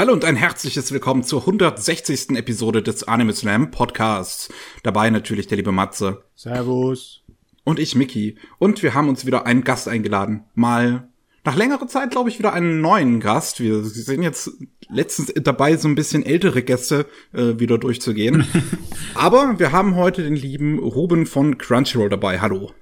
Hallo und ein herzliches Willkommen zur 160. Episode des Anime Slam Podcasts. Dabei natürlich der liebe Matze. Servus. Und ich, Mickey. Und wir haben uns wieder einen Gast eingeladen. Mal nach längerer Zeit, glaube ich, wieder einen neuen Gast. Wir sind jetzt letztens dabei, so ein bisschen ältere Gäste äh, wieder durchzugehen. Aber wir haben heute den lieben Ruben von Crunchyroll dabei. Hallo.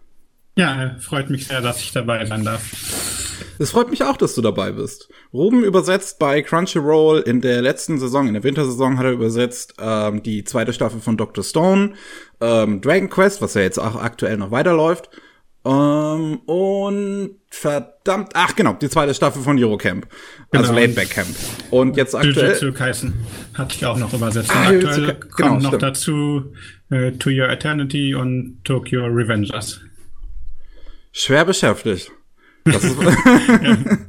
Ja, freut mich sehr, dass ich dabei sein darf. Es freut mich auch, dass du dabei bist. Ruben übersetzt bei Crunchyroll in der letzten Saison, in der Wintersaison hat er übersetzt ähm, die zweite Staffel von Dr. Stone, ähm, Dragon Quest, was ja jetzt auch aktuell noch weiterläuft. Ähm, und verdammt, ach genau, die zweite Staffel von Eurocamp. Also genau. Laidback Camp. Und jetzt aktuell. Jujutsu Kaisen hatte ich auch noch übersetzt. Ah, aktuell kommt genau, noch stimmt. dazu äh, To Your Eternity und Tokyo Revengers. Schwer beschäftigt.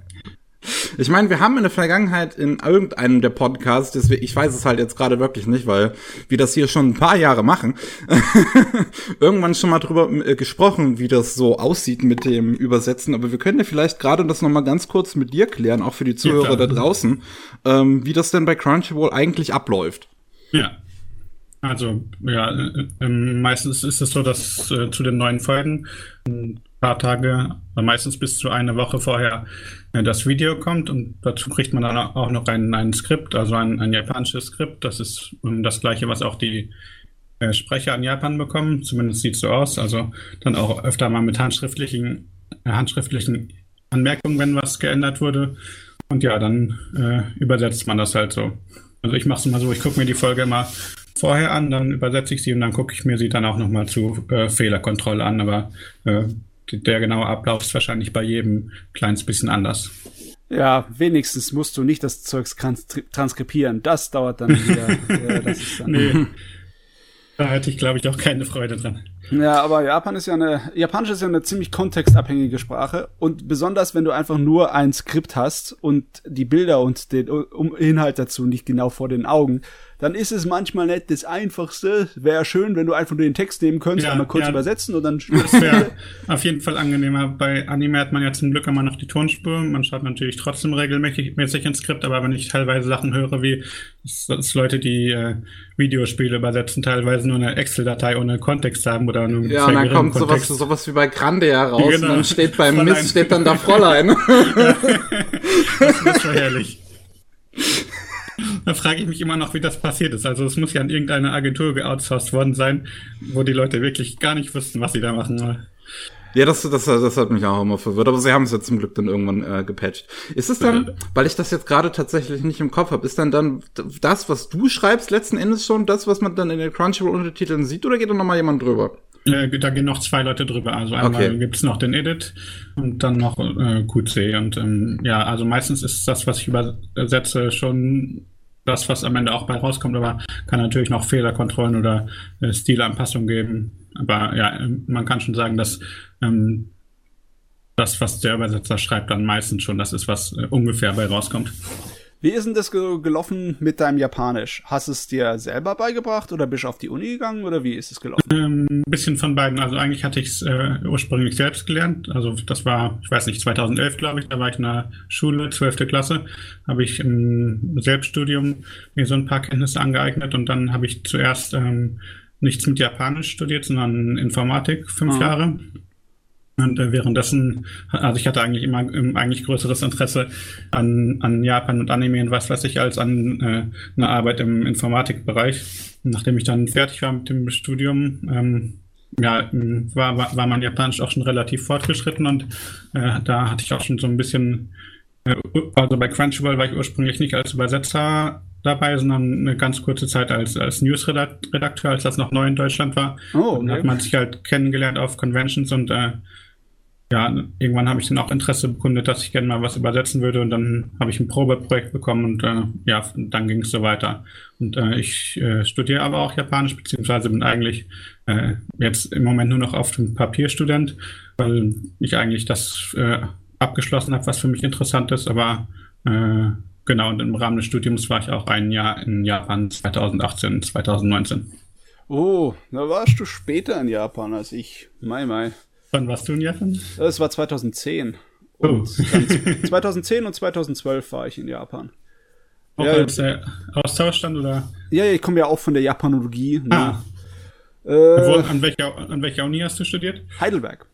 ich meine, wir haben in der Vergangenheit in irgendeinem der Podcasts, deswegen, ich weiß es halt jetzt gerade wirklich nicht, weil wir das hier schon ein paar Jahre machen, irgendwann schon mal drüber äh, gesprochen, wie das so aussieht mit dem Übersetzen. Aber wir können ja vielleicht gerade das noch mal ganz kurz mit dir klären, auch für die Zuhörer ja, da draußen, ähm, wie das denn bei Crunchyroll eigentlich abläuft. Ja. Also, ja, äh, äh, meistens ist es so, dass äh, zu den neuen Folgen paar Tage, meistens bis zu eine Woche vorher äh, das Video kommt und dazu kriegt man dann auch noch ein, ein Skript, also ein, ein japanisches Skript. Das ist um, das gleiche, was auch die äh, Sprecher in Japan bekommen. Zumindest sieht es so aus. Also dann auch öfter mal mit handschriftlichen, äh, handschriftlichen Anmerkungen, wenn was geändert wurde. Und ja, dann äh, übersetzt man das halt so. Also ich mache es immer so, ich gucke mir die Folge immer vorher an, dann übersetze ich sie und dann gucke ich mir sie dann auch nochmal zu äh, Fehlerkontrolle an. Aber äh, der genaue Ablauf ist wahrscheinlich bei jedem kleines bisschen anders. Ja, wenigstens musst du nicht das Zeugs transkribieren. Das dauert dann wieder. ja, das ist dann nee. Da hätte ich, glaube ich, auch keine Freude dran. Ja, aber Japan ist ja eine, Japanisch ist ja eine ziemlich kontextabhängige Sprache und besonders, wenn du einfach nur ein Skript hast und die Bilder und den Inhalt dazu nicht genau vor den Augen, dann ist es manchmal nicht das Einfachste. Wäre schön, wenn du einfach nur den Text nehmen könntest, ja, einmal kurz ja, übersetzen und dann. Das wäre auf jeden Fall angenehmer. Bei Anime hat man ja zum Glück immer noch die Tonspur. Man schreibt natürlich trotzdem regelmäßig ins Skript, aber wenn ich teilweise Sachen höre, wie dass Leute, die äh, Videospiele übersetzen, teilweise nur eine Excel-Datei ohne Kontext haben oder nur Ja, und dann kommt sowas, sowas wie bei Grande heraus genau. und dann steht beim Mist steht dann da Fräulein. das ist schon herrlich. Da frage ich mich immer noch, wie das passiert ist. Also es muss ja an irgendeine Agentur geoutsourced worden sein, wo die Leute wirklich gar nicht wussten, was sie da machen. Ja, das, das, das hat mich auch immer verwirrt, aber sie haben es jetzt zum Glück dann irgendwann äh, gepatcht. Ist es dann, weil ich das jetzt gerade tatsächlich nicht im Kopf habe, ist dann dann das, was du schreibst, letzten Endes schon das, was man dann in den Crunchyroll-Untertiteln sieht, oder geht da nochmal jemand drüber? Äh, da gehen noch zwei Leute drüber. Also einmal okay. gibt's noch den Edit und dann noch äh, QC. Und ähm, ja, also meistens ist das, was ich übersetze, schon das, was am Ende auch bei rauskommt, aber kann natürlich noch Fehlerkontrollen oder äh, Stilanpassungen geben. Aber ja, man kann schon sagen, dass ähm, das, was der Übersetzer schreibt, dann meistens schon das ist, was äh, ungefähr bei rauskommt. Wie ist denn das gelaufen mit deinem Japanisch? Hast du es dir selber beigebracht oder bist du auf die Uni gegangen oder wie ist es gelaufen? Ähm, ein bisschen von beiden. Also eigentlich hatte ich es äh, ursprünglich selbst gelernt. Also das war, ich weiß nicht, 2011 glaube ich, da war ich in der Schule, 12. Klasse, habe ich im Selbststudium mir so ein paar Kenntnisse angeeignet und dann habe ich zuerst ähm, nichts mit Japanisch studiert, sondern Informatik, fünf ah. Jahre. Und äh, währenddessen, also ich hatte eigentlich immer ähm, eigentlich größeres Interesse an, an Japan und Anime und was weiß ich, als an äh, eine Arbeit im Informatikbereich. Nachdem ich dann fertig war mit dem Studium, ähm, ja, war, war, war mein Japanisch auch schon relativ fortgeschritten und äh, da hatte ich auch schon so ein bisschen, äh, also bei Crunchyroll war ich ursprünglich nicht als Übersetzer dabei, sondern eine ganz kurze Zeit als, als Newsredakteur, als das noch neu in Deutschland war. Oh, okay. Dann hat man sich halt kennengelernt auf Conventions und äh, ja, irgendwann habe ich dann auch Interesse bekundet, dass ich gerne mal was übersetzen würde und dann habe ich ein Probeprojekt bekommen und äh, ja, dann ging es so weiter. Und äh, ich äh, studiere aber auch Japanisch, beziehungsweise bin eigentlich äh, jetzt im Moment nur noch auf dem Papierstudent, weil ich eigentlich das äh, abgeschlossen habe, was für mich interessant ist, aber äh, genau, und im Rahmen des Studiums war ich auch ein Jahr in Japan 2018, 2019. Oh, da warst du später in Japan als ich. Mai, mai. Wann warst du in Japan? Das war 2010. Und oh. 2010 und 2012 war ich in Japan. Auch Ja. als äh, Austausch dann oder? Ja, ich komme ja auch von der Japanologie. Ne? Ah. Wo, Äh, an, welcher, an welcher Uni hast du studiert? Heidelberg.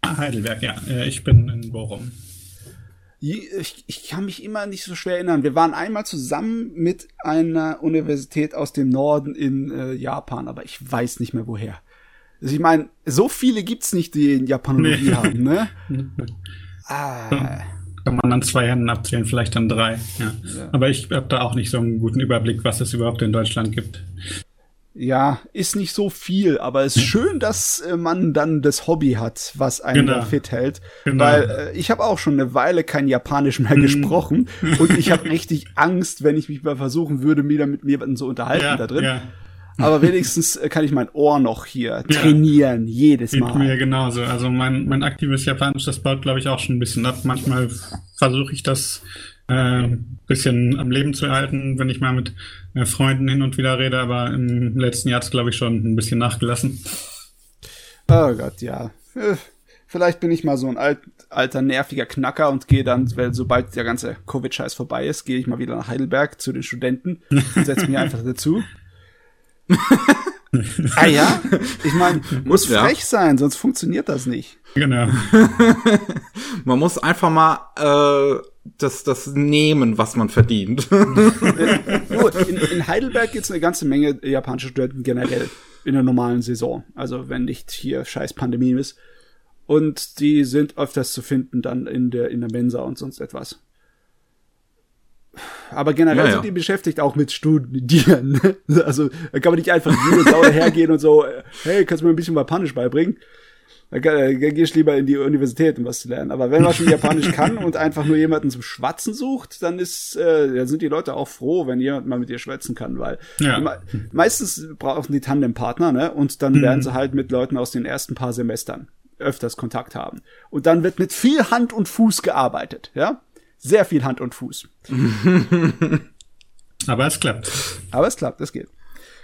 Ah, Heidelberg, ja. Äh, ich bin in Bochum. Ich, ich kann mich immer nicht so schwer erinnern. Wir waren einmal zusammen mit einer Universität aus dem Norden in äh, Japan, aber ich weiß nicht mehr woher. Also ich meine, so viele gibt's nicht, die in Japanologie Nee. haben, ne? Ah, Kann man an zwei Händen abzählen, vielleicht dann drei. Ja. Aber ich habe da auch nicht so einen guten Überblick, was es überhaupt in Deutschland gibt. ja, ist nicht so viel, aber es ist schön, dass äh, man dann das Hobby hat, was einen Genau. da fit hält. Genau. Weil äh, ich habe auch schon eine Weile kein Japanisch mehr gesprochen und ich habe richtig Angst, wenn ich mich mal versuchen würde, wieder mit jemandem zu unterhalten Ja, da drin. ja. Aber wenigstens äh, kann ich mein Ohr noch hier trainieren, jedes Geht mir Mal. genauso. Also mein, mein aktives Japanisch, das baut, glaube ich, auch schon ein bisschen ab. Manchmal versuche ich das äh, bisschen am Leben zu erhalten, wenn ich mal mit äh, Freunden hin und wieder rede, aber im letzten Jahr hat es, glaube ich, schon ein bisschen nachgelassen. Oh Gott, ja. Äh, Vielleicht bin ich mal so ein alt, alter, nerviger Knacker und gehe dann, weil sobald der ganze Covid-Scheiß vorbei ist, gehe ich mal wieder nach Heidelberg zu den Studenten und setze mich einfach dazu. ah ja? Ich meine, muss Ja. frech sein, sonst funktioniert das nicht. Genau. Man muss einfach mal äh, das, das nehmen, was man verdient. In, in Heidelberg gibt es eine ganze Menge japanische Studenten generell in der normalen Saison. Also wenn nicht hier scheiß Pandemie ist. Und die sind öfters zu finden dann in der, in der Mensa und sonst etwas. Aber generell Ja, ja. sind die beschäftigt auch mit Studieren. ne? Also da kann man nicht einfach jede Sau hergehen und so, äh, hey, kannst du mir ein bisschen Japanisch beibringen? Da kann- äh, gehst lieber in die Universität, um was zu lernen. Aber wenn man schon Japanisch kann und einfach nur jemanden zum Schwatzen sucht, dann ist, äh, dann sind die Leute auch froh, wenn jemand mal mit dir schwätzen kann, weil Ja. me meistens brauchen die Tandempartner, ne? Und dann werden sie halt mit Leuten aus den ersten paar Semestern öfters Kontakt haben. Und dann wird mit viel Hand und Fuß gearbeitet, ja? Sehr viel Hand und Fuß. Aber es klappt. Aber es klappt, es geht.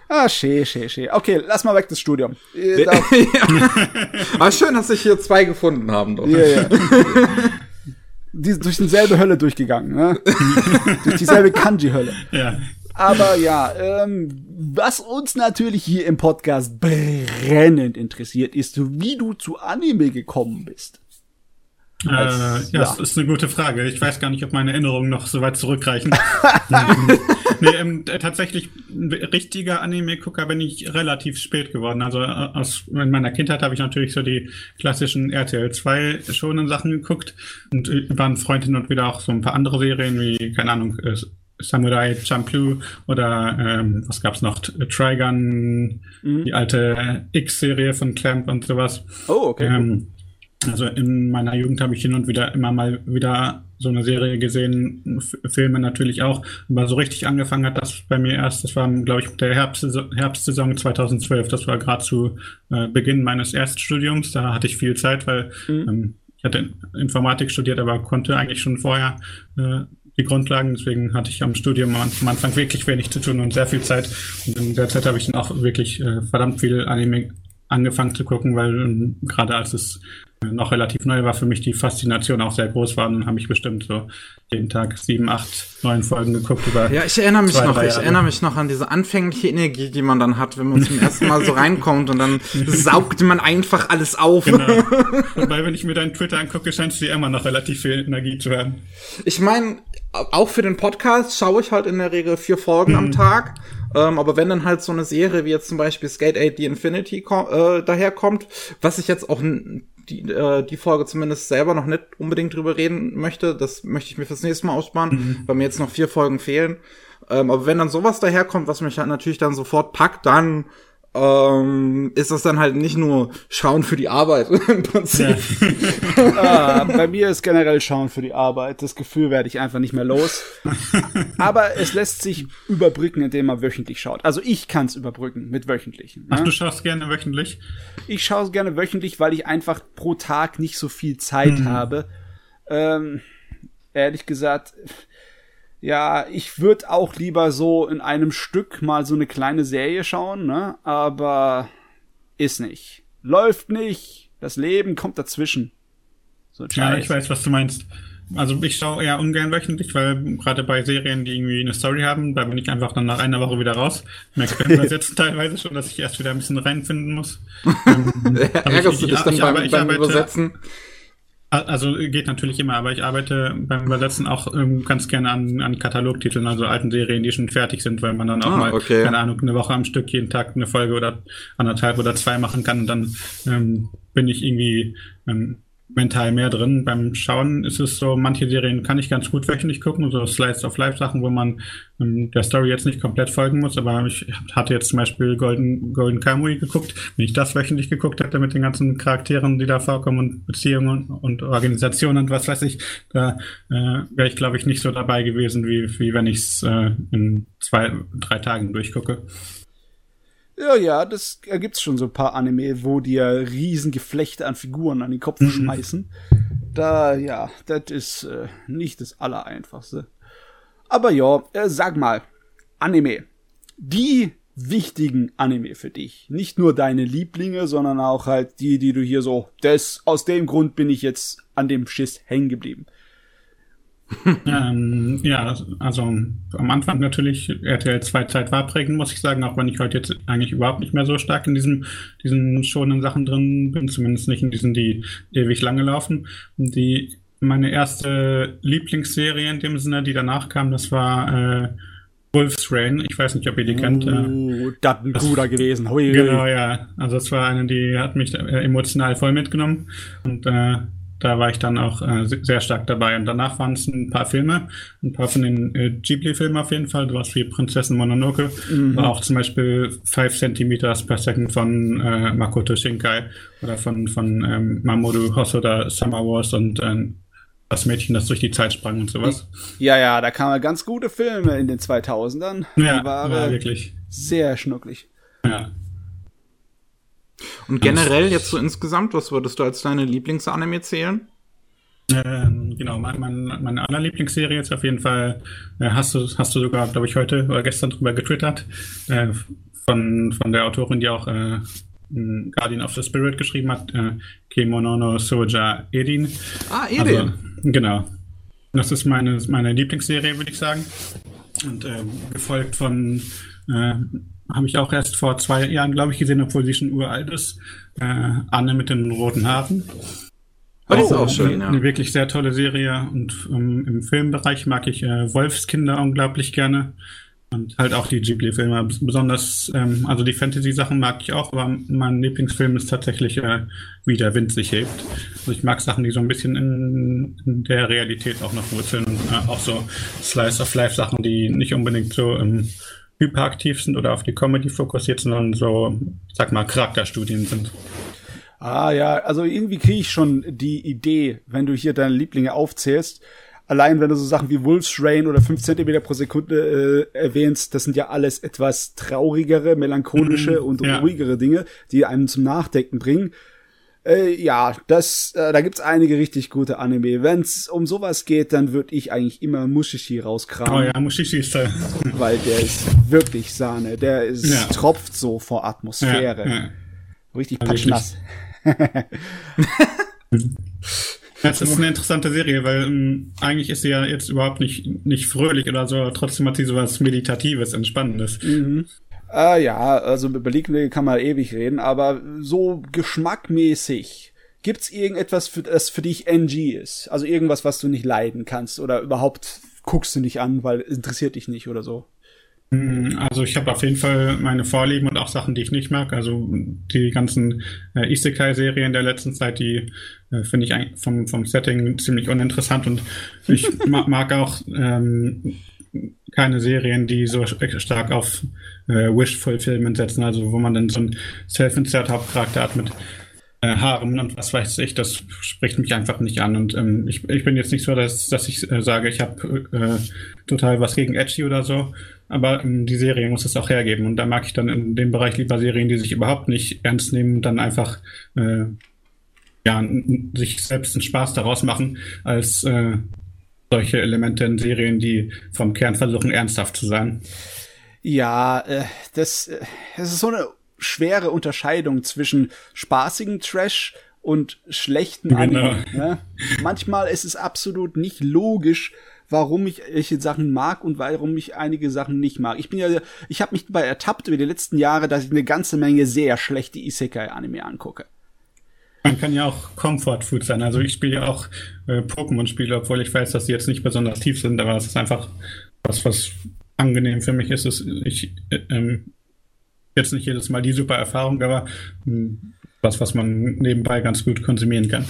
Ah, schee, schee, schee. Okay, lass mal weg das Studium. Äh, da- Aber schön, dass sich hier zwei gefunden haben. Doch. Ja, ja. Die sind durch dieselbe Hölle durchgegangen, ne? durch dieselbe Kanji-Hölle. Ja. Aber ja, ähm, was uns natürlich hier im Podcast brennend interessiert, ist, wie du zu Anime gekommen bist. Äh, ja, ja. das ist eine gute Frage. Ich weiß gar nicht, ob meine Erinnerungen noch so weit zurückreichen. nee, ähm, äh, tatsächlich, ein richtiger Anime-Gucker bin ich relativ spät geworden. Also äh, aus in meiner Kindheit habe ich natürlich so die klassischen RTL 2 schonen Sachen geguckt und äh, über einen Freund hin und wieder auch so ein paar andere Serien wie, keine Ahnung, äh, Samurai Champloo oder ähm, was gab's noch? Trigun, die alte X-Serie von Clamp und sowas. Oh, okay. Ähm, also in meiner Jugend habe ich hin und wieder immer mal wieder so eine Serie gesehen, F Filme natürlich auch. Aber so richtig angefangen hat das bei mir erst, das war, glaube ich, der Herbstsaison, Herbstsaison 2012. Das war gerade zu äh, Beginn meines Erststudiums. Da hatte ich viel Zeit, weil ähm, ich hatte Informatik studiert, aber konnte eigentlich schon vorher äh, die Grundlagen. Deswegen hatte ich am Studium am am Anfang wirklich wenig zu tun und sehr viel Zeit. Und in der Zeit habe ich dann auch wirklich äh, verdammt viel Anime angefangen zu gucken, weil ähm, gerade als es äh, noch relativ neu war, für mich die Faszination auch sehr groß war. Und dann habe ich bestimmt so jeden Tag sieben, acht, neun Folgen geguckt über. Ja, ich erinnere mich Zwei, noch, ich erinnere mich noch an diese anfängliche Energie, die man dann hat, wenn man zum ersten Mal so reinkommt und dann saugt man einfach alles auf. Genau. Wobei, wenn ich mir deinen Twitter angucke, scheint es dir immer noch relativ viel Energie zu haben. Ich meine, auch für den Podcast schaue ich halt in der Regel vier Folgen am Tag. Ähm, aber wenn dann halt so eine Serie wie jetzt zum Beispiel Skate 8 The Infinity äh, daherkommt, was ich jetzt auch die, äh, die Folge zumindest selber noch nicht unbedingt drüber reden möchte, das möchte ich mir fürs nächste Mal aussparen, weil mir jetzt noch vier Folgen fehlen. Ähm, aber wenn dann sowas daherkommt, was mich halt natürlich dann sofort packt, dann ähm, ist das dann halt nicht nur Schauen für die Arbeit im Prinzip. Ah, bei mir ist generell Schauen für die Arbeit. Das Gefühl werde ich einfach nicht mehr los. Aber es lässt sich überbrücken, indem man wöchentlich schaut. Also ich kann es überbrücken mit wöchentlichen. Ach, Ne? du schaust gerne wöchentlich? Ich schaue es gerne wöchentlich, weil ich einfach pro Tag nicht so viel Zeit habe. Ähm, ehrlich gesagt, ja, ich würde auch lieber so in einem Stück mal so eine kleine Serie schauen, ne? Aber ist nicht. Läuft nicht. Das Leben kommt dazwischen. So Ja, ich weiß, was du meinst. also ich schaue eher ungern wöchentlich, weil gerade bei Serien, die irgendwie eine Story haben, da bin ich einfach dann nach einer Woche wieder raus. Merke beim Übersetzen teilweise schon, dass ich erst wieder ein bisschen reinfinden muss. Ähm, Ärgerst du dich dann beim, beim Übersetzen? Also geht natürlich immer, aber ich arbeite beim Übersetzen auch ähm, ganz gerne an, an Katalogtiteln, also alten Serien, die schon fertig sind, weil man dann auch ah, mal, okay. keine Ahnung, eine Woche am Stück jeden Tag eine Folge oder anderthalb oder zwei machen kann und dann ähm, bin ich irgendwie ähm, mental mehr drin. Beim Schauen ist es so, manche Serien kann ich ganz gut wöchentlich gucken, so Slice of Life Sachen, wo man ähm, der Story jetzt nicht komplett folgen muss, aber ich hatte jetzt zum Beispiel Golden, Golden Kamui geguckt. Wenn ich das wöchentlich geguckt hätte mit den ganzen Charakteren, die da vorkommen und Beziehungen und Organisationen und was weiß ich, da äh, wäre ich glaube ich nicht so dabei gewesen, wie, wie wenn ich es äh, in zwei, drei Tagen durchgucke. Ja, ja, das ergibt's schon so ein paar Anime, wo dir riesen Geflechte an Figuren an den Kopf mhm. schmeißen. Da, ja, das ist äh, nicht das Allereinfachste. Aber ja, äh, sag mal, Anime. Die wichtigen Anime für dich. Nicht nur deine Lieblinge, sondern auch halt die, die du hier so, das, aus dem Grund bin ich jetzt an dem Schiss hängen geblieben ähm, ja, also am Anfang natürlich RTL 2 Zeit war prägend, muss ich sagen, auch wenn ich heute jetzt eigentlich überhaupt nicht mehr so stark in diesem, diesen schonen Sachen drin bin, zumindest nicht in diesen, die ewig lange laufen. Die, meine erste Lieblingsserie in dem Sinne, die danach kam, das war äh, Wolf's Rain. Ich weiß nicht, ob ihr die kennt. Uh, das ist ein guter gewesen. Hui. Genau, ja. Also es war eine, die hat mich äh, emotional voll mitgenommen und äh, da war ich dann auch äh, sehr stark dabei. Und danach waren es ein paar Filme, ein paar von den äh, Ghibli-Filmen auf jeden Fall, sowas wie Prinzessin Mononoke, mhm. war auch zum Beispiel 5 Centimeters per Second von äh, Makoto Shinkai oder von, von ähm, Mamoru Hosoda Summer Wars und äh, das Mädchen, das durch die Zeit sprang und sowas. Ja, ja, da kamen ganz gute Filme in den 2000ern. Ja, die waren ja, wirklich. Sehr schnucklig. Ja. Und generell jetzt so insgesamt, was würdest du als deine Lieblingsanime zählen? Ähm, genau, mein, mein, meine allerlieblingsserie jetzt auf jeden Fall, äh, hast du, hast du sogar, glaube ich, heute oder gestern drüber getwittert, äh, von, von der Autorin, die auch äh, Guardian of the Spirit geschrieben hat, äh, Kemonono Soja Edin. Ah, Edin. Also, genau. Das ist meine, meine Lieblingsserie, würde ich sagen. Und äh, gefolgt von äh, habe ich auch erst vor zwei Jahren, glaube ich, gesehen, obwohl sie schon uralt ist. Äh, Anne mit den roten Haaren. Oh, das ist auch schön, ja. Eine wirklich sehr tolle Serie. Und um, ähm, im Filmbereich mag ich äh, Wolfskinder unglaublich gerne. Und halt auch die Ghibli-Filme. Besonders, ähm, also die Fantasy-Sachen mag ich auch, aber mein Lieblingsfilm ist tatsächlich, äh, wie der Wind sich hebt. Also ich mag Sachen, die so ein bisschen in, in der Realität auch noch wurzeln und äh, auch so Slice-of-Life-Sachen, die nicht unbedingt so ähm, hyperaktiv sind oder auf die Comedy fokussiert, sondern so, ich sag mal, Charakterstudien sind. Ah ja, also irgendwie kriege ich schon die Idee, wenn du hier deine Lieblinge aufzählst. Allein wenn du so Sachen wie Wolf's Rain oder 5 cm pro Sekunde äh, erwähnst, das sind ja alles etwas traurigere, melancholische mhm, und ja. ruhigere Dinge, die einem zum Nachdenken bringen. Äh, ja, das, äh, da gibt's einige richtig gute Anime. Wenn's um sowas geht, dann würde ich eigentlich immer Mushishi rauskramen. Oh ja, Mushishi ist da. Weil der ist wirklich Sahne. Der ist, ja. tropft so vor Atmosphäre. Ja, ja. Richtig also patschnass. Das ist eine interessante Serie, weil ähm, eigentlich ist sie ja jetzt überhaupt nicht, nicht fröhlich oder so, trotzdem hat sie sowas Meditatives, Entspannendes. Mhm. Äh, ja, also über Lieblinge kann man ewig reden, aber so geschmackmäßig gibt's irgendetwas, für, das für dich NG ist? Also irgendwas, was du nicht leiden kannst oder überhaupt guckst du nicht an, weil interessiert dich nicht oder so? Mm, also ich habe auf jeden Fall meine Vorlieben und auch Sachen, die ich nicht mag. Also die ganzen äh, Isekai-Serien der letzten Zeit, die äh, finde ich vom, vom Setting ziemlich uninteressant und ich mag auch ähm, keine Serien, die so stark auf äh, Wish-Fulfillment setzen, also wo man dann so einen self-insert Hauptcharakter hat mit äh, Haaren und was weiß ich, das spricht mich einfach nicht an. Und ähm, ich, ich bin jetzt nicht so, dass, dass ich äh, sage, ich habe äh, total was gegen Edgy oder so, aber ähm, die Serie muss es auch hergeben. Und da mag ich dann in dem Bereich lieber Serien, die sich überhaupt nicht ernst nehmen und dann einfach äh, ja, sich selbst einen Spaß daraus machen, als äh, solche Elemente in Serien, die vom Kern versuchen, ernsthaft zu sein. Ja, äh, das, äh, das ist so eine schwere Unterscheidung zwischen spaßigen Trash und schlechten Genau. Anime. Ne? Manchmal ist es absolut nicht logisch, warum ich welche Sachen mag und warum ich einige Sachen nicht mag. Ich bin ja, ich habe mich dabei ertappt über die letzten Jahre, dass ich eine ganze Menge sehr schlechte Isekai-Anime angucke. Man kann ja auch Comfort Food sein. Also ich spiele ja auch äh, Pokémon-Spiele, obwohl ich weiß, dass die jetzt nicht besonders tief sind, aber es ist einfach was, was angenehm für mich ist. ist ich äh, ähm, jetzt nicht jedes Mal die super Erfahrung, aber mh, was, was man nebenbei ganz gut konsumieren kann.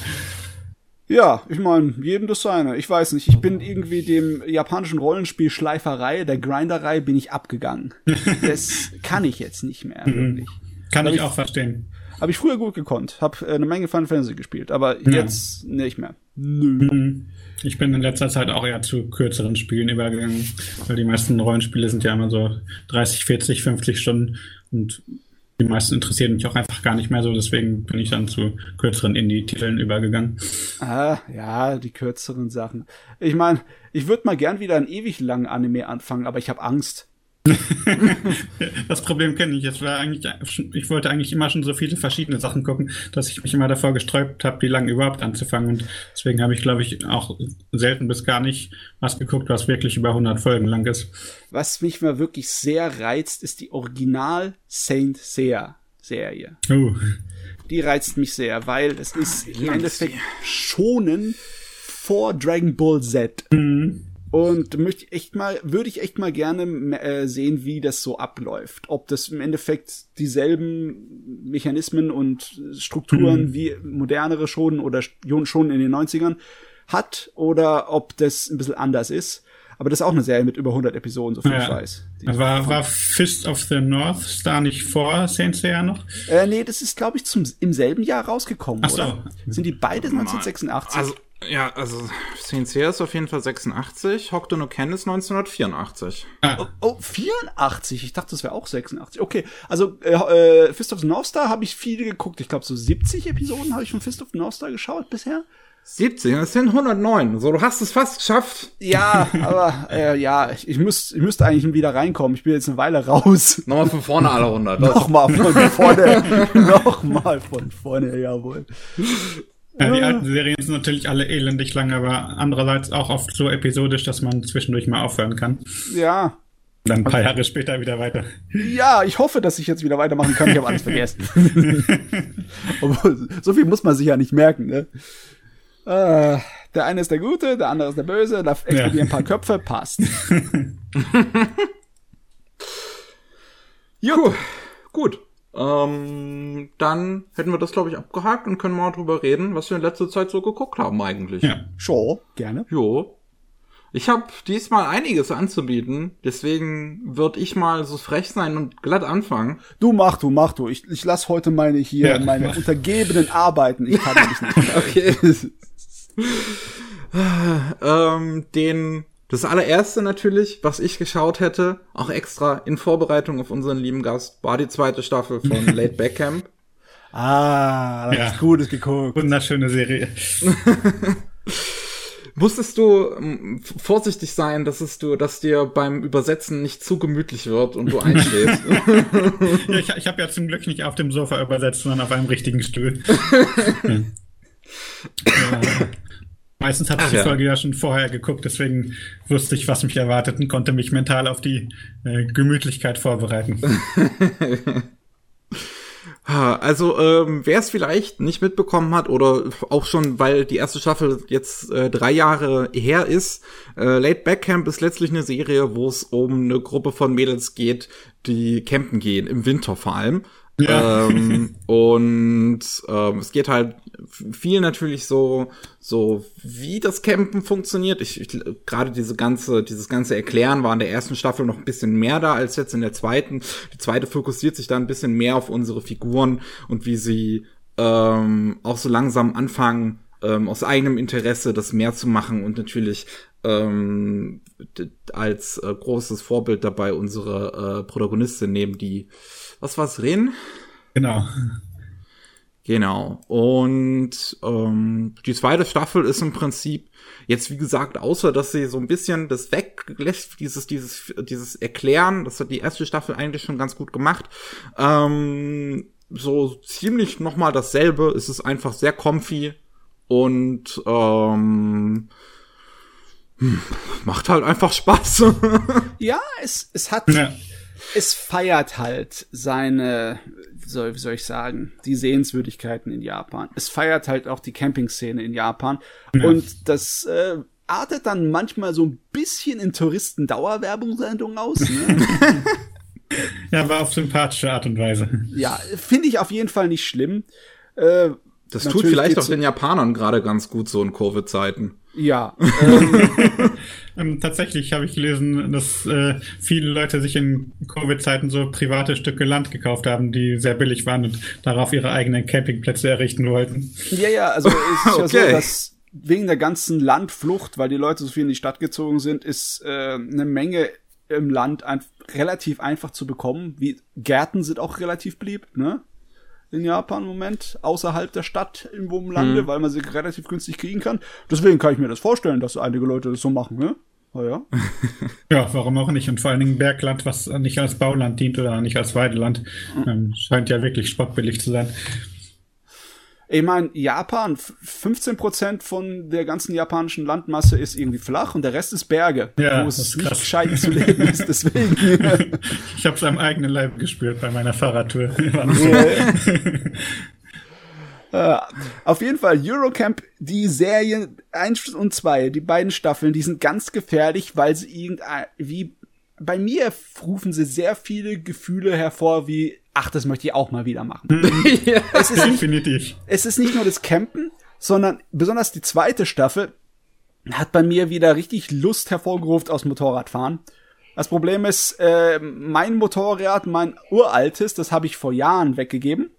Ja, ich meine, jedem das seine. Ich weiß nicht, ich bin irgendwie dem japanischen Rollenspiel Schleiferei, der Grinderei, bin ich abgegangen. das kann ich jetzt nicht mehr, wirklich. Kann ich ich- auch verstehen. Habe ich früher gut gekonnt, hab äh, eine Menge Final Fantasy gespielt, aber Ja. jetzt nicht mehr. Nö. Mhm. Ich bin in letzter Zeit auch eher zu kürzeren Spielen übergegangen, weil die meisten Rollenspiele sind ja immer so 30, 40, 50 Stunden und die meisten interessieren mich auch einfach gar nicht mehr so, deswegen bin ich dann zu kürzeren Indie-Titeln übergegangen. Ah, ja, die kürzeren Sachen. Ich meine, ich würde mal gern wieder einen ewig langen Anime anfangen, aber ich habe Angst. Das Problem kenne ich. Es war eigentlich, ich wollte eigentlich immer schon so viele verschiedene Sachen gucken, dass ich mich immer davor gesträubt habe, die lang überhaupt anzufangen. Und deswegen habe ich, glaube ich, auch selten bis gar nicht was geguckt, was wirklich über 100 Folgen lang ist. Was mich mal wirklich sehr reizt, ist die Original Saint Seiya Serie. Uh, Die reizt mich sehr, weil es ist im Endeffekt schonen vor Dragon Ball Z. Und möchte ich echt mal, würde ich echt mal gerne äh, sehen, wie das so abläuft. Ob das im Endeffekt dieselben Mechanismen und Strukturen wie modernere schon oder schon in den 90ern hat oder ob das ein bisschen anders ist. Aber das ist auch eine Serie mit über 100 Episoden, so viel ich ja. weiß. Die- war, war Fist of the North Star nicht vor Saint Seiya noch? Äh, nee, das ist, glaube ich, zum, im selben Jahr rausgekommen, Ach so. oder? Sind die beide 1986? Also, ja, also CNC ist auf jeden Fall 86, Hokuto no Ken ist 1984. Ah, Oh, 84. Ich dachte, das wäre auch 86. Okay, also äh, äh, Fist of the North Star habe ich viele geguckt. Ich glaube, so 70 Episoden habe ich von Fist of the North Star geschaut bisher. 70, das sind 109. So, du hast es fast geschafft. Ja, aber äh, ja, ich, ich, müsst, ich müsste eigentlich wieder reinkommen. Ich bin jetzt eine Weile raus. Nochmal von vorne alle 100. Das- Nochmal von vorne. Nochmal von vorne, jawohl. Ja, die alten Serien sind natürlich alle elendig lang, aber andererseits auch oft so episodisch, dass man zwischendurch mal aufhören kann. Ja. Dann ein paar Jahre später wieder weiter. Ja, ich hoffe, dass ich jetzt wieder weitermachen kann. Ich habe alles vergessen. Obwohl, so viel muss man sich ja nicht merken, ne? Äh, der eine ist der Gute, der andere ist der Böse, da explodieren Ja. ein paar Köpfe, passt. Gut. Gut. Ähm, dann hätten wir das, glaube ich, abgehakt und können mal drüber reden, was wir in letzter Zeit so geguckt haben eigentlich. Ja. Sure, gerne. Jo. Ich habe diesmal einiges anzubieten, deswegen würde ich mal so frech sein und glatt anfangen. Du mach, du mach, du. Ich, ich lass heute meine hier, Ja. meine Untergebenen arbeiten. Ich kann nämlich nicht. Okay. ähm, den, das allererste natürlich, was ich geschaut hätte, auch extra in Vorbereitung auf unseren lieben Gast, war die zweite Staffel von Late Back Camp. Ah, da hab Ja. ich Gutes geguckt. Wunderschöne Serie. Musstest du vorsichtig sein, dass es du, dass dir beim Übersetzen nicht zu gemütlich wird und du einschläfst. Ja, ich ich habe ja zum Glück nicht auf dem Sofa übersetzt, sondern auf einem richtigen Stuhl. ja. Meistens hatte ich die ja. Folge ja schon vorher geguckt, deswegen wusste ich, was mich erwartet und konnte mich mental auf die äh, Gemütlichkeit vorbereiten. Also, ähm, wer es vielleicht nicht mitbekommen hat oder auch schon, weil die erste Staffel jetzt äh, drei Jahre her ist, äh, Late Back Camp ist letztlich eine Serie, wo es um eine Gruppe von Mädels geht, die campen gehen, im Winter vor allem. Ja. Ähm, und ähm, es geht halt viel natürlich so, so wie das Campen funktioniert. Ich, ich gerade diese ganze, dieses ganze Erklären war in der ersten Staffel noch ein bisschen mehr da als jetzt in der zweiten. Die zweite fokussiert sich da ein bisschen mehr auf unsere Figuren und wie sie ähm, auch so langsam anfangen, ähm, aus eigenem Interesse das mehr zu machen und natürlich ähm, als äh, großes Vorbild dabei unsere äh, Protagonistin nehmen, die was war's, Ren? Genau. Genau. Und ähm, die zweite Staffel ist im Prinzip jetzt, wie gesagt, außer dass sie so ein bisschen das weglässt, dieses, dieses, dieses Erklären, das hat die erste Staffel eigentlich schon ganz gut gemacht, ähm, so ziemlich nochmal dasselbe. Es ist einfach sehr comfy und ähm, hm, macht halt einfach Spaß. ja, es, es hat, ja. Es feiert halt seine, soll, wie soll ich sagen, die Sehenswürdigkeiten in Japan. Es feiert halt auch die Campingszene in Japan. Ja. Und das äh, artet dann manchmal so ein bisschen in Touristen-Dauerwerbungssendungen aus. Ne? ja, aber auf sympathische Art und Weise. Ja, finde ich auf jeden Fall nicht schlimm. Äh, das tut vielleicht auch den Japanern gerade ganz gut so in Covid-Zeiten. Ja. Ähm. ähm, tatsächlich habe ich gelesen, dass äh, viele Leute sich in Covid-Zeiten so private Stücke Land gekauft haben, die sehr billig waren und darauf ihre eigenen Campingplätze errichten wollten. Ja, ja, also es ist ja okay. so, dass wegen der ganzen Landflucht, weil die Leute so viel in die Stadt gezogen sind, ist äh, eine Menge im Land ein, relativ einfach zu bekommen. Wie Gärten sind auch relativ beliebt, ne? In Japan im Moment, außerhalb der Stadt im Lande, hm. weil man sie relativ günstig kriegen kann. Deswegen kann ich mir das vorstellen, dass einige Leute das so machen, ne? Oh ja. ja, warum auch nicht? Und vor allen Dingen Bergland, was nicht als Bauland dient oder nicht als Weideland, ähm, scheint ja wirklich spottbillig zu sein. Ich meine, Japan, 15% von der ganzen japanischen Landmasse ist irgendwie flach und der Rest ist Berge, ja, wo es nicht gescheit zu leben ist. Deswegen. ich habe es am eigenen Leib gespürt bei meiner Fahrradtour. Uh, auf jeden Fall Eurocamp, die Serien 1 und 2, die beiden Staffeln, die sind ganz gefährlich, weil sie irgendwie bei mir rufen sie sehr viele Gefühle hervor, wie ach, das möchte ich auch mal wieder machen. ja, es ist definitiv. Nicht, es ist nicht nur das Campen, sondern besonders die zweite Staffel hat bei mir wieder richtig Lust hervorgerufen aus Motorradfahren. Das Problem ist, äh, mein Motorrad, mein uraltes, das habe ich vor Jahren weggegeben.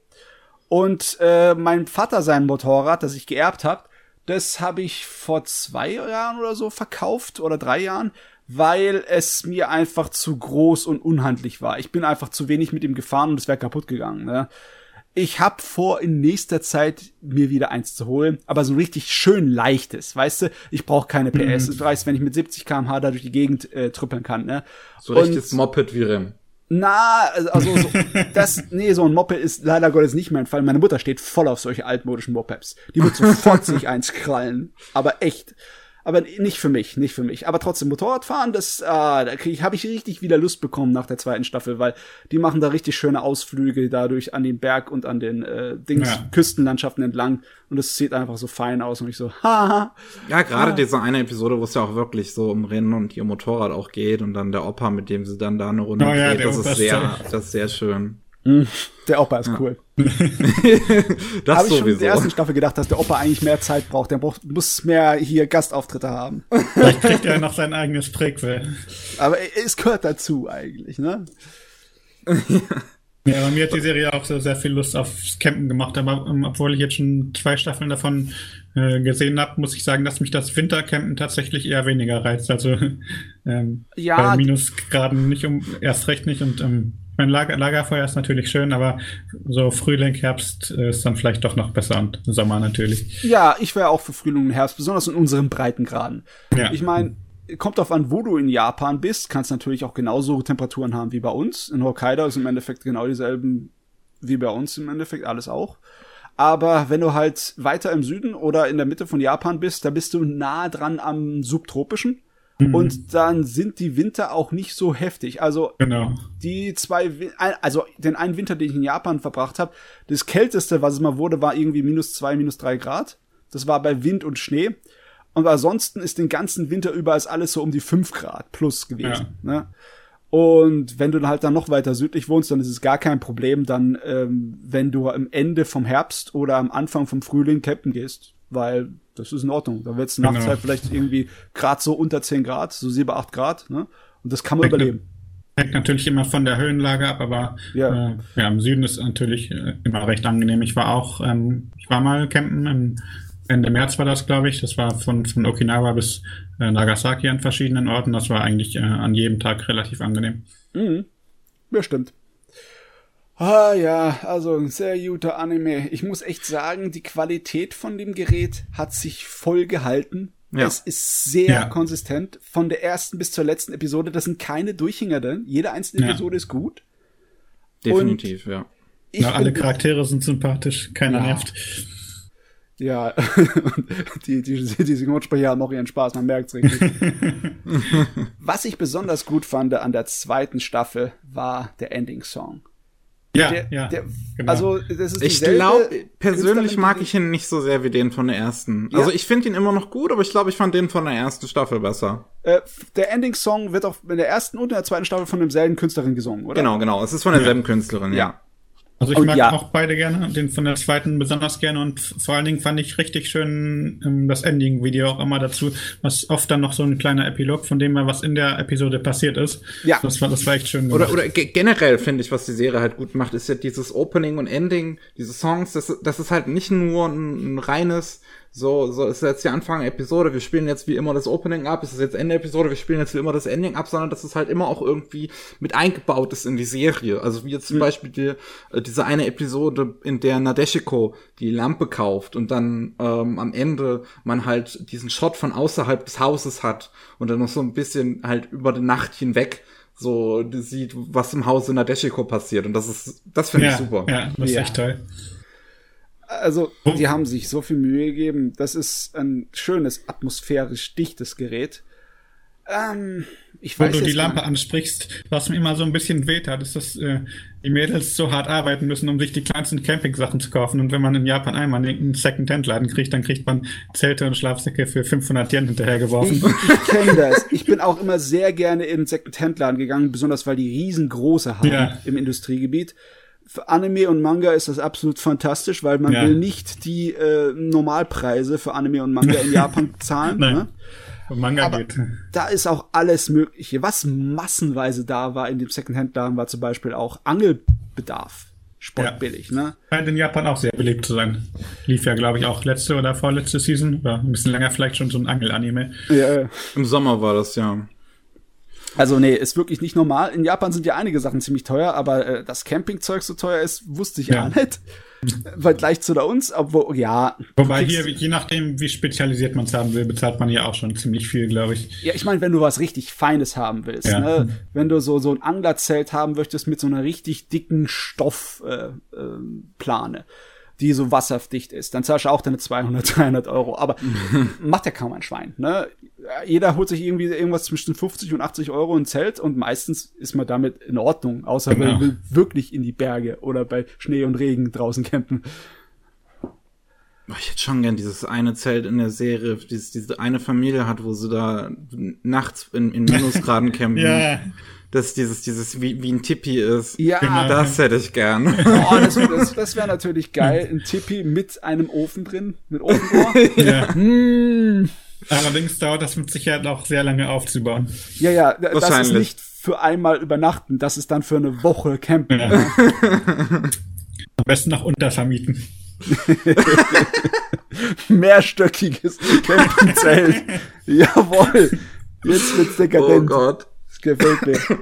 Und äh, mein Vater sein Motorrad, das ich geerbt habe, das habe ich vor zwei Jahren oder so verkauft oder drei Jahren weil es mir einfach zu groß und unhandlich war. Ich bin einfach zu wenig mit ihm gefahren und es wäre kaputt gegangen. Ne? Ich hab vor, in nächster Zeit mir wieder eins zu holen, aber so richtig schön leichtes, weißt du? Ich brauche keine PS. Mhm. Ich weiß, wenn ich mit 70 km/h da durch die Gegend äh, trüppeln kann, ne? So richtiges Moped wie Rem. Na, also so, das, nee, so ein Moped ist leider Gottes nicht mein Fall. Meine Mutter steht voll auf solche altmodischen Mopeds. Die wird sofort sich eins krallen. Aber echt aber nicht für mich, nicht für mich. Aber trotzdem Motorradfahren, das, ah, da habe ich richtig wieder Lust bekommen nach der zweiten Staffel, weil die machen da richtig schöne Ausflüge dadurch an den Berg und an den äh, Dings, ja. Küstenlandschaften entlang und es sieht einfach so fein aus und ich so, haha. Ja, gerade ah. diese eine Episode, wo es ja auch wirklich so um Rennen und ihr Motorrad auch geht und dann der Opa, mit dem sie dann da eine Runde oh, ja, das ist sehr, das ist sehr schön. Mhm. Der Opa ist cool. das Habe ich schon in der ersten Staffel gedacht, dass der Opa eigentlich mehr Zeit braucht. Der braucht, muss mehr hier Gastauftritte haben. Vielleicht kriegt er noch sein eigenes Prequel. Aber es gehört dazu eigentlich, ne? Ja, bei mir hat die Serie auch so sehr viel Lust aufs Campen gemacht, aber um, obwohl ich jetzt schon zwei Staffeln davon äh, gesehen habe, muss ich sagen, dass mich das Wintercampen tatsächlich eher weniger reizt. Also ähm, ja, bei Minusgraden nicht um erst recht nicht und ähm, mein Lager, Lagerfeuer ist natürlich schön, aber so Frühling, Herbst äh, ist dann vielleicht doch noch besser und Sommer natürlich. Ja, ich wäre auch für Frühling und Herbst, besonders in unseren Breitengraden. Ja. Ich meine, kommt auf an, wo du in Japan bist, kannst natürlich auch genauso Temperaturen haben wie bei uns. In Hokkaido ist im Endeffekt genau dieselben wie bei uns im Endeffekt, alles auch. Aber wenn du halt weiter im Süden oder in der Mitte von Japan bist, da bist du nah dran am Subtropischen. Mhm. Und dann sind die Winter auch nicht so heftig. Also genau. die zwei, also den einen Winter, den ich in Japan verbracht habe, das kälteste, was es mal wurde, war irgendwie minus zwei, minus drei Grad. Das war bei Wind und Schnee. Und ansonsten ist den ganzen Winter über ist alles so um die fünf Grad plus gewesen. Ja. Ne? Und wenn du halt dann noch weiter südlich wohnst, dann ist es gar kein Problem, dann, ähm, wenn du am Ende vom Herbst oder am Anfang vom Frühling campen gehst weil das ist in Ordnung. Da wird es nachts genau. halt vielleicht irgendwie grad so unter 10 Grad, so 7, 8 Grad, ne? Und das kann man Hängt überleben. Hängt natürlich immer von der Höhenlage ab, aber ja. Äh, ja, im Süden ist natürlich äh, immer recht angenehm. Ich war auch, ähm, ich war mal campen im Ende März war das, glaube ich. Das war von, von Okinawa bis äh, Nagasaki an verschiedenen Orten. Das war eigentlich äh, an jedem Tag relativ angenehm. Mhm. Ja, stimmt. Ah ja, also ein sehr guter Anime. Ich muss echt sagen, die Qualität von dem Gerät hat sich voll gehalten. Ja. Es ist sehr ja. konsistent. Von der ersten bis zur letzten Episode, das sind keine Durchhänger drin. Jede einzelne ja. Episode ist gut. Definitiv, Und ja. Na, alle Charaktere sind sympathisch, keiner Ja. nervt. Ja, die, die, die Synchronsprecher haben auch ihren Spaß, man merkt's richtig. Was ich besonders gut fand an der zweiten Staffel war der Ending-Song. Ja, Der, ja. der, genau. Also, das ist Ich glaube, persönlich mag ich ihn nicht so sehr wie den von der ersten. Ja. Also ich finde ihn immer noch gut, aber ich glaube, ich fand den von der ersten Staffel besser. Äh, der Ending-Song wird auch in der ersten und in der zweiten Staffel von demselben Künstlerin gesungen, oder? Genau, genau. Es ist von derselben Künstlerin, ja. Ja. Also ich Und mag ja. auch beide gerne, den von der zweiten besonders gerne und vor allen Dingen fand ich richtig schön ähm, das Ending-Video auch immer dazu, was oft dann noch so ein kleiner Epilog von dem, was in der Episode passiert ist. Ja. Das war, das war echt schön. Oder, gemacht. oder ge- generell finde ich, was die Serie halt gut macht, ist ja dieses Opening und Ending, diese Songs, das, das ist halt nicht nur ein, ein reines, so, so ist jetzt der Anfang der Episode, wir spielen jetzt wie immer das Opening ab, ist es jetzt Ende Episode, wir spielen jetzt wie immer das Ending ab, sondern dass es halt immer auch irgendwie mit eingebaut ist in die Serie. Also wie jetzt zum Beispiel die, äh, diese eine Episode, in der Nadeshiko die Lampe kauft und dann ähm, am Ende man halt diesen Shot von außerhalb des Hauses hat und dann noch so ein bisschen halt über die Nacht hinweg so die sieht, was im Hause Nadeshiko passiert. Und das ist, das finde ja, ich super. Ja, das ist Ja. echt toll. Also, die haben sich so viel Mühe gegeben. Das ist ein schönes, atmosphärisch dichtes Gerät. Ähm, ich Wo weiß du die Lampe ansprichst, was mir immer so ein bisschen weht hat, ist, dass äh, die Mädels so hart arbeiten müssen, um sich die kleinsten Campingsachen zu kaufen. Und wenn man in Japan einmal einen Second-Hand-Laden kriegt, dann kriegt man Zelte und Schlafsäcke für 500 Yen hinterhergeworfen. Ich, ich kenne das. Ich bin auch immer sehr gerne in Second-Hand-Laden gegangen, besonders weil die riesengroße haben Ja. im Industriegebiet. Für Anime und Manga ist das absolut fantastisch, weil man Ja. will nicht die äh, Normalpreise für Anime und Manga in Japan zahlen. Nein. Ne? Manga Aber- geht. Da ist auch alles Mögliche. Was massenweise da war in dem Second-Hand-Laden, war zum Beispiel auch Angelbedarf. Sportbillig, ne? Scheint in Japan auch sehr beliebt zu sein. Lief ja, glaube ich, auch letzte oder vorletzte Season, war ein bisschen länger vielleicht schon so ein Angel-Anime. Ja, Im Sommer war das, ja. Also nee, ist wirklich nicht normal. In Japan sind ja einige Sachen ziemlich teuer, aber äh, dass Campingzeug so teuer ist, wusste ich Ja. ja nicht. Weil gleich zu da uns, obwohl, ja. Wobei hier, je nachdem, wie spezialisiert man es haben will, bezahlt man ja auch schon ziemlich viel, glaube ich. Ja, ich meine, wenn du was richtig Feines haben willst, Ja. ne? wenn du so, so ein Anglerzelt haben möchtest mit so einer richtig dicken Stoffplane, äh, ähm, Plane, die so wasserdicht ist, dann zahlst du auch deine 200, 300 Euro. Aber macht ja kaum ein Schwein. Ne? Jeder holt sich irgendwie irgendwas zwischen 50 und 80 Euro ein Zelt und meistens ist man damit in Ordnung, außer Genau. man will wirklich in die Berge oder bei Schnee und Regen draußen campen. Oh, Ich hätte schon gern dieses eine Zelt in der Serie, dieses, diese eine Familie hat, wo sie da nachts in, in Minusgraden campen. Das dieses, dieses, wie, wie ein Tipi ist. Ja, Genau. Das hätte ich gern. Oh, das, das, das wäre natürlich geil. Ein Tipi mit einem Ofen drin, mit Ofenrohr. Ja. Hm. Allerdings dauert das mit Sicherheit auch sehr lange aufzubauen. Ja, ja, das ist nicht für einmal übernachten, das ist dann für eine Woche campen. Ja. Am besten noch untervermieten. Mehrstöckiges Campingzelt. Jawohl. Jetzt wird's Oh dekadent. Gott. das gefällt mir.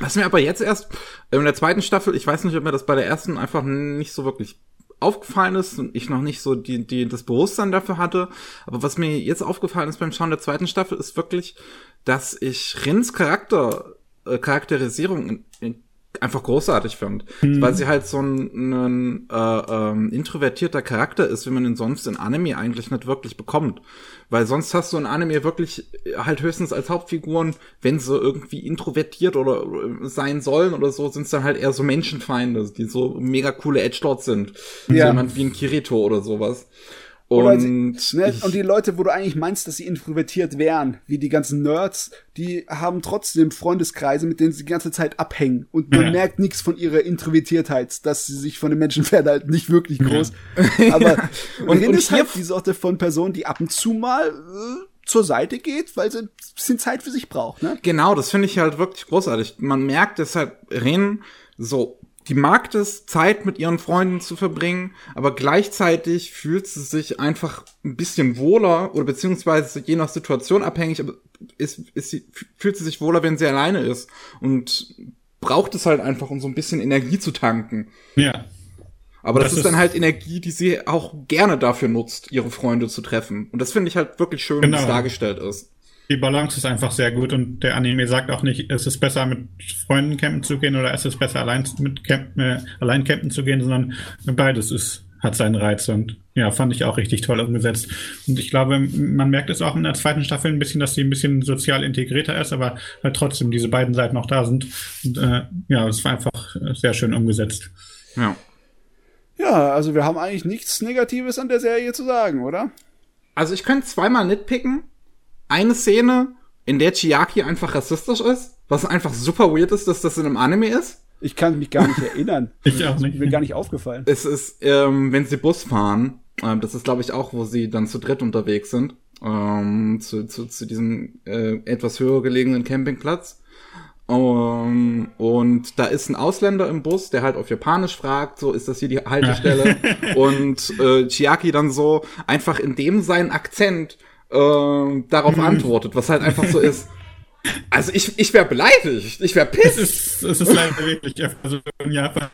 Was mir aber jetzt erst in der zweiten Staffel, ich weiß nicht, ob mir das bei der ersten einfach nicht so wirklich aufgefallen ist und ich noch nicht so die, die, das Bewusstsein dafür hatte. Aber was mir jetzt aufgefallen ist beim Schauen der zweiten Staffel, ist wirklich, dass ich Rins Charakter, äh, Charakterisierung in, in, einfach großartig finde. Weil sie halt so ein, ein äh, ähm, introvertierter Charakter ist, wie man ihn sonst in Anime eigentlich nicht wirklich bekommt. Weil sonst hast du in Anime wirklich äh, halt höchstens als Hauptfiguren, wenn sie irgendwie introvertiert oder äh, sein sollen oder so, sind es dann halt eher so Menschenfeinde, die so mega coole Edgelords sind. So Ja. jemand wie ein Kirito oder sowas. Und, sie, ne, und die Leute, wo du eigentlich meinst, dass sie introvertiert wären, wie die ganzen Nerds, die haben trotzdem Freundeskreise, mit denen sie die ganze Zeit abhängen. Und man Ja. merkt nichts von ihrer Introvertiertheit, dass sie sich von den Menschen fernhalten, nicht wirklich groß. Aber Und- und, und ist halt die Sorte von Person, die ab und zu mal äh, zur Seite geht, weil sie ein bisschen Zeit für sich braucht. Ne? Genau, das finde ich halt wirklich großartig. Man merkt deshalb, Ren, so, die mag es, Zeit mit ihren Freunden zu verbringen, aber gleichzeitig fühlt sie sich einfach ein bisschen wohler oder beziehungsweise je nach Situation abhängig, aber ist, ist sie, fühlt sie sich wohler, wenn sie alleine ist und braucht es halt einfach, um so ein bisschen Energie zu tanken. Ja. Aber das, Das ist dann ist- halt Energie, die sie auch gerne dafür nutzt, ihre Freunde zu treffen. Und das finde ich halt wirklich schön, wie Genau. es dargestellt ist. Die Balance ist einfach sehr gut und der Anime sagt auch nicht, es ist besser mit Freunden campen zu gehen oder es ist besser allein mit campen, äh, allein campen zu gehen, sondern beides ist, hat seinen Reiz und ja, fand ich auch richtig toll umgesetzt. Und ich glaube, man merkt es auch in der zweiten Staffel ein bisschen, dass sie ein bisschen sozial integrierter ist, aber halt trotzdem diese beiden Seiten auch da sind. Und äh, ja, es war einfach sehr schön umgesetzt. Ja. Ja, also wir haben eigentlich nichts Negatives an der Serie zu sagen, oder? Also ich könnte zweimal nitpicken eine Szene, in der Chiaki einfach rassistisch ist, was einfach super weird ist, dass das in einem Anime ist. Ich kann mich gar nicht erinnern. ich auch nicht. Mir gar nicht aufgefallen. Es ist, ähm, wenn sie Bus fahren, ähm, das ist glaube ich auch, wo sie dann zu dritt unterwegs sind, ähm, zu, zu, zu diesem äh, etwas höher gelegenen Campingplatz. Um, und da ist ein Ausländer im Bus, der halt auf Japanisch fragt, so ist das hier die Haltestelle. und äh, Chiaki dann so einfach in dem seinen Akzent äh, darauf mhm. antwortet, was halt einfach so ist. Also ich, ich wäre beleidigt, ich wäre piss. Es ist, es ist leider wirklich also in Japan.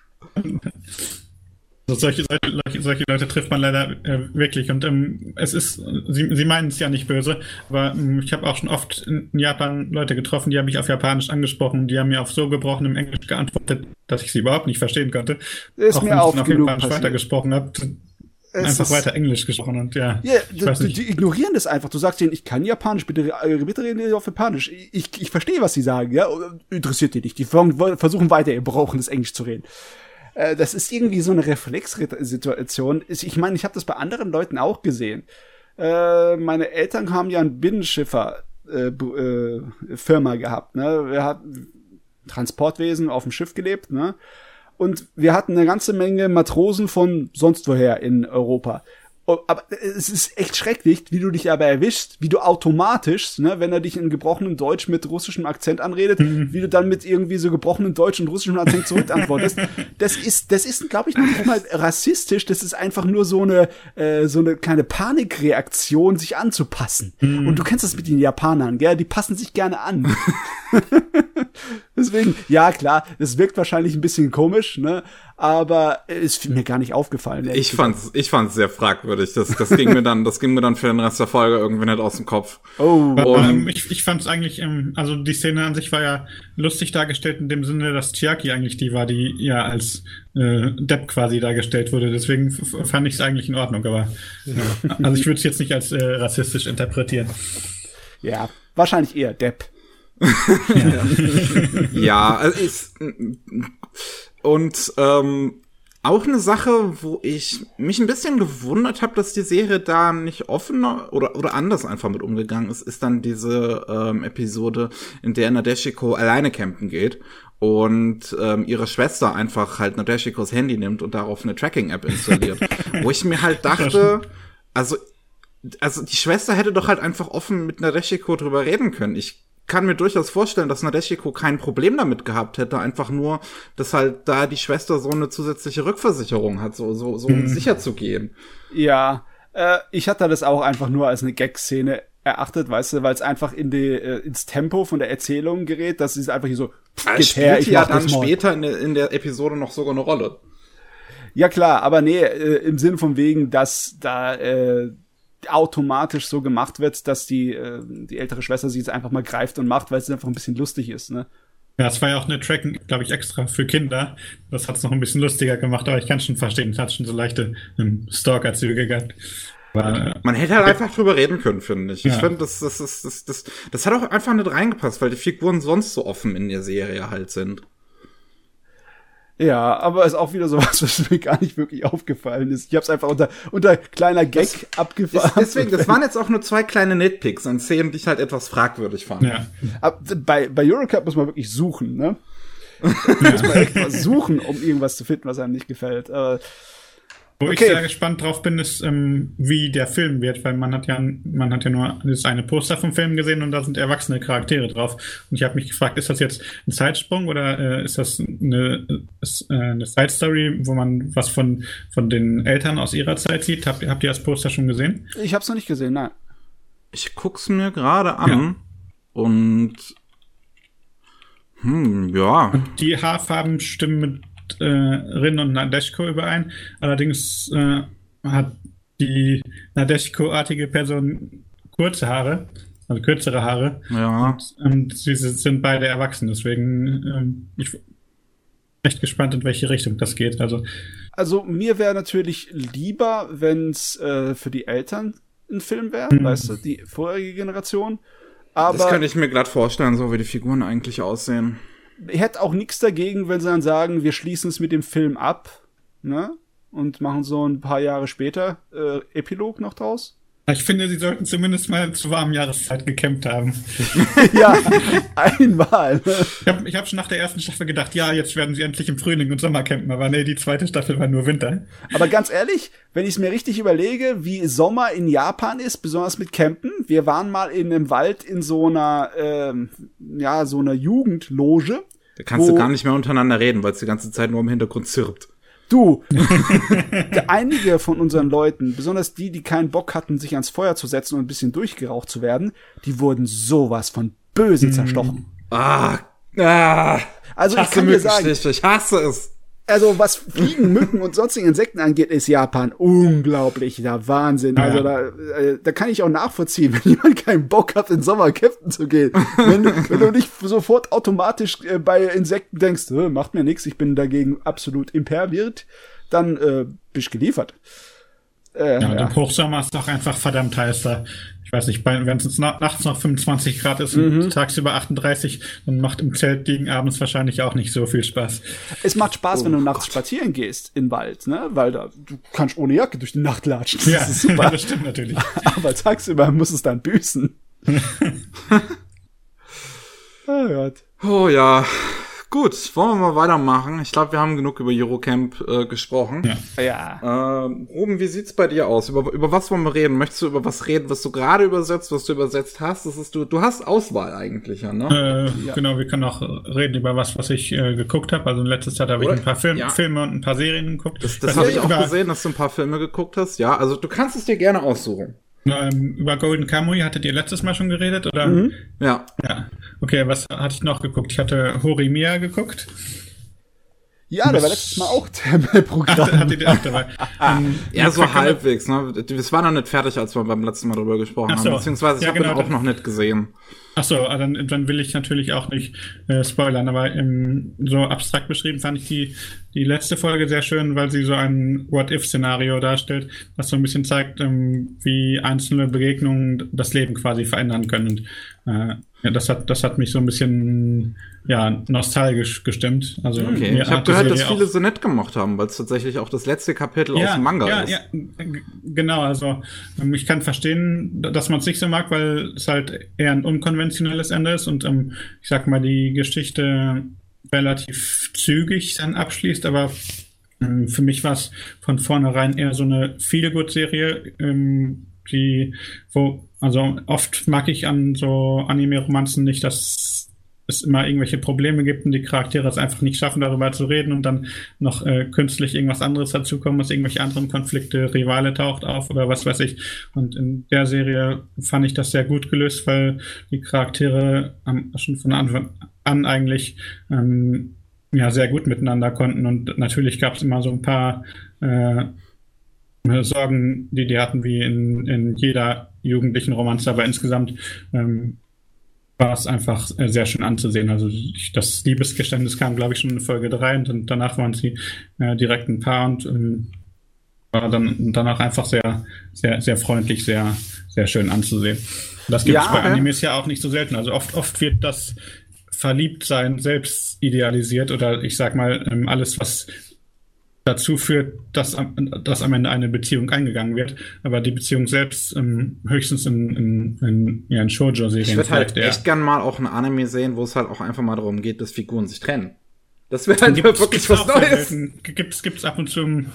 Also solche, solche, solche Leute trifft man leider äh, wirklich. Und ähm, es ist, sie, sie meinen es ja nicht böse, aber ähm, ich habe auch schon oft in Japan Leute getroffen, die haben mich auf Japanisch angesprochen, die haben mir auf so gebrochenem Englisch geantwortet, dass ich sie überhaupt nicht verstehen konnte. Ist auch mir wenn ich auf Japanisch weitergesprochen habe einfach ist, weiter Englisch gesprochen und ja. Ja, die, die, ignorieren das einfach. Du sagst denen, ich kann Japanisch, bitte, äh, bitte reden auf Japanisch. Ich, ich verstehe, was sie sagen, ja. Interessiert die nicht. Die versuchen weiter ihr brauchendes Englisch zu reden. Äh, das ist irgendwie so eine Reflexsituation. Ich meine, ich habe das bei anderen Leuten auch gesehen. Äh, meine Eltern haben ja ein Binnenschiffer äh, Firma gehabt, ne? Wir hatten Transportwesen auf dem Schiff gelebt, ne? Und wir hatten eine ganze Menge Matrosen von sonst woher in Europa. Oh, aber es ist echt schrecklich, wie du dich aber erwischst, wie du automatisch, ne, wenn er dich in gebrochenem Deutsch mit russischem Akzent anredet, mhm. wie du dann mit irgendwie so gebrochenem Deutsch und russischem Akzent zurückantwortest. das ist, das ist, glaube ich, nicht mal rassistisch. Das ist einfach nur so eine, äh, so eine kleine Panikreaktion, sich anzupassen. Mhm. Und du kennst das mit den Japanern, gell? Die passen sich gerne an. Deswegen, ja klar, es wirkt wahrscheinlich ein bisschen komisch, ne? aber ist mir gar nicht aufgefallen. Ich fand's, ich fand's sehr fragwürdig. Das, das ging mir dann, das ging mir dann für den Rest der Folge irgendwie nicht aus dem Kopf. Oh. Und, ähm, ich, ich fand's eigentlich, ähm, also die Szene an sich war ja lustig dargestellt in dem Sinne, dass Chiaki eigentlich die war, die ja als äh, Depp quasi dargestellt wurde. Deswegen fand ich es eigentlich in Ordnung. Aber ja. also ich würde es jetzt nicht als äh, rassistisch interpretieren. Ja, wahrscheinlich eher Depp. Ja, ja also ist und ähm, auch eine Sache, wo ich mich ein bisschen gewundert habe, dass die Serie da nicht offener oder, oder anders einfach mit umgegangen ist, ist dann diese ähm, Episode, in der Nadeshiko alleine campen geht und ähm, ihre Schwester einfach halt Nadeshikos Handy nimmt und darauf eine Tracking-App installiert. wo ich mir halt dachte, also, also die Schwester hätte doch halt einfach offen mit Nadeshiko drüber reden können. Ich kann mir durchaus vorstellen, dass Nadeshiko kein Problem damit gehabt hätte, einfach nur, dass halt da die Schwester so eine zusätzliche Rückversicherung hat, so, so, so um mhm. sicher zu gehen. Ja, äh, ich hatte das auch einfach nur als eine Gag-Szene erachtet, weißt du, weil es einfach in die, äh, ins Tempo von der Erzählung gerät, dass sie einfach hier so pff, geht her, ich ja dann später in der, in der Episode noch sogar eine Rolle. Ja klar, aber nee, äh, im Sinn von wegen, dass da äh, automatisch so gemacht wird, dass die, äh, die ältere Schwester sie jetzt einfach mal greift und macht, weil es einfach ein bisschen lustig ist, ne? Ja, es war ja auch eine Tracking, glaube ich, extra für Kinder. Das hat es noch ein bisschen lustiger gemacht, aber ich kann schon verstehen, es hat schon so leichte ähm, Stalker-Züge gehabt. Aber, Man hätte halt einfach drüber reden können, finde ich. Ja. Ich finde, das, das, das, das, das, das hat auch einfach nicht reingepasst, weil die Figuren sonst so offen in der Serie halt sind. Ja, aber ist auch wieder sowas, was mir gar nicht wirklich aufgefallen ist. Ich habe es einfach unter, unter kleiner Gag abgefahren. Deswegen, das waren jetzt auch nur zwei kleine Nitpicks an Szenen, die ich halt etwas fragwürdig fand. Ja. Aber bei, bei Eurocup muss man wirklich suchen, ne? muss man echt mal suchen, um irgendwas zu finden, was einem nicht gefällt. Aber wo okay. ich sehr gespannt drauf bin, ist, ähm, wie der Film wird, weil man hat ja, man hat ja nur das eine Poster vom Film gesehen und da sind erwachsene Charaktere drauf. Und ich habe mich gefragt, ist das jetzt ein Zeitsprung oder äh, ist das eine, ist, äh, eine Side Story, wo man was von von den Eltern aus ihrer Zeit sieht? Habt, habt ihr das Poster schon gesehen? Ich habe es noch nicht gesehen, nein. Ich guck's mir gerade an ja. und hm, ja. Und die Haarfarben stimmen mit äh, Rin und Nadeshko überein. Allerdings äh, hat die Nadeshko-artige Person kurze Haare also kürzere Haare. Ja. Und, ähm, sie sind beide erwachsen, deswegen ähm, ich bin echt gespannt, in welche Richtung das geht. Also, Also mir wäre natürlich lieber, wenn es äh, für die Eltern ein Film wäre, weißt du, die vorherige Generation. Das Aber kann ich mir glatt vorstellen, so wie die Figuren eigentlich aussehen. Hätte auch nichts dagegen, wenn sie dann sagen, wir schließen es mit dem Film ab, ne? Und machen so ein paar Jahre später äh, Epilog noch draus. Ich finde, sie sollten zumindest mal zur warmen Jahreszeit gecampt haben. ja, einmal. Ich habe ich hab schon nach der ersten Staffel gedacht, ja, jetzt werden sie endlich im Frühling und Sommer campen, aber nee, die zweite Staffel war nur Winter. Aber ganz ehrlich, wenn ich es mir richtig überlege, wie Sommer in Japan ist, besonders mit Campen. Wir waren mal in einem Wald in so einer, ähm, ja, so einer Jugendloge. Da kannst du gar nicht mehr untereinander reden, weil es die ganze Zeit nur im Hintergrund zirpt. Du, einige von unseren Leuten, besonders die, die keinen Bock hatten, sich ans Feuer zu setzen und ein bisschen durchgeraucht zu werden, die wurden sowas von böse zerstochen. Ah, ah. Also ich kann dir sagen, ich hasse es. Also was Fliegen, Mücken und sonstige Insekten angeht, ist Japan unglaublich der Wahnsinn. Also Ja. da, äh, da kann ich auch nachvollziehen, wenn jemand keinen Bock hat, in Sommer campen zu gehen. Wenn, du- wenn du nicht sofort automatisch äh, bei Insekten denkst, macht mir nichts, ich bin dagegen absolut imperviert, dann äh, bist du geliefert. Äh, Ja, ja. im Hochsommer ist doch einfach verdammt heiß da. Ich weiß nicht, wenn es na nachts noch 25 Grad ist Mhm. und tagsüber 38, dann macht im Zelt liegen abends wahrscheinlich auch nicht so viel Spaß. Es macht Spaß, Oh wenn du nachts spazieren gehst im Wald, ne? Weil da du kannst ohne Jacke durch die Nacht latschen. Das Ja, ist super. das stimmt natürlich. Aber tagsüber muss es dann büßen. oh Gott. Oh ja. Gut, wollen wir mal weitermachen. Ich glaube, wir haben genug über Eurocamp äh, gesprochen. Ja. Ja. Ähm, Ruben, wie sieht's bei dir aus? Über, über was wollen wir reden? Möchtest du über was reden, was du gerade übersetzt, was du übersetzt hast? Das ist du, du hast Auswahl eigentlich, ja, ne? Äh, Genau, wir können auch reden über was, was ich äh, geguckt habe. Also in letzter Zeit habe ich ein paar Film, ja. Filme und ein paar Serien geguckt. das das habe ich auch gesehen, dass du ein paar Filme geguckt hast. Ja, also du kannst es dir gerne aussuchen. Ähm, über Golden Kamuy hattet ihr letztes Mal schon geredet, oder? Mhm. Ja. Ja. Okay, was hatte ich noch geguckt? Ich hatte Horimiya geguckt. Ja, der war letztes Mal auch der Programm. Hattet ihr auch dabei? Ähm, Ja, so halbwegs, ne? Es war noch nicht fertig, als wir beim letzten Mal drüber gesprochen Ach so. haben. Beziehungsweise ich Ja, habe genau, ihn auch dann- noch nicht gesehen. Ach so, ah, dann, dann will ich natürlich auch nicht äh, spoilern, aber ähm, so abstrakt beschrieben fand ich die, die letzte Folge sehr schön, weil sie so ein What-If-Szenario darstellt, was so ein bisschen zeigt, ähm, wie einzelne Begegnungen das Leben quasi verändern können. Und, äh, ja, das hat, das hat mich so ein bisschen ja, nostalgisch gestimmt. Also Okay. Ich habe gehört, dass viele so nett gemacht haben, weil es tatsächlich auch das letzte Kapitel aus dem Manga ja, ist. Ja, genau, also ähm, ich kann verstehen, dass man es nicht so mag, weil es halt eher ein unkonventionelles Ende ist und ähm, ich sag mal, die Geschichte relativ zügig dann abschließt, aber ähm, für mich war es von vornherein eher so eine Feel-Good-Serie, ähm, die, wo, also oft mag ich an so Anime-Romanzen nicht, dass es immer irgendwelche Probleme gibt und die Charaktere es einfach nicht schaffen, darüber zu reden und dann noch äh, künstlich irgendwas anderes dazukommen muss, irgendwelche anderen Konflikte, Rivale taucht auf oder was weiß ich. Und in der Serie fand ich das sehr gut gelöst, weil die Charaktere am, schon von Anfang an eigentlich ähm, ja sehr gut miteinander konnten und natürlich gab es immer so ein paar äh, Sorgen, die die hatten, wie in, in jeder jugendlichen Romanze, aber insgesamt ähm, war es einfach äh, sehr schön anzusehen. Also das Liebesgeständnis kam, glaube ich, schon in Folge 3 und dann, danach waren sie äh, direkt ein Paar und ähm, war dann danach einfach sehr, sehr, sehr freundlich, sehr, sehr schön anzusehen. Das gibt es Ja, bei okay. Animes ja auch nicht so selten. Also oft, oft wird das Verliebtsein selbst idealisiert oder ich sag mal, ähm, alles, was dazu führt, dass, am- dass am Ende eine Beziehung eingegangen wird, aber die Beziehung selbst ähm, höchstens in, in, in, ja, in Shoujo-Serien Ich würde halt echt gern mal auch ein Anime sehen, wo es halt auch einfach mal darum geht, dass Figuren sich trennen. Das wäre halt Gibt's- wirklich gibt's was Neues. Gibt's, gibt's ab und zu im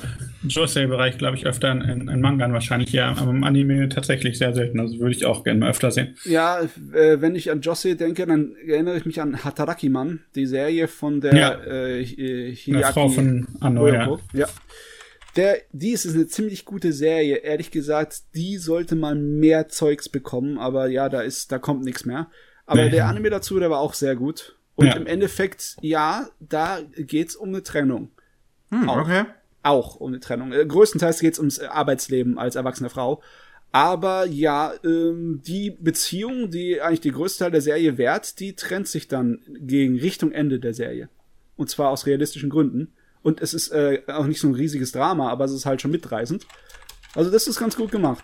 Josei-Bereich, glaube ich, öfter in, in, in Mangan wahrscheinlich, ja, aber im Anime tatsächlich sehr selten. Also würde ich auch gerne mal öfter sehen. Ja, äh, wenn ich an Jose denke, dann erinnere ich mich an Hatarakiman, die Serie von der Ja. äh, äh, Hideaki Frau von Anno, ja. Ja. Der, die ist eine ziemlich gute Serie. Ehrlich gesagt, die sollte mal mehr Zeugs bekommen, aber ja, da ist, da kommt nichts mehr. Aber Nee. der Anime dazu, der war auch sehr gut. Und Ja. im Endeffekt, ja, da geht's um eine Trennung. Hm, Auch. okay. Auch um eine Trennung. Äh, größtenteils geht's ums äh, Arbeitsleben als erwachsene Frau. Aber ja, ähm, die Beziehung, die eigentlich die größte Teil der Serie währt, die trennt sich dann gegen Richtung Ende der Serie. Und zwar aus realistischen Gründen. Und es ist äh, auch nicht so ein riesiges Drama, aber es ist halt schon mitreißend. Also das ist ganz gut gemacht.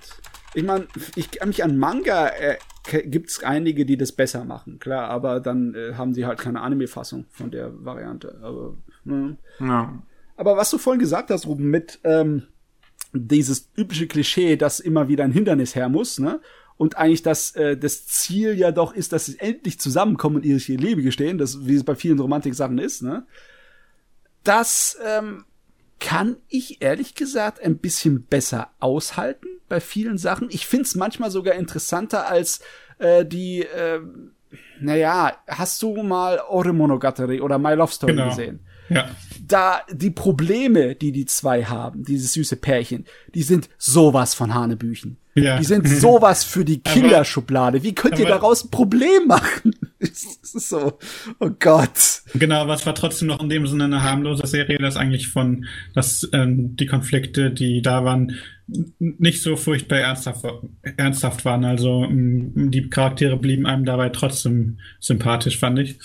Ich meine, ich kann mich an Manga äh, gibt's einige, die das besser machen, klar, aber dann äh, haben sie halt keine Anime-Fassung von der Variante. Aber, ne. Ja. aber was du vorhin gesagt hast, Ruben, mit ähm, dieses übliche Klischee, dass immer wieder ein Hindernis her muss, ne? Und eigentlich das, äh, das Ziel ja doch ist, dass sie endlich zusammenkommen und ihre Liebe gestehen, das, wie es bei vielen Romantik-Sachen ist, ne? Das ähm, kann ich ehrlich gesagt ein bisschen besser aushalten bei vielen Sachen. Ich find's manchmal sogar interessanter als äh, die, äh, naja, hast du mal Ore Monogatari oder My Love Story Genau. gesehen? Ja. da die Probleme, die die zwei haben, dieses süße Pärchen, die sind sowas von Hanebüchen. Ja. Die sind sowas für die Kinderschublade. Wie könnt ihr daraus ein Problem machen? So, oh Gott. Genau, was war trotzdem noch in dem Sinne eine harmlose Serie, dass eigentlich von, dass ähm, die Konflikte, die da waren, nicht so furchtbar ernsthaft, ernsthaft waren. Also die Charaktere blieben einem dabei trotzdem sympathisch, fand ich.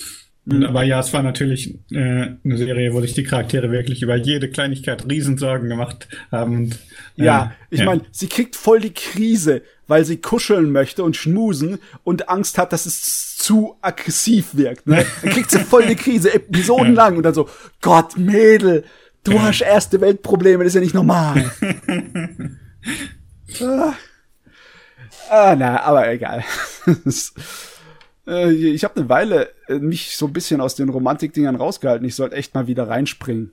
Aber ja, es war natürlich äh, eine Serie, wo sich die Charaktere wirklich über jede Kleinigkeit Riesensorgen gemacht haben. Und, äh, Ja, ich meine, sie kriegt voll die Krise, weil sie kuscheln möchte und schmusen und Angst hat, dass es zu aggressiv wirkt. Ne? Dann kriegt sie voll die Krise, episodenlang und dann so, Gott, Mädel, du hast erste Weltprobleme, das ist ja nicht normal. ah. ah, na, aber egal. Äh, ich habe eine Weile äh, mich so ein bisschen aus den Romantikdingern rausgehalten. Ich sollte echt mal wieder reinspringen.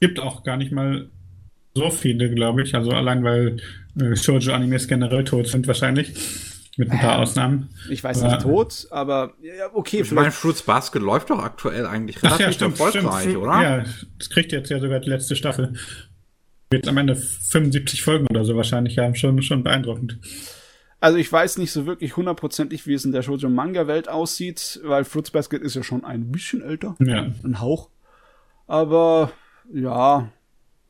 gibt auch gar nicht mal so viele, glaube ich. Also allein weil äh, Shoujo-Animes generell tot sind wahrscheinlich. Mit ein paar Ausnahmen. Ich weiß nicht tot, aber ja, okay, Ich meine, Fruits Basket läuft doch aktuell eigentlich Ach relativ ja, stimmt, erfolgreich, stimmt. oder? Ja, das kriegt jetzt ja sogar die letzte Staffel. Wird am Ende 75 Folgen oder so wahrscheinlich haben. Schon, schon beeindruckend. Also ich weiß nicht so wirklich hundertprozentig, wie es in der Shoujo-Manga-Welt aussieht, weil Fruits Basket ist ja schon ein bisschen älter. Ja. Ein Hauch. Aber ja,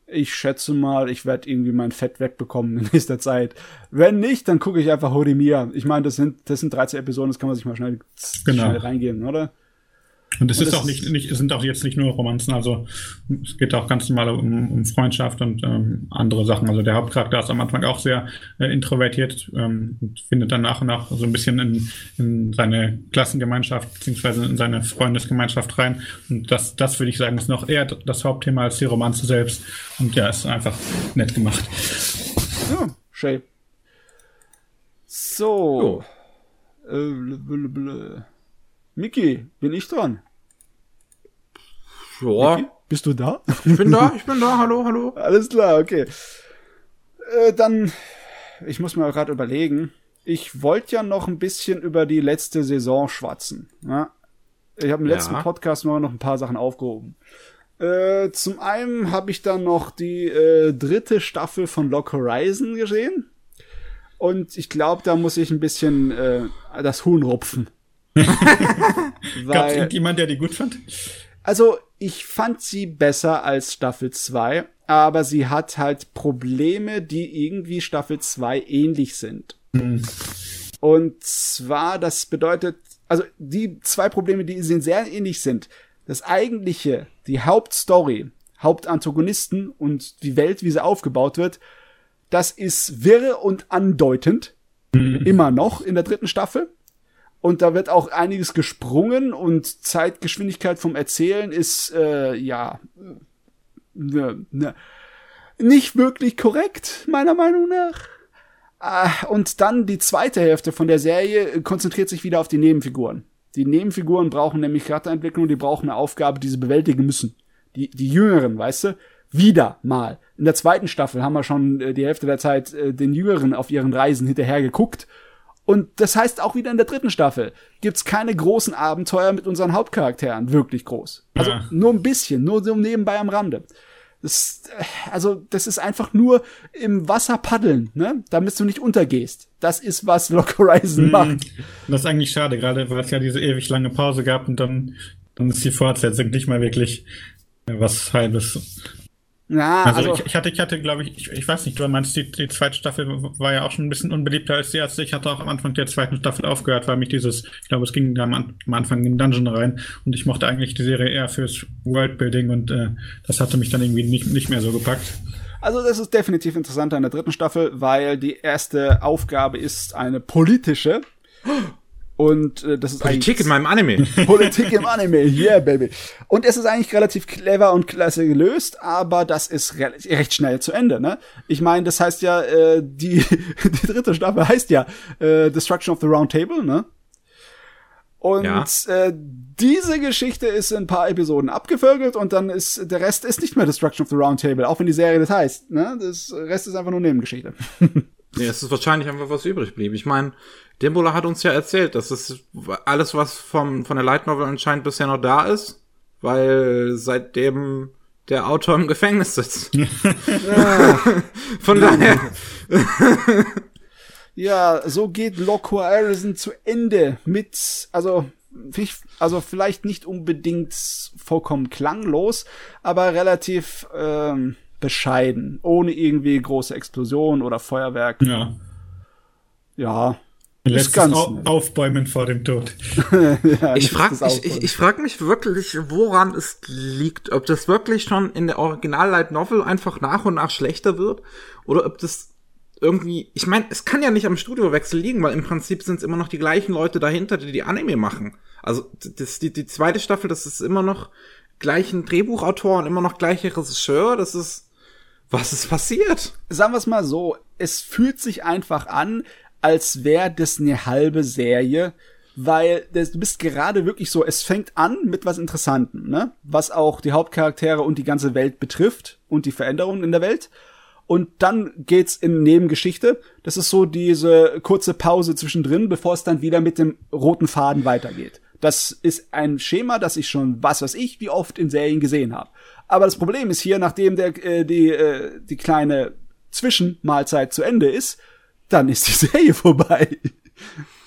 ich schätze mal, ich werde irgendwie mein Fett wegbekommen in nächster Zeit. Wenn nicht, dann gucke ich einfach Horimiya. Ich meine, das sind, das sind 13 Episoden, das kann man sich mal schnell, Genau. schnell reingehen, oder? Und es Und ist das auch nicht, nicht, es sind auch jetzt nicht nur Romanzen, also es geht auch ganz normal um, um Freundschaft und ähm, andere Sachen. Also der Hauptcharakter ist am Anfang auch sehr äh, introvertiert ähm, und findet dann nach und nach so ein bisschen in, in seine Klassengemeinschaft beziehungsweise in seine Freundesgemeinschaft rein. Und das, das würde ich sagen, ist noch eher das Hauptthema als die Romanze selbst. Und ja, ist einfach nett gemacht. Ja, Shay. So. Äh, blö, blö, blö. Miki, bin ich dran? Ja, Bist du da? ich bin da, ich bin da, hallo, hallo. Alles klar, okay. Äh, dann, ich muss mir gerade überlegen. Ich wollte ja noch ein bisschen über die letzte Saison schwatzen. Ja? Ich habe im Ja. letzten Podcast nur noch ein paar Sachen aufgehoben. Äh, zum einen habe ich dann noch die äh, dritte Staffel von Lock Horizon gesehen. Und ich glaube, da muss ich ein bisschen äh, das Huhn rupfen. Gab es irgendjemand, der die gut fand? also, ich fand sie besser als Staffel 2, aber sie hat halt Probleme, die irgendwie Staffel 2 ähnlich sind. Und zwar, das bedeutet, also die zwei Probleme, die sind sehr ähnlich sind. Das eigentliche, die Hauptstory, Hauptantagonisten und die Welt, wie sie aufgebaut wird, das ist wirre und andeutend. Immer noch in der dritten Staffel. Und da wird auch einiges gesprungen und Zeitgeschwindigkeit vom Erzählen ist, äh, ja, ne, ne, nicht wirklich korrekt, meiner Meinung nach. Ah, Und dann die zweite Hälfte von der Serie konzentriert sich wieder auf die Nebenfiguren. Die Nebenfiguren brauchen nämlich Charakterentwicklung, die brauchen eine Aufgabe, die sie bewältigen müssen. Die, die Jüngeren, weißt du? Wieder mal. In der zweiten Staffel haben wir schon äh, die Hälfte der Zeit äh, den Jüngeren auf ihren Reisen hinterher geguckt. Und das heißt auch wieder in der dritten Staffel gibt's keine großen Abenteuer mit unseren Hauptcharakteren, wirklich groß. Also Ja. nur ein bisschen, nur so nebenbei am Rande. Das, äh, also das ist einfach nur im Wasser paddeln, ne? Damit du nicht untergehst. Das ist was Lock Horizon macht. Das ist eigentlich schade, gerade weil es ja diese ewig lange Pause gab und dann, dann ist die Fortsetzung nicht mal wirklich was Halbes. Ja, also, also ich, ich, hatte, ich hatte, glaube ich, ich, ich weiß nicht, du meinst, die, die zweite Staffel war ja auch schon ein bisschen unbeliebter als die erste. Ich hatte auch am Anfang der zweiten Staffel aufgehört, weil mich dieses, ich glaube, es ging da am, am Anfang in den Dungeon rein und ich mochte eigentlich die Serie eher fürs Worldbuilding und äh, das hatte mich dann irgendwie nicht, nicht mehr so gepackt. Also das ist definitiv interessanter in der dritten Staffel, weil die erste Aufgabe ist eine politische. Und äh, das ist Politik in meinem Anime. Politik im Anime, yeah, baby. Und es ist eigentlich relativ clever und klasse gelöst, aber das ist re recht schnell zu Ende, ne? Ich meine, das heißt ja, äh, die, die dritte Staffel heißt ja äh, Destruction of the Round Table, ne? Und ja. äh, diese Geschichte ist in ein paar Episoden abgevögelt und dann ist der Rest ist nicht mehr Destruction of the Round Table, auch wenn die Serie das heißt. Ne? Das Rest ist einfach nur Nebengeschichte. ja, es ist wahrscheinlich einfach was übrig blieb. Ich meine, Dembula hat uns ja erzählt, dass es alles, was vom, von der Light Novel anscheinend bisher noch da ist, weil seitdem der Autor im Gefängnis sitzt. von daher. ja, so geht Loco Harrison zu Ende mit, also, also vielleicht nicht unbedingt vollkommen klanglos, aber relativ ähm, bescheiden, ohne irgendwie große Explosionen oder Feuerwerk. Ja. Ja, Letztes ganz Au Aufbäumen vor dem Tod. ja, ich frage ich, ich, ich frag mich wirklich, woran es liegt. Ob das wirklich schon in der Original Light Novel einfach nach und nach schlechter wird oder ob das irgendwie, ich meine, es kann ja nicht am Studiowechsel liegen, weil im Prinzip sind es immer noch die gleichen Leute dahinter, die die Anime machen. Also das, die, die zweite Staffel, das ist immer noch gleichen Drehbuchautor und immer noch gleicher Regisseur. Das ist, was ist passiert? Sagen wir es mal so, es fühlt sich einfach an, als wäre das eine halbe Serie, weil das, du bist gerade wirklich so, es fängt an mit was Interessantem, ne? Was auch die Hauptcharaktere und die ganze Welt betrifft und die Veränderungen in der Welt. Und dann geht's in Nebengeschichte. Das ist so diese kurze Pause zwischendrin, bevor es dann wieder mit dem roten Faden weitergeht. Das ist ein Schema, das ich schon, was weiß ich, wie oft in Serien gesehen habe. Aber das Problem ist hier, nachdem der, äh, die, äh, die kleine Zwischenmahlzeit zu Ende ist, dann ist die Serie vorbei.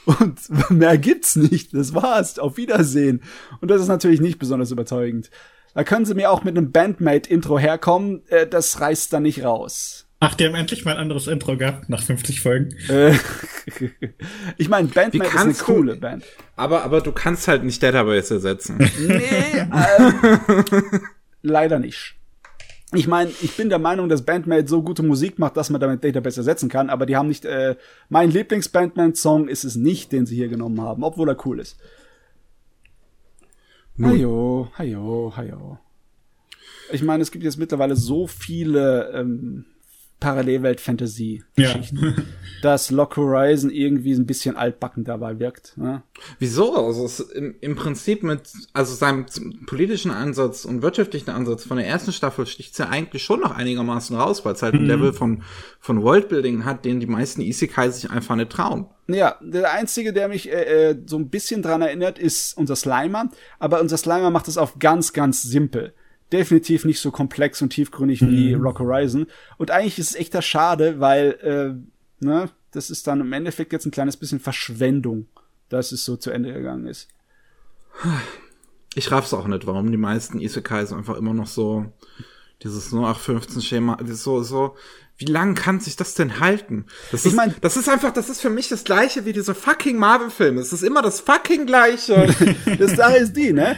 Und mehr gibt's nicht. Das war's. Auf Wiedersehen. Und das ist natürlich nicht besonders überzeugend. Da können sie mir auch mit einem Bandmate-Intro herkommen. Äh, das reißt dann nicht raus. Ach, die haben endlich mal ein anderes Intro gehabt nach 50 Folgen. Äh, ich meine, Bandmate ist eine coole du, Band. Aber, aber du kannst halt nicht Database ersetzen. nee, ähm, leider nicht. Ich meine, ich bin der Meinung, dass Bandmate so gute Musik macht, dass man damit Database ersetzen kann, aber die haben nicht, äh, mein Lieblings-Bandmate-Song ist es nicht, den sie hier genommen haben, obwohl er cool ist. Hajo, hajo, hajo. Ich meine, es gibt jetzt mittlerweile so viele ähm, Parallelwelt-Fantasy-Geschichten, ja. dass Lock Horizon irgendwie ein bisschen altbacken dabei wirkt. Ne? Wieso? Also im, im Prinzip mit also seinem politischen Ansatz und wirtschaftlichen Ansatz von der ersten Staffel sticht ja eigentlich schon noch einigermaßen raus, weil es halt ein mhm. Level von, von Worldbuilding hat, den die meisten Isekai sich einfach nicht trauen. Ja, der einzige, der mich äh, äh, so ein bisschen dran erinnert, ist unser Slimer. Aber unser Slimer macht es auf ganz, ganz simpel definitiv nicht so komplex und tiefgründig mhm. wie Rock Horizon. Und eigentlich ist es echter Schade, weil, äh, ne, das ist dann im Endeffekt jetzt ein kleines bisschen Verschwendung, dass es so zu Ende gegangen ist. Ich raff's auch nicht, warum die meisten Isekais einfach immer noch so dieses 0815 Schema, so, so, wie lang kann sich das denn halten? Das ich ist, mein, das ist einfach, das ist für mich das gleiche wie diese fucking Marvel-Filme. Es ist immer das fucking gleiche. das Sache ist die, ne?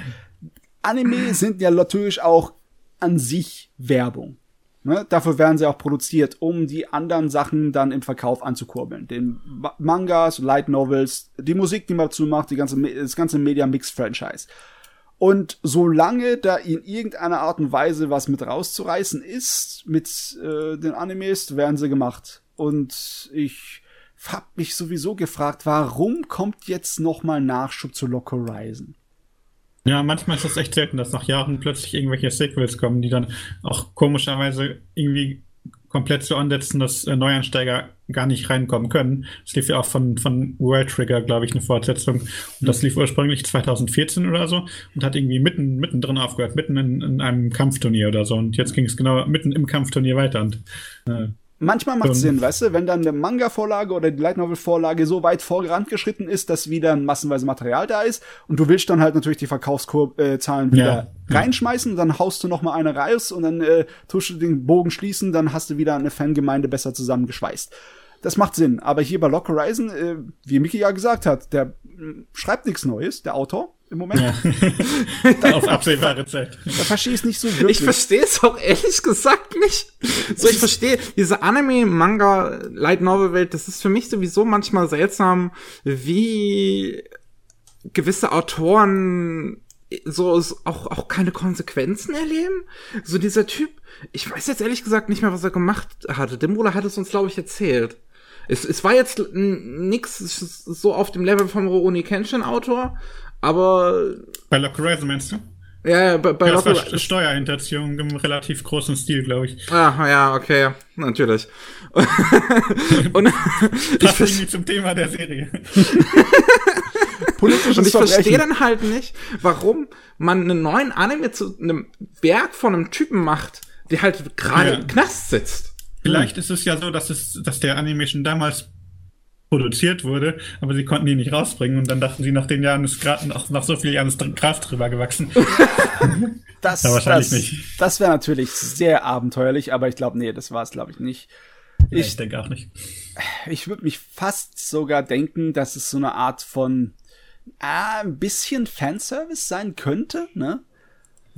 Anime sind ja natürlich auch an sich Werbung. Ne? Dafür werden sie auch produziert, um die anderen Sachen dann im Verkauf anzukurbeln. Den Mangas, Light Novels, die Musik, die man dazu macht, die ganze, das ganze Media Mix Franchise. Und solange da in irgendeiner Art und Weise was mit rauszureißen ist, mit äh, den Animes, werden sie gemacht. Und ich hab mich sowieso gefragt, warum kommt jetzt noch mal Nachschub zu Lock Horizon? Ja, manchmal ist es echt selten, dass nach Jahren plötzlich irgendwelche Sequels kommen, die dann auch komischerweise irgendwie komplett so ansetzen, dass äh, Neuansteiger gar nicht reinkommen können. Es lief ja auch von, von World Trigger, glaube ich, eine Fortsetzung. Und das lief ursprünglich 2014 oder so und hat irgendwie mitten, mittendrin aufgehört, mitten in, in einem Kampfturnier oder so. Und jetzt ging es genau mitten im Kampfturnier weiter. Und äh, Manchmal macht es Sinn, weißt du, wenn dann eine Manga-Vorlage oder die Light Novel-Vorlage so weit vorangeschritten ist, dass wieder massenweise Material da ist und du willst dann halt natürlich die Verkaufszahlen wieder reinschmeißen, dann haust du noch mal eine raus und dann äh, tust du den Bogen schließen, dann hast du wieder eine Fangemeinde besser zusammengeschweißt. Das macht Sinn. Aber hier bei Lock Horizon, äh, wie Mickey ja gesagt hat, der äh, schreibt nichts Neues, der Autor im Moment. Ja. Auf absehbare Zeit. Da verstehe ich es nicht so wirklich. Ich verstehe es auch ehrlich gesagt nicht. So, ich verstehe diese Anime, Manga, Light Novel Welt, das ist für mich sowieso manchmal seltsam, wie gewisse Autoren so auch, auch keine Konsequenzen erleben. So dieser Typ, ich weiß jetzt ehrlich gesagt nicht mehr, was er gemacht hatte. Demola hat es uns, glaube ich, erzählt. Es, es war jetzt nix so auf dem Level vom Rurouni Kenshin Autor, aber. Bei Lock Horizon meinst du? Ja, ja bei, bei ja, Lock Steuerhinterziehung im relativ großen Stil, glaube ich. Ah, ja, okay, natürlich. Und ich verstehe zum Thema der Serie. Politisches Und ich verstehe dann halt nicht, warum man einen neuen Anime zu einem Werk von einem Typen macht, der halt gerade ja. im Knast sitzt. Vielleicht hm. ist es ja so, dass es, dass der Anime schon damals produziert wurde, aber sie konnten ihn nicht rausbringen und dann dachten sie, nach den Jahren ist gerade nach, nach so vielen Jahren ist Gras drüber gewachsen. das ja, wahrscheinlich das, nicht. Das wäre natürlich sehr abenteuerlich, aber ich glaube, nee, das war es, glaube ich, nicht. Ich, ich denke auch nicht. Ich würde mich fast sogar denken, dass es so eine Art von ah, ein bisschen Fanservice sein könnte, ne?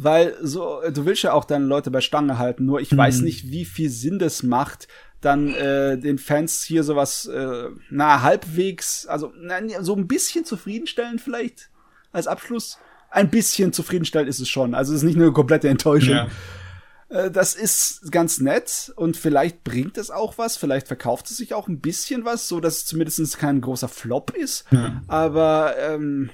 Weil so, du willst ja auch deine Leute bei Stange halten, nur ich mhm. weiß nicht, wie viel Sinn das macht, dann äh, den Fans hier sowas, äh, na, halbwegs, also na, so ein bisschen zufriedenstellen vielleicht als Abschluss. Ein bisschen zufriedenstellen ist es schon. Also es ist nicht eine komplette Enttäuschung. Ja. Äh, das ist ganz nett und vielleicht bringt es auch was, vielleicht verkauft es sich auch ein bisschen was, so dass es zumindest kein großer Flop ist. Ja. Aber ähm,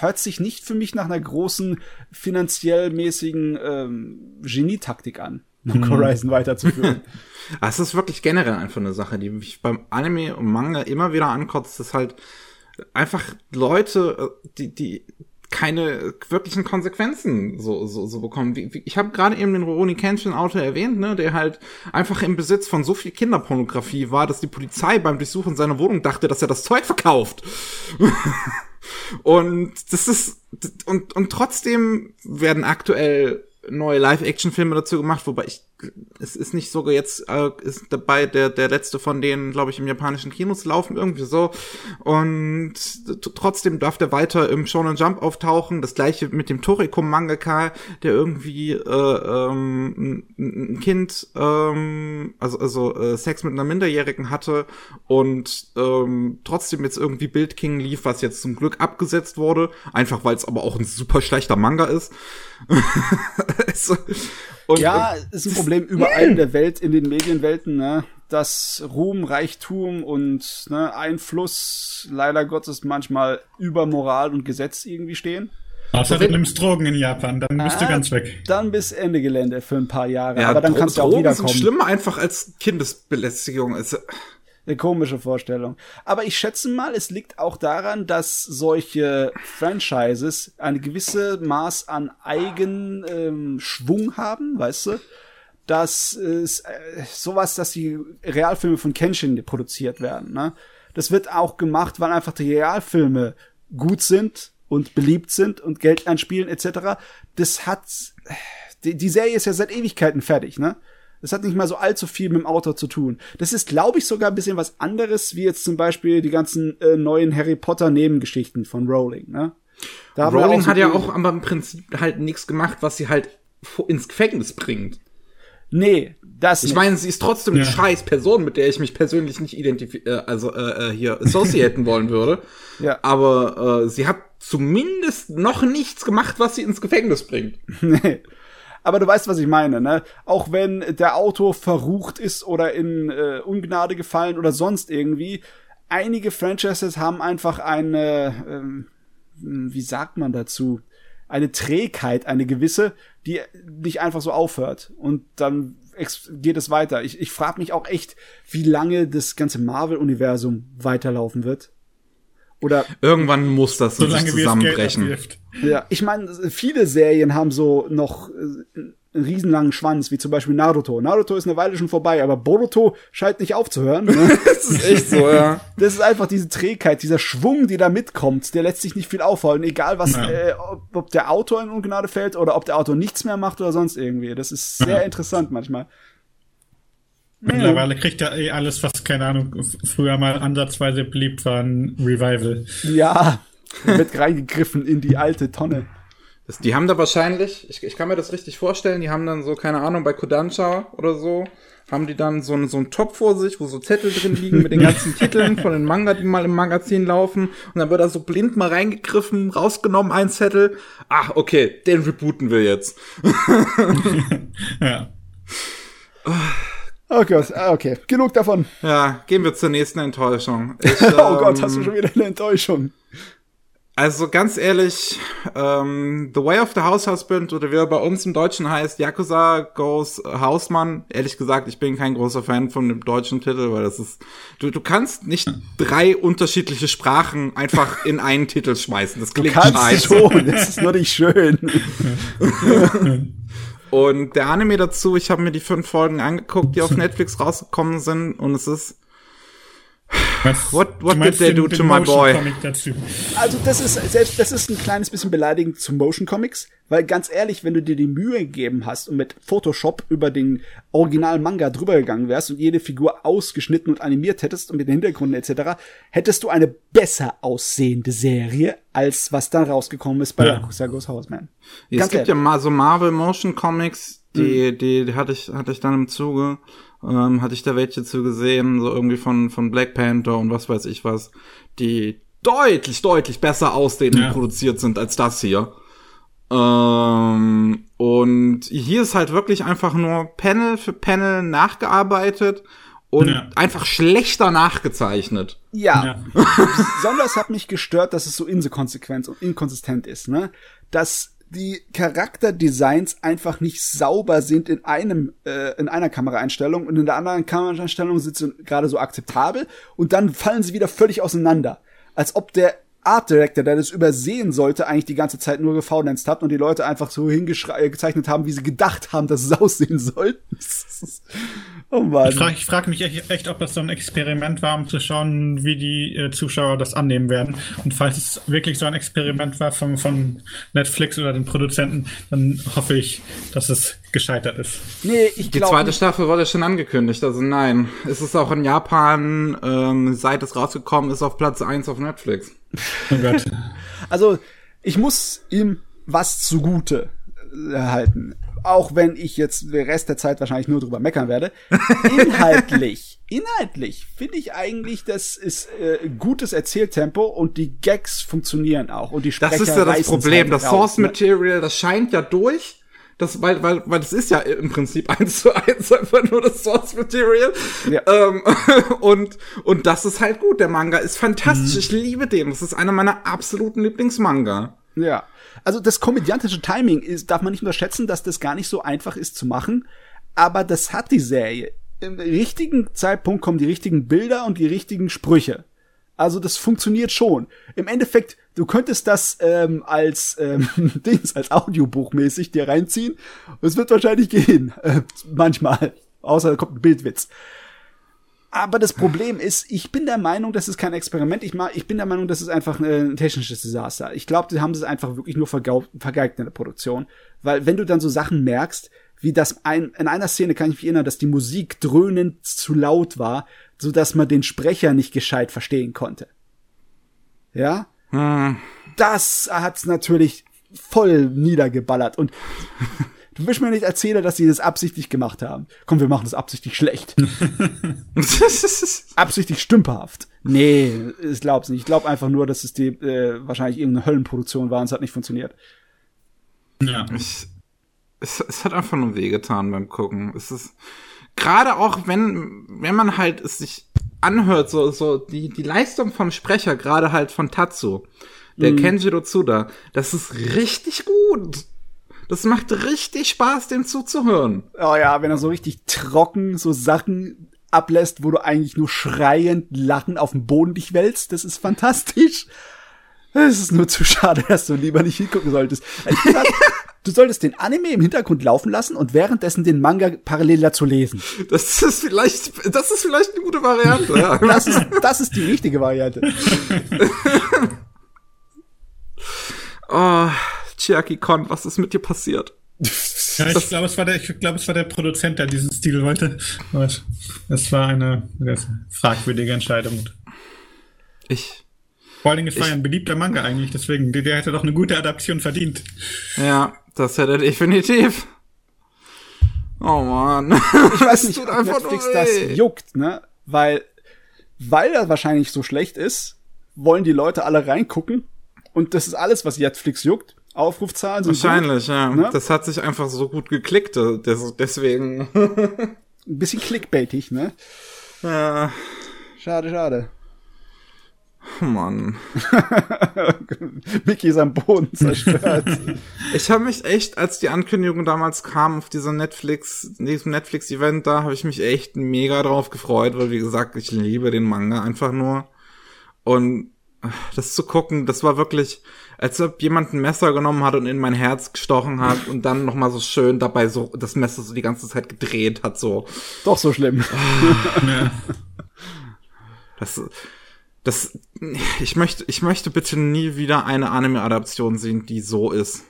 hört sich nicht für mich nach einer großen finanziell mäßigen ähm, Genietaktik an, hm. Horizon weiterzuführen. Es ist wirklich generell einfach eine Sache, die mich beim Anime und Manga immer wieder ankotzt, dass halt einfach Leute, äh, die, die keine wirklichen Konsequenzen so, so, so bekommen. Wie, wie, ich habe gerade eben den Roni Kenshin Autor erwähnt, ne, der halt einfach im Besitz von so viel Kinderpornografie war, dass die Polizei beim Durchsuchen seiner Wohnung dachte, dass er das Zeug verkauft. und das ist und und trotzdem werden aktuell neue Live-Action-Filme dazu gemacht, wobei ich es ist nicht sogar jetzt äh, ist dabei der der letzte von denen, glaube ich, im japanischen Kinos laufen irgendwie so und trotzdem darf der weiter im Shonen Jump auftauchen. Das gleiche mit dem Toriko Mangaka, der irgendwie äh, ähm, ein Kind ähm, also also äh, Sex mit einer Minderjährigen hatte und ähm, trotzdem jetzt irgendwie Bild King lief, was jetzt zum Glück abgesetzt wurde, einfach weil es aber auch ein super schlechter Manga ist. also, und, ja, ist ein Problem überall in der Welt, in den Medienwelten, ne? dass Ruhm, Reichtum und ne, Einfluss leider Gottes manchmal über Moral und Gesetz irgendwie stehen. Außer du nimmst Drogen in Japan, dann bist ah, du ganz weg. Dann bis Ende Gelände für ein paar Jahre. Ja, Aber dann kannst du auch wiederkommen. Sind schlimmer einfach als Kindesbelästigung. Also, eine komische Vorstellung. Aber ich schätze mal, es liegt auch daran, dass solche Franchises eine gewisse Maß an Eigenschwung ähm, haben, weißt du? Dass es äh, sowas, dass die Realfilme von Kenshin produziert werden. Ne? Das wird auch gemacht, weil einfach die Realfilme gut sind und beliebt sind und Geld einspielen etc. Das hat die, die Serie ist ja seit Ewigkeiten fertig, ne? Das hat nicht mal so allzu viel mit dem Autor zu tun. Das ist, glaube ich, sogar ein bisschen was anderes, wie jetzt zum Beispiel die ganzen äh, neuen Harry Potter Nebengeschichten von Rowling. Ne? Da Rowling so hat ja auch aber im Prinzip halt nichts gemacht, was sie halt ins Gefängnis bringt. Nee, das Ich meine, sie ist trotzdem eine scheiß Person, mit der ich mich persönlich nicht identifizieren, äh, also äh, äh, hier associaten wollen würde. Ja. Aber äh, sie hat zumindest noch nichts gemacht, was sie ins Gefängnis bringt. Nee. Aber du weißt, was ich meine, ne? Auch wenn der Autor verrucht ist oder in äh, Ungnade gefallen oder sonst irgendwie, einige Franchises haben einfach eine, ähm, wie sagt man dazu? Eine Trägheit, eine gewisse, die nicht einfach so aufhört. Und dann geht es weiter. Ich, ich frage mich auch echt, wie lange das ganze Marvel-Universum weiterlaufen wird. Oder irgendwann muss das so zusammenbrechen. Ja, ich meine, viele Serien haben so noch äh, einen riesenlangen Schwanz, wie zum Beispiel Naruto. Naruto ist eine Weile schon vorbei, aber Boruto scheint nicht aufzuhören. Ne? das ist echt so, ja. Das ist einfach diese Trägheit, dieser Schwung, die da mitkommt, der lässt sich nicht viel aufhalten, egal was, Ja. äh, ob, ob der Autor in Ungnade fällt oder ob der Autor nichts mehr macht oder sonst irgendwie. Das ist sehr Ja. interessant manchmal. Mittlerweile kriegt er eh alles, was, keine Ahnung, früher mal ansatzweise beliebt war, ein Revival. Ja, wird reingegriffen in die alte Tonne. Das, die haben da wahrscheinlich, ich, ich kann mir das richtig vorstellen, die haben dann so, keine Ahnung, bei Kodansha oder so, haben die dann so, einen- so einen Topf vor sich, wo so Zettel drin liegen mit den ganzen Titeln von den Manga, die mal im Magazin laufen. Und dann wird da so blind mal reingegriffen, rausgenommen, ein Zettel. Ach, okay, den rebooten wir jetzt. Ja. Oh Gott, ah, okay, genug davon. Ja, gehen wir zur nächsten Enttäuschung. Ich, oh Gott, ähm, hast du schon wieder eine Enttäuschung. Also ganz ehrlich, ähm, The Way of the House Husband oder wie er bei uns im Deutschen heißt, Yakuza Goes Hausmann. Ehrlich gesagt, ich bin kein großer Fan von dem deutschen Titel, weil das ist, du, du kannst nicht drei unterschiedliche Sprachen einfach in einen Titel schmeißen. Das Du klingt kannst scheiße. schon, das ist nur nicht schön. Und der Anime dazu, ich habe mir die fünf Folgen angeguckt, die auf Netflix rausgekommen sind. Und es ist Was, What- what du meinst did they do to my Motion boy? Comic dazu? Also das ist selbst das ist ein kleines bisschen beleidigend zu Motion Comics, weil ganz ehrlich, wenn du dir die Mühe gegeben hast und mit Photoshop über den originalen Manga drüber gegangen wärst und jede Figur ausgeschnitten und animiert hättest und mit den Hintergründen etc., hättest du eine besser aussehende Serie als was dann rausgekommen ist bei Ja. Yakuza Goes Houseman. Es Ganz gibt ehrlich. ja mal so Marvel Motion Comics, die, die, die hatte ich, hatte ich dann im Zuge, ähm, hatte ich da welche zu gesehen, so irgendwie von, von Black Panther und was weiß ich was, die deutlich, deutlich besser aussehen Ja. und produziert sind als das hier. Ähm, und hier ist halt wirklich einfach nur Panel für Panel nachgearbeitet und Ja. einfach schlechter nachgezeichnet. Ja. Ja. Besonders hat mich gestört, dass es so inkonsequent und inkonsistent ist, ne? Dass die Charakterdesigns einfach nicht sauber sind in einem äh, in einer Kameraeinstellung und in der anderen Kameraeinstellung sind sie gerade so akzeptabel und dann fallen sie wieder völlig auseinander, als ob der Art Director, der das übersehen sollte, eigentlich die ganze Zeit nur gefaulenzt hat und die Leute einfach so hingezeichnet haben, wie sie gedacht haben, dass es aussehen soll. Oh Mann. Ich frage frag mich echt, echt, ob das so ein Experiment war, um zu schauen, wie die äh, Zuschauer das annehmen werden. Und falls es wirklich so ein Experiment war von, von Netflix oder den Produzenten, dann hoffe ich, dass es gescheitert ist. Nee, ich Die glaube zweite nicht. Staffel wurde schon angekündigt, also nein. Es ist auch in Japan, ähm, seit es rausgekommen ist, auf Platz 1 auf Netflix. Oh Gott. Also, ich muss ihm was zugute äh, halten. Auch wenn ich jetzt den Rest der Zeit wahrscheinlich nur drüber meckern werde. Inhaltlich, inhaltlich finde ich eigentlich, das ist äh, gutes Erzähltempo und die Gags funktionieren auch und die Sprecher Das ist ja das Problem. halt Das Source ne? Material, das scheint ja durch. Das, weil, weil, weil das ist ja im Prinzip eins zu eins einfach nur das Source Material. Ja. Ähm, und, und das ist halt gut. Der Manga ist fantastisch. Mhm. Ich liebe den. Das ist einer meiner absoluten Lieblingsmanga. Ja. Also das komödiantische Timing ist, darf man nicht unterschätzen, dass das gar nicht so einfach ist zu machen. Aber das hat die Serie. Im richtigen Zeitpunkt kommen die richtigen Bilder und die richtigen Sprüche. Also das funktioniert schon. Im Endeffekt, du könntest das ähm, als ähm, Dings, als Audiobuch mäßig dir reinziehen. Es wird wahrscheinlich gehen. Äh, manchmal. Außer da kommt ein Bildwitz. Aber das Problem ist, ich bin der Meinung, das ist kein Experiment. Ich, ma- ich bin der Meinung, das ist einfach äh, ein technisches Desaster. Ich glaube, die haben das einfach wirklich nur vergeigt in der Produktion. Weil wenn du dann so Sachen merkst, wie das ein, in einer Szene kann ich mich erinnern, dass die Musik dröhnend zu laut war, so dass man den Sprecher nicht gescheit verstehen konnte. Ja? Das hat's natürlich voll niedergeballert und du willst mir nicht erzählen, dass sie das absichtlich gemacht haben. Komm, wir machen das absichtlich schlecht. absichtlich stümperhaft. Nee, ich glaub's nicht. Ich glaube einfach nur, dass es die äh, wahrscheinlich irgendeine Höllenproduktion war und es hat nicht funktioniert. Ja. Ich, es, es hat einfach nur wehgetan beim Gucken. Es ist gerade auch wenn wenn man halt es sich anhört, so so die die Leistung vom Sprecher, gerade halt von Tatsu, der Kenjiro Tsuda, das ist richtig gut. Das macht richtig Spaß, dem zuzuhören. Oh ja, wenn er so richtig trocken so Sachen ablässt, wo du eigentlich nur schreiend lachen auf dem Boden dich wälzt, das ist fantastisch. Es ist nur zu schade, dass du lieber nicht hingucken solltest. Halt, Du solltest den Anime im Hintergrund laufen lassen und währenddessen den Manga parallel dazu lesen. Das ist vielleicht, das ist vielleicht eine gute Variante. Ja. Das ist, das ist die richtige Variante. oh, Chiaki Kon, was ist mit dir passiert? Ja, ich glaube, es war der, ich glaube, es war der Produzent, der diesen Stil wollte. Es war eine fragwürdige Entscheidung. Ich. Vor allen Dingen, es war ja ein beliebter Manga eigentlich, deswegen, der, der hätte doch eine gute Adaption verdient. Ja, das hätte definitiv. Oh man. Ich weiß nicht, ob Netflix das juckt, ne? Weil, weil er wahrscheinlich so schlecht ist, wollen die Leute alle reingucken. Und das ist alles, was Netflix juckt. Aufrufzahlen sind Wahrscheinlich, gut, ja. Ne? Das hat sich einfach so gut geklickt, äh, deswegen. Ein bisschen clickbaitig, ne? Ja. Schade, schade. Mann. Mickey ist am Boden zerstört. ich habe mich echt, als die Ankündigung damals kam auf dieser Netflix, diesem Netflix-Event da, habe ich mich echt mega drauf gefreut, weil wie gesagt, ich liebe den Manga einfach nur. Und das zu gucken, das war wirklich, als ob jemand ein Messer genommen hat und in mein Herz gestochen hat und dann noch mal so schön dabei so das Messer so die ganze Zeit gedreht hat, so. Doch so schlimm. Das, das, ich möchte, ich möchte bitte nie wieder eine Anime-Adaption sehen, die so ist.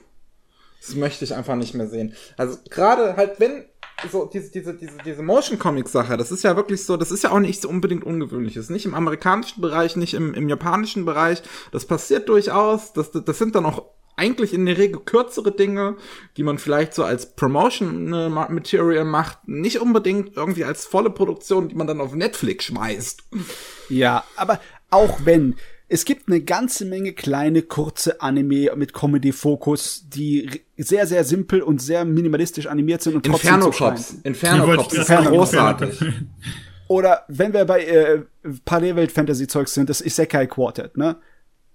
Das möchte ich einfach nicht mehr sehen. Also gerade halt, wenn so diese, diese, diese, diese Motion Comic Sache, das ist ja wirklich so, das ist ja auch nicht so unbedingt ungewöhnlich. Das ist nicht im amerikanischen Bereich, nicht im, im japanischen Bereich. Das passiert durchaus. Das, das sind dann auch eigentlich in der Regel kürzere Dinge, die man vielleicht so als Promotion Material macht, nicht unbedingt irgendwie als volle Produktion, die man dann auf Netflix schmeißt. Ja, aber auch wenn es gibt eine ganze Menge kleine, kurze Anime mit Comedy-Fokus, die sehr, sehr simpel und sehr minimalistisch animiert sind und trotzdem Inferno Cops. Inferno Cops ist großartig. Oder wenn wir bei äh, Parallelwelt-Fantasy-Zeugs sind, das Isekai Quartet, ne?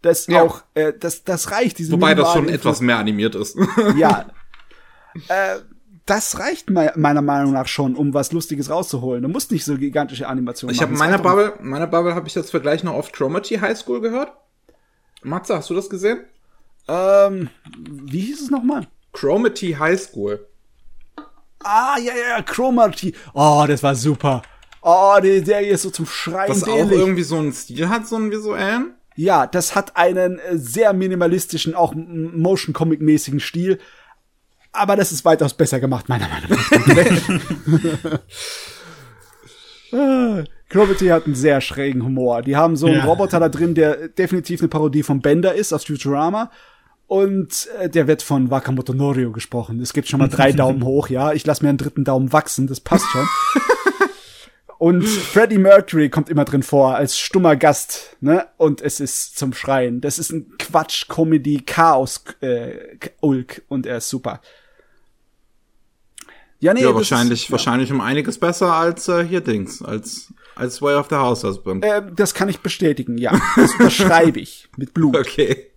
Das ja. auch, äh, das, das reicht. Wobei das schon etwas mehr animiert ist. ja. Äh, das reicht meiner Meinung nach schon, um was Lustiges rauszuholen. Du musst nicht so gigantische Animationen ich machen. Ich habe meine Bubble, meine Bubble habe ich jetzt Vergleich noch auf Chromity High School gehört. Matze, hast du das gesehen? Ähm, wie hieß es nochmal? Chromity High School. Ah, ja, ja, Chromity. Oh, das war super. Oh, die Serie ist so zum Schreien. Was auch irgendwie so einen Stil hat, so einen visuellen? Ja, das hat einen äh, sehr minimalistischen, auch Motion Comic mäßigen Stil. Aber das ist weitaus besser gemacht, meiner Meinung nach. Gravity hat einen sehr schrägen Humor. Die haben so einen ja. Roboter da drin, der definitiv eine Parodie von Bender ist aus Futurama. Und äh, der wird von Wakamoto Norio gesprochen. Es gibt schon mal drei Daumen hoch, ja. Ich lasse mir einen dritten Daumen wachsen, das passt schon. Und Freddie Mercury kommt immer drin vor als stummer Gast, ne? Und es ist zum Schreien. Das ist ein Quatsch, Comedy, Chaos, äh, und er ist super. Ja, nee, ja wahrscheinlich, ist, wahrscheinlich um einiges besser als äh, hier Dings, als als Way of the House Husband. Äh, das kann ich bestätigen, ja. Das unterschreibe ich mit Blut. Okay.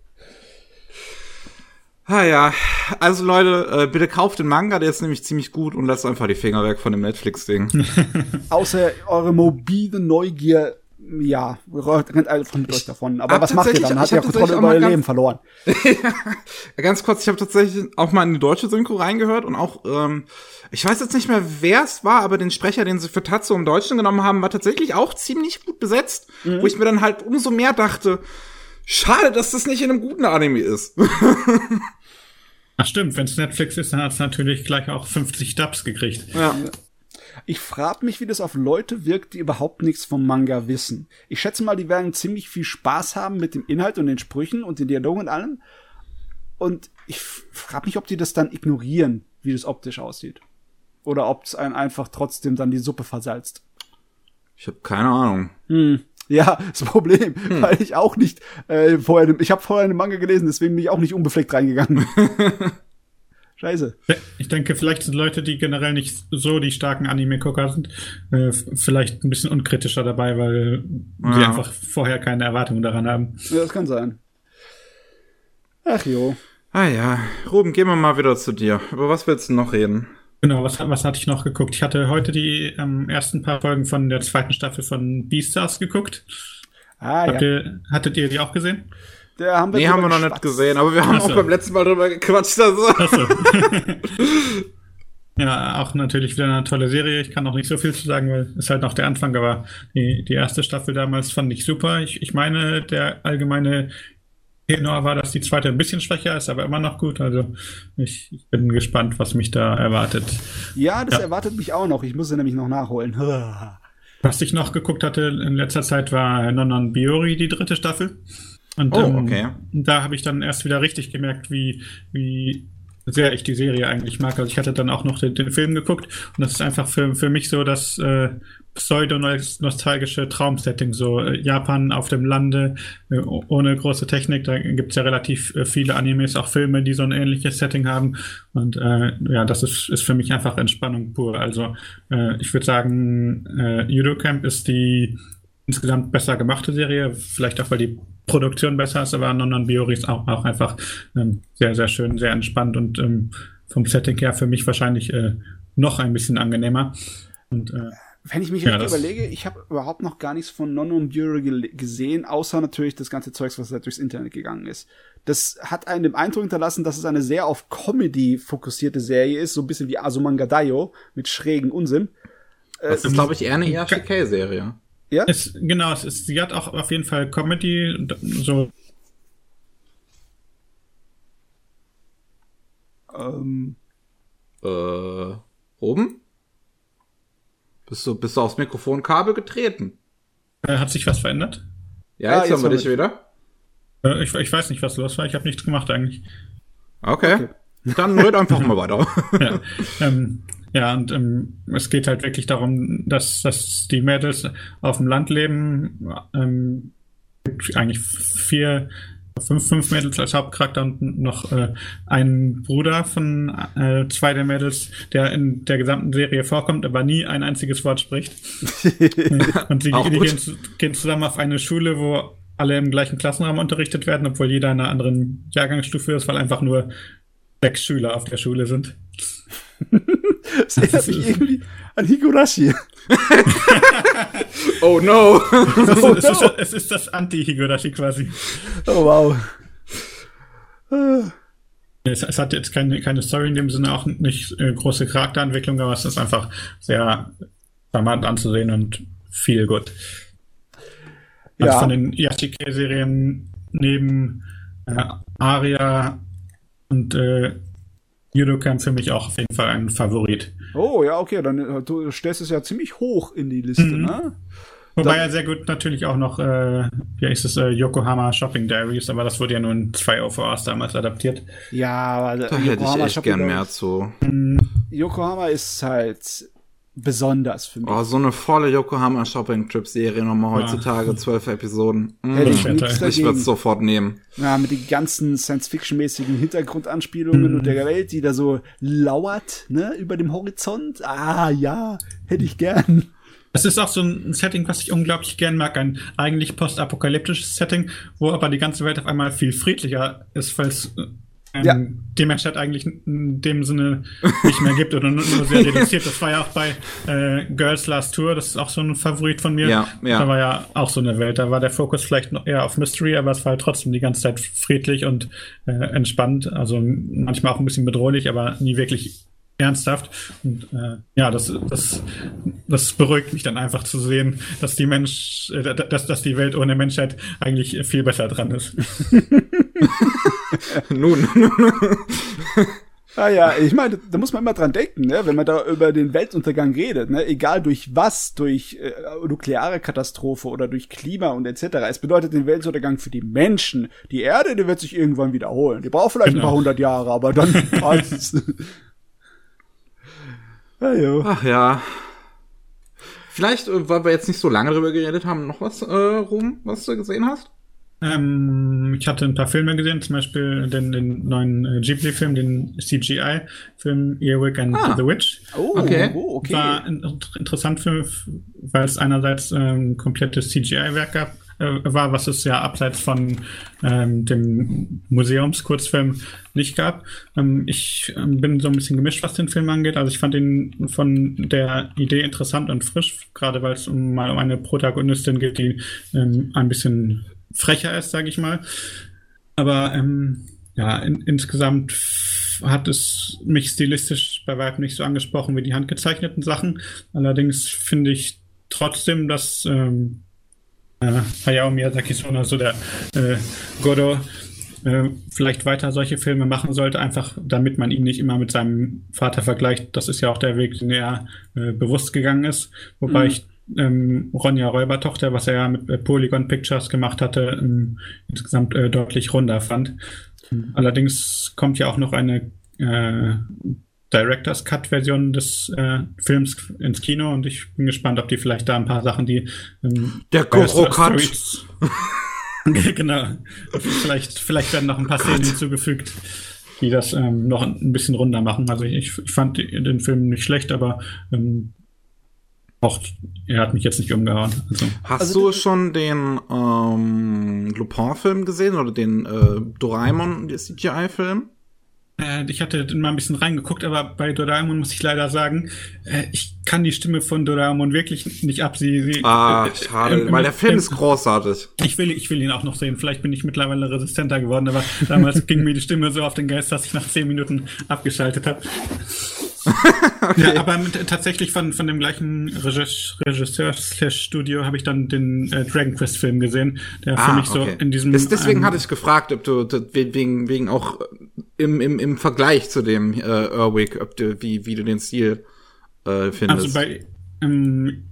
Ah ja, also Leute, äh, bitte kauft den Manga, der ist nämlich ziemlich gut und lasst einfach die Finger weg von dem Netflix-Ding. Außer eure mobile Neugier, ja, rennt einfach mit euch davon. Aber was macht ihr dann? Hat ihr Kontrolle über euer Leben verloren. ja, ganz kurz, ich habe tatsächlich auch mal in die deutsche Synchro reingehört und auch, ähm, ich weiß jetzt nicht mehr, wer es war, aber den Sprecher, den sie für Tatsu im Deutschen genommen haben, war tatsächlich auch ziemlich gut besetzt, mhm. wo ich mir dann halt umso mehr dachte, Schade, dass das nicht in einem guten Anime ist. Ach stimmt, wenn es Netflix ist, dann hat es natürlich gleich auch 50 Dubs gekriegt. Ja. Ich frage mich, wie das auf Leute wirkt, die überhaupt nichts vom Manga wissen. Ich schätze mal, die werden ziemlich viel Spaß haben mit dem Inhalt und den Sprüchen und den Dialogen und allem. Und ich frage mich, ob die das dann ignorieren, wie das optisch aussieht. Oder ob es einen einfach trotzdem dann die Suppe versalzt. Ich habe keine Ahnung. Hm. Ja, das Problem, hm. weil ich auch nicht äh, vorher, ich habe vorher eine Manga gelesen, deswegen bin ich auch nicht unbefleckt reingegangen. Scheiße. Ich denke, vielleicht sind Leute, die generell nicht so die starken Anime-Gucker sind, äh, vielleicht ein bisschen unkritischer dabei, weil ja. sie einfach vorher keine Erwartungen daran haben. Ja, das kann sein. Ach jo. Ah ja, Ruben, gehen wir mal wieder zu dir. Über was willst du noch reden? Genau, was, was hatte ich noch geguckt? Ich hatte heute die ähm, ersten paar Folgen von der zweiten Staffel von Beastars geguckt. Ah, Habt ja. Ihr, hattet ihr die auch gesehen? Der haben wir nee, haben wir noch nicht gesehen, aber wir haben Ach so. auch beim letzten Mal drüber gequatscht. Also. Achso. ja, auch natürlich wieder eine tolle Serie. Ich kann noch nicht so viel zu sagen, weil es halt noch der Anfang, aber die, die erste Staffel damals fand ich super. Ich, ich meine, der allgemeine Tenor war, dass die zweite ein bisschen schwächer ist, aber immer noch gut. Also ich, ich bin gespannt, was mich da erwartet. Ja, das Ja. erwartet mich auch noch. Ich muss sie nämlich noch nachholen. Was ich noch geguckt hatte in letzter Zeit war Nonon Biori, die dritte Staffel. Und Oh, ähm, okay. da habe ich dann erst wieder richtig gemerkt, wie, wie sehr ich die Serie eigentlich mag. Also ich hatte dann auch noch den, den Film geguckt und das ist einfach für, für mich so das äh, pseudo-nostalgische Traumsetting, so äh, Japan auf dem Lande, äh, ohne große Technik. Da gibt's ja relativ äh, viele Animes, auch Filme, die so ein ähnliches Setting haben. Und äh, ja, das ist, ist für mich einfach Entspannung pur. Also äh, ich würde sagen, äh, Judo Camp ist die insgesamt besser gemachte Serie, vielleicht auch, weil die Produktion besser ist, aber Non Biori ist auch, auch einfach ähm, sehr, sehr schön, sehr entspannt und ähm, vom Setting her für mich wahrscheinlich äh, noch ein bisschen angenehmer. Und äh, Wenn ich mich Ja, richtig überlege, ich habe überhaupt noch gar nichts von Non und Bureau gele- gesehen, außer natürlich das ganze Zeugs, was da durchs Internet gegangen ist. Das hat einen den Eindruck hinterlassen, dass es eine sehr auf Comedy fokussierte Serie ist, so ein bisschen wie Azumanga Daioh mit schrägen Unsinn. Das ist, glaube ich, eher eine ERCK-Serie. Ja? es, genau, es ist, sie hat auch auf jeden Fall Comedy, so Ähm, Äh, oben? Bist du, bist du aufs Mikrofonkabel getreten? äh, hat sich was verändert. Ja, Ah, jetzt, jetzt haben wir dich wieder. Äh, ich, ich weiß nicht, was los war. Ich habe nichts gemacht eigentlich. Okay. Okay. Dann red einfach mal weiter. ja, ähm, ja, und ähm, es geht halt wirklich darum, dass, dass die Mädels auf dem Land leben. Ähm, eigentlich vier, fünf, fünf Mädels als Hauptcharakter und noch äh, einen Bruder von äh, zwei der Mädels, der in der gesamten Serie vorkommt, aber nie ein einziges Wort spricht. und sie die gehen, gehen zusammen auf eine Schule, wo alle im gleichen Klassenraum unterrichtet werden, obwohl jeder in einer anderen Jahrgangsstufe ist, weil einfach nur sechs Schüler auf der Schule sind. das erinnert mich irgendwie an Higurashi. Oh no. Es ist, Oh, es ist, es ist das Anti-Higurashi quasi. Oh wow. Es, es hat jetzt keine, keine Story in dem Sinne, auch nicht äh, große Charakterentwicklung, aber es ist einfach sehr charmant anzusehen und viel gut. Also Ja. von den Yashike-Serien neben äh, Aria und äh, Judokan für mich auch auf jeden Fall ein Favorit. Oh ja, okay, dann äh, du stellst es ja ziemlich hoch in die Liste, Mhm. ne? Wobei Dann- ja sehr gut natürlich auch noch, äh, wie heißt es, äh, Yokohama Shopping Diaries, aber das wurde ja nur in zwei OVAs damals adaptiert. Ja, aber Da hätte ich Yokohama echt Shopping gern mehr zu. Yokohama ist halt besonders für mich. Oh, so eine volle Yokohama Shopping Trip Serie nochmal Ja. heutzutage, zwölf Episoden. Mm, Hätte ich nichts ich würde es sofort nehmen. Ja, mit den ganzen Science-Fiction-mäßigen Hintergrundanspielungen Mhm. und der Welt, die da so lauert, ne, über dem Horizont. Ah, ja, hätte ich gern. Es ist auch so ein Setting, was ich unglaublich gern mag, ein eigentlich postapokalyptisches Setting, wo aber die ganze Welt auf einmal viel friedlicher ist, weil es ähm, Ja. die Menschheit eigentlich in dem Sinne nicht mehr gibt oder nur, nur sehr reduziert. Das war ja auch bei äh, Girls Last Tour, das ist auch so ein Favorit von mir. Ja, ja. Da war ja auch so eine Welt, da war der Fokus vielleicht noch eher auf Mystery, aber es war halt trotzdem die ganze Zeit friedlich und äh, entspannt, also manchmal auch ein bisschen bedrohlich, aber nie wirklich ernsthaft. Und äh, ja, das, das, das beruhigt mich dann einfach zu sehen, dass die Mensch, äh, dass, dass die Welt ohne Menschheit eigentlich viel besser dran ist. Nun. Ah ja, ich meine, da muss man immer dran denken, ne? wenn man da über den Weltuntergang redet, ne? egal durch was, durch äh, nukleare Katastrophe oder durch Klima und etc. Es bedeutet den Weltuntergang für die Menschen. Die Erde, die wird sich irgendwann wiederholen. Die braucht vielleicht ein Genau. paar hundert Jahre, aber dann passt's. ja, jo. Ach ja. Vielleicht, äh, weil wir jetzt nicht so lange drüber geredet haben, noch was, äh, rum, was du gesehen hast? Ähm, ich hatte ein paar Filme gesehen, zum Beispiel den, den neuen äh, Ghibli-Film, den CGI-Film Earwig and Ah. the Witch. Oh, Okay. oh, okay. War in, interessant für, weil es einerseits ähm, komplettes CGI-Werk gab, äh, war, was es ja abseits von ähm, dem Museumskurzfilm nicht gab. Ähm, ich ähm, bin so ein bisschen gemischt, was den Film angeht. Also ich fand ihn von der Idee interessant und frisch, gerade weil es um, mal um eine Protagonistin geht, die ähm, ein bisschen frecher ist, sage ich mal. Aber ähm, ja, in, insgesamt hat es mich stilistisch bei weitem nicht so angesprochen wie die handgezeichneten Sachen. Allerdings finde ich trotzdem, dass ähm, äh, Hayao Miyazaki Sohn, also der äh, Godo, äh, vielleicht weiter solche Filme machen sollte, einfach damit man ihn nicht immer mit seinem Vater vergleicht. Das ist ja auch der Weg, den er äh, bewusst gegangen ist. Wobei mhm. ich ähm, Ronja Räubertochter, was er ja mit äh, Polygon Pictures gemacht hatte, ähm, insgesamt äh, deutlich runder fand. Mhm. Allerdings kommt ja auch noch eine äh, Director's Cut Version des äh, Films ins Kino und ich bin gespannt, ob die vielleicht da ein paar Sachen, die ähm, der Goro Cut genau. Vielleicht, vielleicht werden noch ein paar oh Szenen hinzugefügt, die das ähm, noch ein bisschen runder machen. Also ich, ich fand den Film nicht schlecht, aber ähm, auch er hat mich jetzt nicht umgehauen. Also. Hast also, du schon den ähm, Lupin-Film gesehen oder den äh, Doraemon CGI-Film? Äh, ich hatte mal ein bisschen reingeguckt, aber bei Doraemon muss ich leider sagen, äh, ich kann die Stimme von Doraemon wirklich nicht ab. Sie, sie, ah, äh, schade, äh, weil der Film ist großartig. Ich will, ich will ihn auch noch sehen. Vielleicht bin ich mittlerweile resistenter geworden, aber damals ging mir die Stimme so auf den Geist, dass ich nach zehn Minuten abgeschaltet habe. okay. Ja, aber mit, tatsächlich von, von dem gleichen Regisseur-Studio habe ich dann den äh, Dragon Quest Film gesehen, der ah, für mich okay. so in diesem. Das, deswegen ähm, hatte ich gefragt, ob du, wegen, wegen auch im, im, im Vergleich zu dem äh, Erwick, ob du, wie, wie du den Stil äh, findest. Also bei, ähm,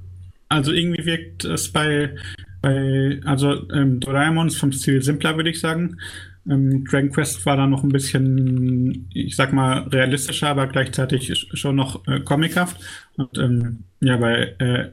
also irgendwie wirkt es bei, bei, also ähm, Doraemon ist vom Stil simpler, würde ich sagen. Ähm, Dragon Quest war da noch ein bisschen, ich sag mal, realistischer, aber gleichzeitig schon noch äh, comichaft. Und ähm, ja, bei äh,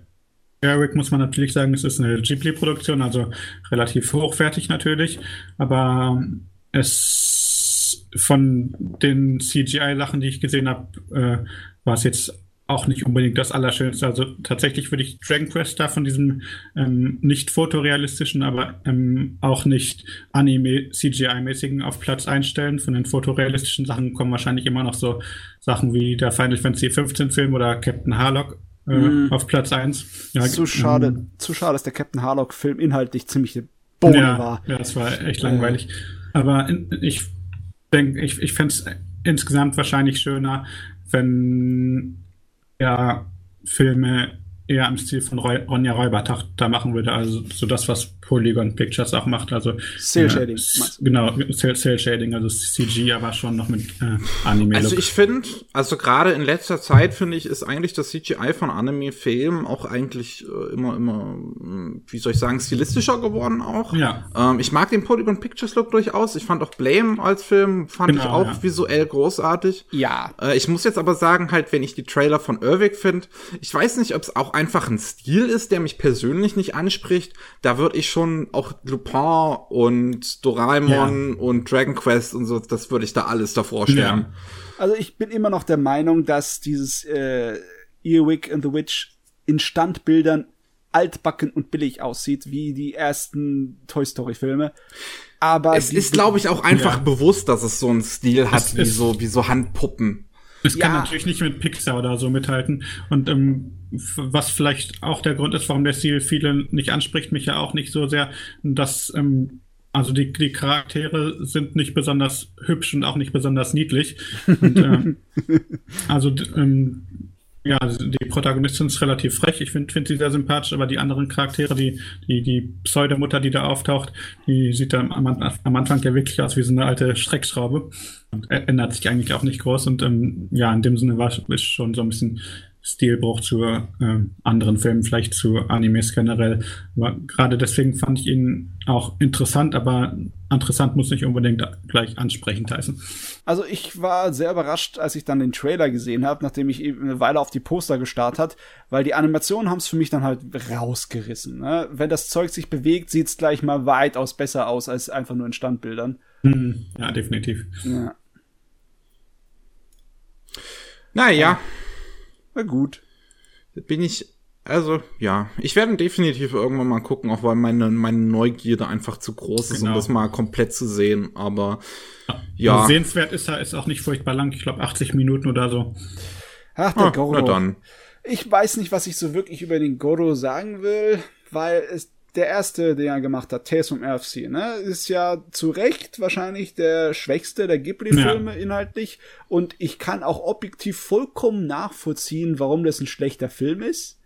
Eric muss man natürlich sagen, es ist eine Ghibli-Produktion, also relativ hochwertig natürlich, aber es von den CGI-Sachen, die ich gesehen habe, äh, war es jetzt auch nicht unbedingt das Allerschönste. Also tatsächlich würde ich Dragon Quest da von diesem ähm, nicht fotorealistischen, aber ähm, auch nicht Anime-CGI-mäßigen auf Platz einstellen. Von den fotorealistischen Sachen kommen wahrscheinlich immer noch so Sachen wie der Final Fantasy 15 Film oder Captain Harlock äh, mm. auf Platz 1. Ja, zu schade, ähm, zu schade, dass der Captain Harlock Film inhaltlich ziemlich Bohne ja, war. Ja, das war echt langweilig. Äh. Aber in, ich denke, ich, ich fände es insgesamt wahrscheinlich schöner, wenn ja Filme eher im Stil von Roy, Ronja Räubertochter machen würde, also so das, was Polygon Pictures auch macht, also Cell Shading. Äh, genau, Cell, Cell Shading, also CG, aber schon noch mit äh, Anime. -Look. Also ich finde, also gerade in letzter Zeit finde ich, ist eigentlich das CGI von Anime-Filmen auch eigentlich äh, immer, immer, hm, wie soll ich sagen, stilistischer geworden auch. Ja. Ähm, ich mag den Polygon Pictures Look durchaus. Ich fand auch Blame als Film fand genau, ich auch ja. visuell großartig. Ja. Äh, ich muss jetzt aber sagen, halt, wenn ich die Trailer von Irvik finde, ich weiß nicht, ob es auch einfach ein Stil ist, der mich persönlich nicht anspricht. Da würde ich schon auch Lupin und Doraemon ja. und Dragon Quest und so, das würde ich da alles davor stellen. Ja. Also ich bin immer noch der Meinung, dass dieses äh, Earwig and the Witch in Standbildern altbacken und billig aussieht, wie die ersten Toy Story Filme. Aber es ist, glaube ich, auch einfach ja. bewusst, dass es so einen Stil hat, wie so, wie so Handpuppen. Es ja. kann natürlich nicht mit Pixar oder so mithalten. Und ähm, was vielleicht auch der Grund ist, warum der Stil viele nicht anspricht, mich ja auch nicht so sehr, dass ähm, also die, die Charaktere sind nicht besonders hübsch und auch nicht besonders niedlich. Und, ähm, also ähm, ja, die Protagonistin ist relativ frech. Ich finde find sie sehr sympathisch, aber die anderen Charaktere, die, die, die Pseudomutter, die da auftaucht, die sieht dann am, am Anfang ja wirklich aus wie so eine alte Schreckschraube. Und ändert sich eigentlich auch nicht groß. Und ähm, ja, in dem Sinne war es schon so ein bisschen Stilbruch zu äh, anderen Filmen, vielleicht zu Animes generell. Aber gerade deswegen fand ich ihn auch interessant, aber interessant muss nicht unbedingt gleich ansprechend heißen. Also ich war sehr überrascht, als ich dann den Trailer gesehen habe, nachdem ich eben eine Weile auf die Poster gestarrt hat, weil die Animationen haben es für mich dann halt rausgerissen. Ne? Wenn das Zeug sich bewegt, sieht es gleich mal weitaus besser aus als einfach nur in Standbildern. Hm, ja, definitiv. Ja. Naja. Na gut. Bin ich, also, ja. Ich werde definitiv irgendwann mal gucken, auch weil meine, meine Neugierde einfach zu groß ist, genau. um das mal komplett zu sehen. Aber, ja. Also sehenswert ist er, ist auch nicht furchtbar lang. Ich glaube, 80 Minuten oder so. Ach, der ah, Goro. Na dann. Ich weiß nicht, was ich so wirklich über den Goro sagen will, weil es, der erste, den er gemacht hat, Tales from RFC, ne, ist ja zu Recht wahrscheinlich der schwächste der Ghibli-Filme ja. inhaltlich. Und ich kann auch objektiv vollkommen nachvollziehen, warum das ein schlechter Film ist.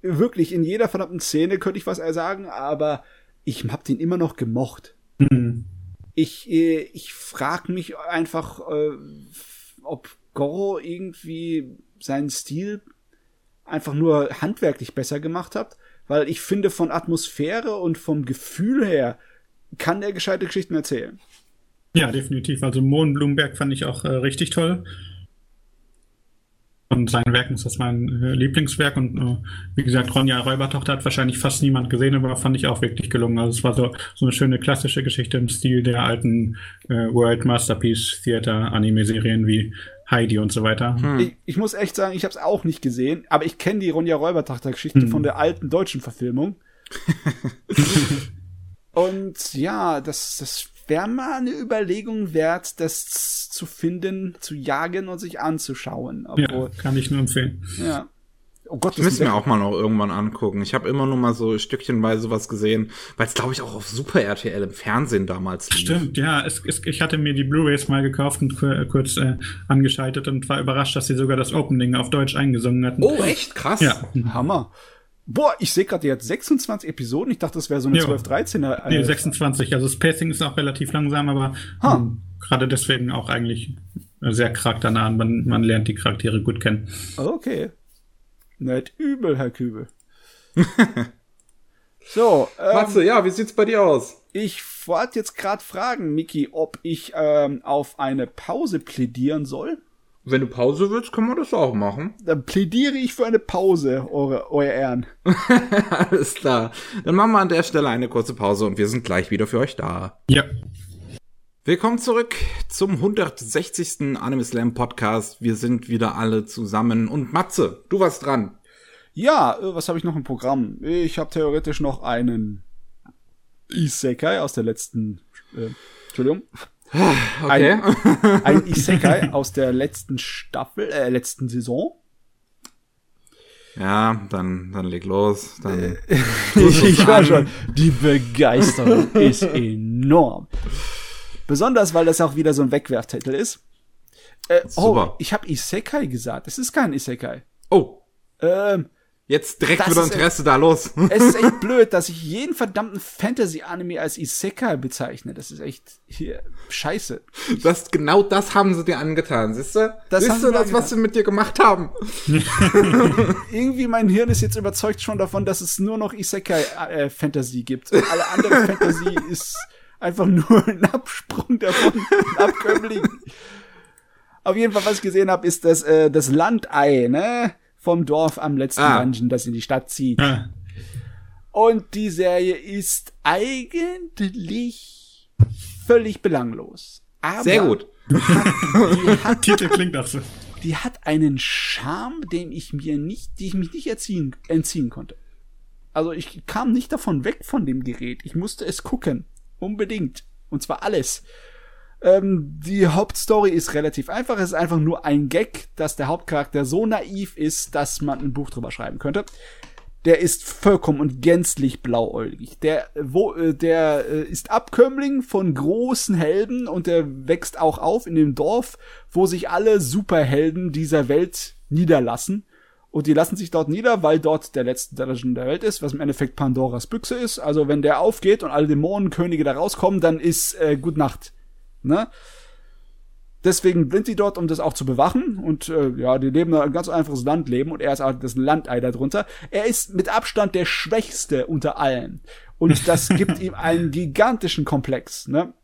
Wirklich, in jeder verdammten Szene könnte ich was sagen, aber ich hab den immer noch gemocht. Mhm. Ich, äh, ich frag mich einfach, äh, ob Goro irgendwie seinen Stil einfach nur handwerklich besser gemacht hat weil ich finde, von Atmosphäre und vom Gefühl her kann der gescheite Geschichten erzählen. Ja, definitiv. Also Mohn Blumberg fand ich auch äh, richtig toll. Von seinen Werken ist das mein äh, Lieblingswerk und äh, wie gesagt, Ronja Räubertochter hat wahrscheinlich fast niemand gesehen, aber fand ich auch wirklich gelungen. Also es war so, so eine schöne klassische Geschichte im Stil der alten äh, World Masterpiece Theater Anime-Serien wie Heidi und so weiter. Hm. Ich, ich, muss echt sagen, ich habe es auch nicht gesehen, aber ich kenne die Ronja Räubertochter-Geschichte hm. von der alten deutschen Verfilmung. und ja, das, das wäre mal eine Überlegung wert, das zu finden, zu jagen und sich anzuschauen. Obwohl, ja, kann ich nur empfehlen. Ja. Oh Gott, das müssen wir auch mal noch irgendwann angucken. Ich habe immer nur mal so stückchenweise was gesehen, weil es glaube ich auch auf Super RTL im Fernsehen damals lief. Stimmt, ja. Es, es, ich hatte mir die Blu-rays mal gekauft und kurz äh, angeschaltet und war überrascht, dass sie sogar das Opening auf Deutsch eingesungen hatten. Oh, echt krass. Ja. Hammer. Boah, ich sehe gerade, jetzt 26 Episoden. Ich dachte, das wäre so eine 12, 13er. Äh, nee, 26. Also das Pacing ist auch relativ langsam, aber ähm, gerade deswegen auch eigentlich sehr charakternah. Man, man lernt die Charaktere gut kennen. Okay. Nicht übel, Herr Kübel. so. Ähm, Matze, ja, wie sieht's bei dir aus? Ich wollte jetzt gerade fragen, Miki, ob ich ähm, auf eine Pause plädieren soll. Wenn du Pause willst, können wir das auch machen. Dann plädiere ich für eine Pause, eure, euer Ehren. Alles klar. Dann machen wir an der Stelle eine kurze Pause und wir sind gleich wieder für euch da. Ja. Willkommen zurück zum 160. Anime Slam Podcast. Wir sind wieder alle zusammen. Und Matze, du warst dran. Ja, äh, was habe ich noch im Programm? Ich habe theoretisch noch einen Isekai aus der letzten. Äh, Entschuldigung. Okay. Ein, ein Isekai aus der letzten Staffel, äh, letzten Saison. Ja, dann, dann leg los. Dann ich, ich war schon. Die Begeisterung ist enorm. Besonders, weil das auch wieder so ein Wegwerftitel ist. Äh, oh, ich habe Isekai gesagt. Es ist kein Isekai. Oh. Ähm, Jetzt direkt wieder Interesse echt, da los. es ist echt blöd, dass ich jeden verdammten Fantasy-Anime als Isekai bezeichne. Das ist echt hier scheiße. Das, genau das haben sie dir angetan, siehst du? Das siehst du das, angetan. was sie mit dir gemacht haben? Irgendwie mein Hirn ist jetzt überzeugt schon davon, dass es nur noch Isekai-Fantasy äh, gibt. Und alle andere Fantasy ist einfach nur ein Absprung davon, ein Abkömmling. Auf jeden Fall, was ich gesehen habe, ist das, äh, das Landei, ne? Vom Dorf am letzten ah. Dungeon, das in die Stadt zieht. Ah. Und die Serie ist eigentlich völlig belanglos. Aber Sehr gut. Hat, Titel klingt auch so. Die hat einen Charme, dem ich mir nicht, die ich mich nicht erziehen, entziehen konnte. Also ich kam nicht davon weg von dem Gerät. Ich musste es gucken. Unbedingt. Und zwar alles. Ähm, die Hauptstory ist relativ einfach. Es ist einfach nur ein Gag, dass der Hauptcharakter so naiv ist, dass man ein Buch drüber schreiben könnte. Der ist vollkommen und gänzlich blauäugig. Der, wo, äh, der äh, ist Abkömmling von großen Helden und der wächst auch auf in dem Dorf, wo sich alle Superhelden dieser Welt niederlassen. Und die lassen sich dort nieder, weil dort der letzte Dungeon der Welt ist, was im Endeffekt Pandoras Büchse ist. Also wenn der aufgeht und alle Dämonenkönige da rauskommen, dann ist äh, Gut Nacht. Ne? Deswegen sind sie dort, um das auch zu bewachen. Und äh, ja, die leben ein ganz einfaches Landleben und er ist auch das Landei darunter. Er ist mit Abstand der Schwächste unter allen. Und das gibt ihm einen gigantischen Komplex. Ne?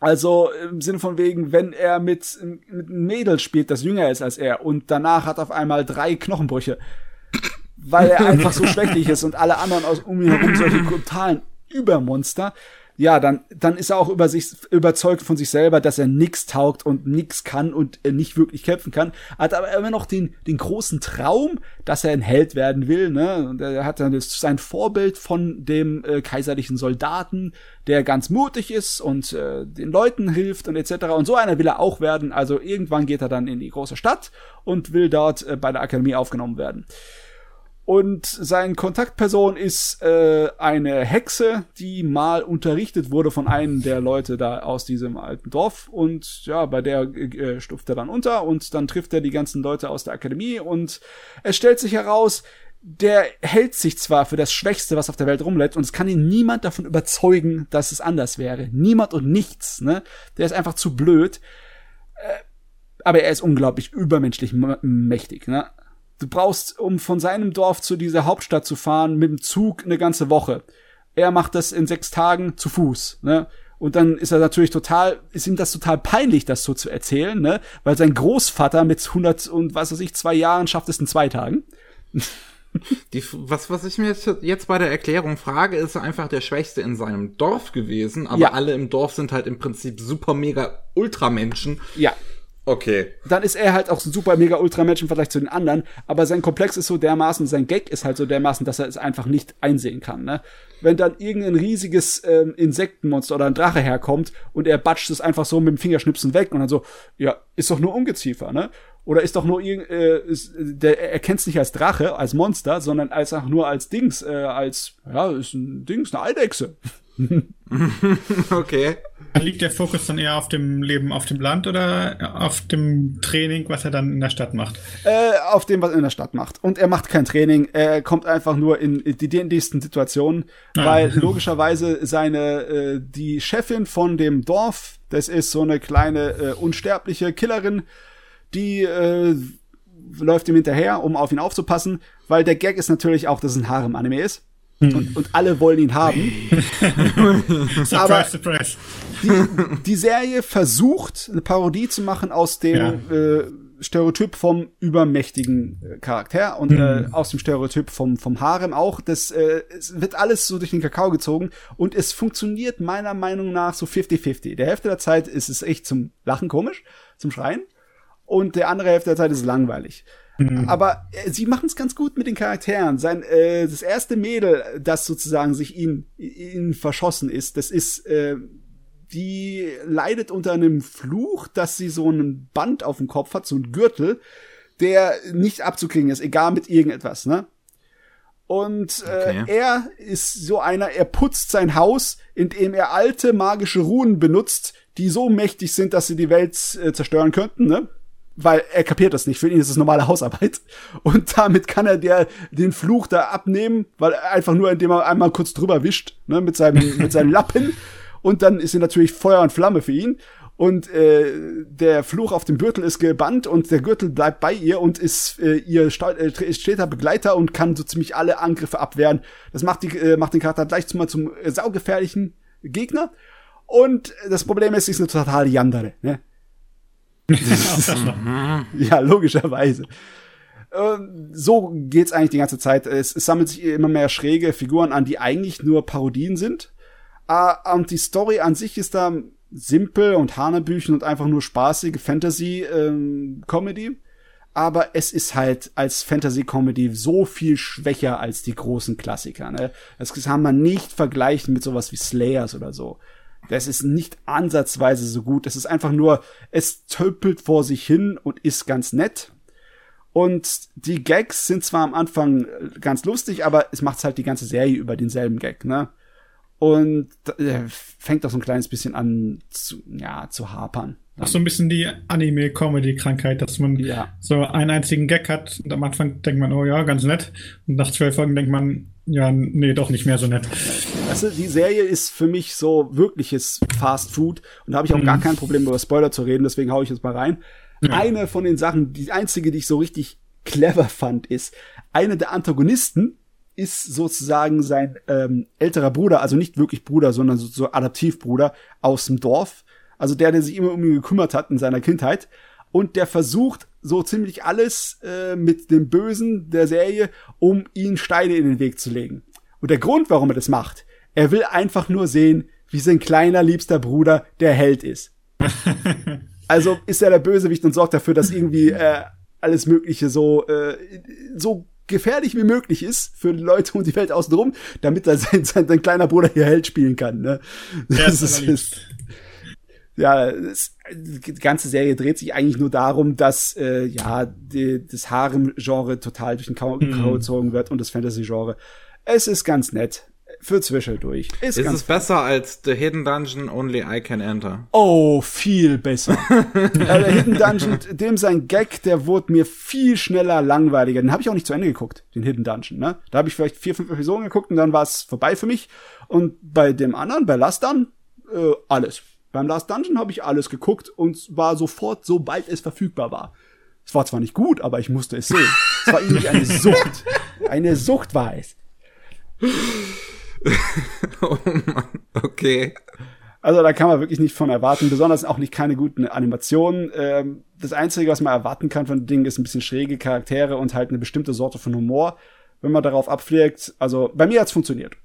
Also im Sinne von wegen, wenn er mit, mit einem Mädel spielt, das jünger ist als er und danach hat auf einmal drei Knochenbrüche, weil er einfach so schwächlich ist und alle anderen aus um ihn herum solche totalen Übermonster, ja, dann, dann ist er auch über sich, überzeugt von sich selber, dass er nix taugt und nix kann und nicht wirklich kämpfen kann. Hat aber immer noch den, den großen Traum, dass er ein Held werden will, ne? Und er hat dann sein Vorbild von dem äh, kaiserlichen Soldaten, der ganz mutig ist und äh, den Leuten hilft und etc. Und so einer will er auch werden. Also irgendwann geht er dann in die große Stadt und will dort äh, bei der Akademie aufgenommen werden. Und sein Kontaktperson ist äh, eine Hexe, die mal unterrichtet wurde von einem der Leute da aus diesem alten Dorf. Und ja, bei der äh, stuft er dann unter und dann trifft er die ganzen Leute aus der Akademie und es stellt sich heraus, der hält sich zwar für das Schwächste, was auf der Welt rumläuft, und es kann ihn niemand davon überzeugen, dass es anders wäre. Niemand und nichts, ne? Der ist einfach zu blöd. Äh, aber er ist unglaublich übermenschlich mächtig, ne? Du brauchst, um von seinem Dorf zu dieser Hauptstadt zu fahren, mit dem Zug eine ganze Woche. Er macht das in sechs Tagen zu Fuß, ne? Und dann ist er natürlich total, ist ihm das total peinlich, das so zu erzählen, ne? Weil sein Großvater mit 100 und was weiß ich, zwei Jahren schafft es in zwei Tagen. Die, was, was ich mir jetzt, jetzt bei der Erklärung frage, ist einfach der Schwächste in seinem Dorf gewesen, aber ja. alle im Dorf sind halt im Prinzip super mega Ultramenschen. Ja. Okay. Dann ist er halt auch so ein super mega Ultramatch im Vergleich zu den anderen, aber sein Komplex ist so dermaßen, sein Gag ist halt so dermaßen, dass er es einfach nicht einsehen kann, ne? Wenn dann irgendein riesiges ähm, Insektenmonster oder ein Drache herkommt und er batscht es einfach so mit dem Fingerschnipsen weg und dann so, ja, ist doch nur Ungeziefer, ne? Oder ist doch nur irgend, äh, ist, der, er kennt es nicht als Drache, als Monster, sondern als auch nur als Dings, äh, als, ja, ist ein Dings, eine Eidechse. okay. Liegt der Fokus dann eher auf dem Leben auf dem Land oder auf dem Training, was er dann in der Stadt macht? Äh, auf dem, was er in der Stadt macht. Und er macht kein Training, er kommt einfach nur in die nächsten Situationen, ah. weil logischerweise seine, äh, die Chefin von dem Dorf, das ist so eine kleine äh, unsterbliche Killerin, die äh, läuft ihm hinterher, um auf ihn aufzupassen, weil der Gag ist natürlich auch, dass es ein Harem-Anime ist. Hm. Und, und alle wollen ihn haben. surprise, Aber surprise. Die, die Serie versucht, eine Parodie zu machen aus dem ja. äh, Stereotyp vom übermächtigen äh, Charakter und mhm. äh, aus dem Stereotyp vom, vom Harem auch. Das äh, es wird alles so durch den Kakao gezogen und es funktioniert meiner Meinung nach so 50-50. Der Hälfte der Zeit ist es echt zum Lachen komisch, zum Schreien und der andere Hälfte der Zeit ist langweilig. Mhm. Aber äh, sie machen es ganz gut mit den Charakteren. Sein äh, das erste Mädel, das sozusagen sich ihn, ihn verschossen ist, das ist äh, die leidet unter einem Fluch, dass sie so ein Band auf dem Kopf hat, so ein Gürtel, der nicht abzukriegen ist, egal mit irgendetwas, ne? Und äh, okay. er ist so einer, er putzt sein Haus, indem er alte magische Runen benutzt, die so mächtig sind, dass sie die Welt äh, zerstören könnten, ne? Weil er kapiert das nicht. Für ihn ist es normale Hausarbeit. Und damit kann er der, den Fluch da abnehmen, weil er einfach nur, indem er einmal kurz drüber wischt, ne, mit seinem, mit seinem Lappen. Und dann ist er natürlich Feuer und Flamme für ihn. Und äh, der Fluch auf dem Gürtel ist gebannt und der Gürtel bleibt bei ihr und ist äh, ihr äh, steter Begleiter und kann so ziemlich alle Angriffe abwehren. Das macht, die, äh, macht den Charakter gleich mal zum äh, saugefährlichen Gegner. Und das Problem ist, sie ist eine totale Yandere. Ne? ja, logischerweise. Ähm, so geht's eigentlich die ganze Zeit. Es, es, sammelt sich immer mehr schräge Figuren an, die eigentlich nur Parodien sind. Uh, und die Story an sich ist da simpel und Hanebüchen und einfach nur spaßige Fantasy-Comedy. Ähm, aber es ist halt als Fantasy-Comedy so viel schwächer als die großen Klassiker. Ne? Das kann man nicht vergleichen mit sowas wie Slayers oder so. Das ist nicht ansatzweise so gut. Es ist einfach nur, es töpelt vor sich hin und ist ganz nett. Und die Gags sind zwar am Anfang äh, ganz lustig, aber es macht halt die ganze Serie über denselben Gag, ne? Und äh, fängt auch so ein kleines bisschen an zu, ja, zu hapern. Ach, so ein bisschen die Anime-Comedy-Krankheit, dass man ja. so einen einzigen Gag hat und am Anfang denkt man, oh ja, ganz nett. Und nach zwölf Folgen denkt man, ja, nee, doch nicht mehr so nett. Du, die Serie ist für mich so wirkliches Fast Food und da habe ich auch mhm. gar kein Problem über Spoiler zu reden, deswegen hau ich jetzt mal rein. Ja. Eine von den Sachen, die einzige, die ich so richtig clever fand, ist, eine der Antagonisten ist sozusagen sein ähm, älterer Bruder, also nicht wirklich Bruder, sondern so, so Adaptivbruder aus dem Dorf. Also der, der sich immer um ihn gekümmert hat in seiner Kindheit. Und der versucht so ziemlich alles äh, mit dem Bösen der Serie, um ihn Steine in den Weg zu legen. Und der Grund, warum er das macht, er will einfach nur sehen, wie sein kleiner liebster Bruder der Held ist. also ist er der Bösewicht und sorgt dafür, dass irgendwie äh, alles Mögliche so äh, so gefährlich wie möglich ist für die Leute und die Welt außenrum, damit er sein, sein, sein kleiner Bruder hier Held spielen kann. Ne? Das, ist, ist, Ja, es, die ganze Serie dreht sich eigentlich nur darum, dass äh, ja die, das Harem-Genre total durch den Kau Mhm. gezogen wird und das Fantasy-Genre. Es ist ganz nett für zwischendurch. Ist, Ist es besser als The Hidden Dungeon Only I Can Enter? Oh, viel besser. äh, der Hidden Dungeon, dem sein Gag, der wurde mir viel schneller langweiliger. Den habe ich auch nicht zu Ende geguckt, den Hidden Dungeon. Ne? Da habe ich vielleicht vier, fünf Episoden geguckt und dann war es vorbei für mich. Und bei dem anderen, bei Last Dun, äh, alles. Beim Last Dungeon habe ich alles geguckt und war sofort, sobald es verfügbar war. Es war zwar nicht gut, aber ich musste es sehen. Es war irgendwie eine Sucht. Eine Sucht war es. Oh Mann, okay. Also da kann man wirklich nicht von erwarten, besonders auch nicht keine guten Animationen. Ähm, das Einzige, was man erwarten kann von dem Ding, ist ein bisschen schräge Charaktere und halt eine bestimmte Sorte von Humor. Wenn man darauf abfliegt, also bei mir hat's funktioniert.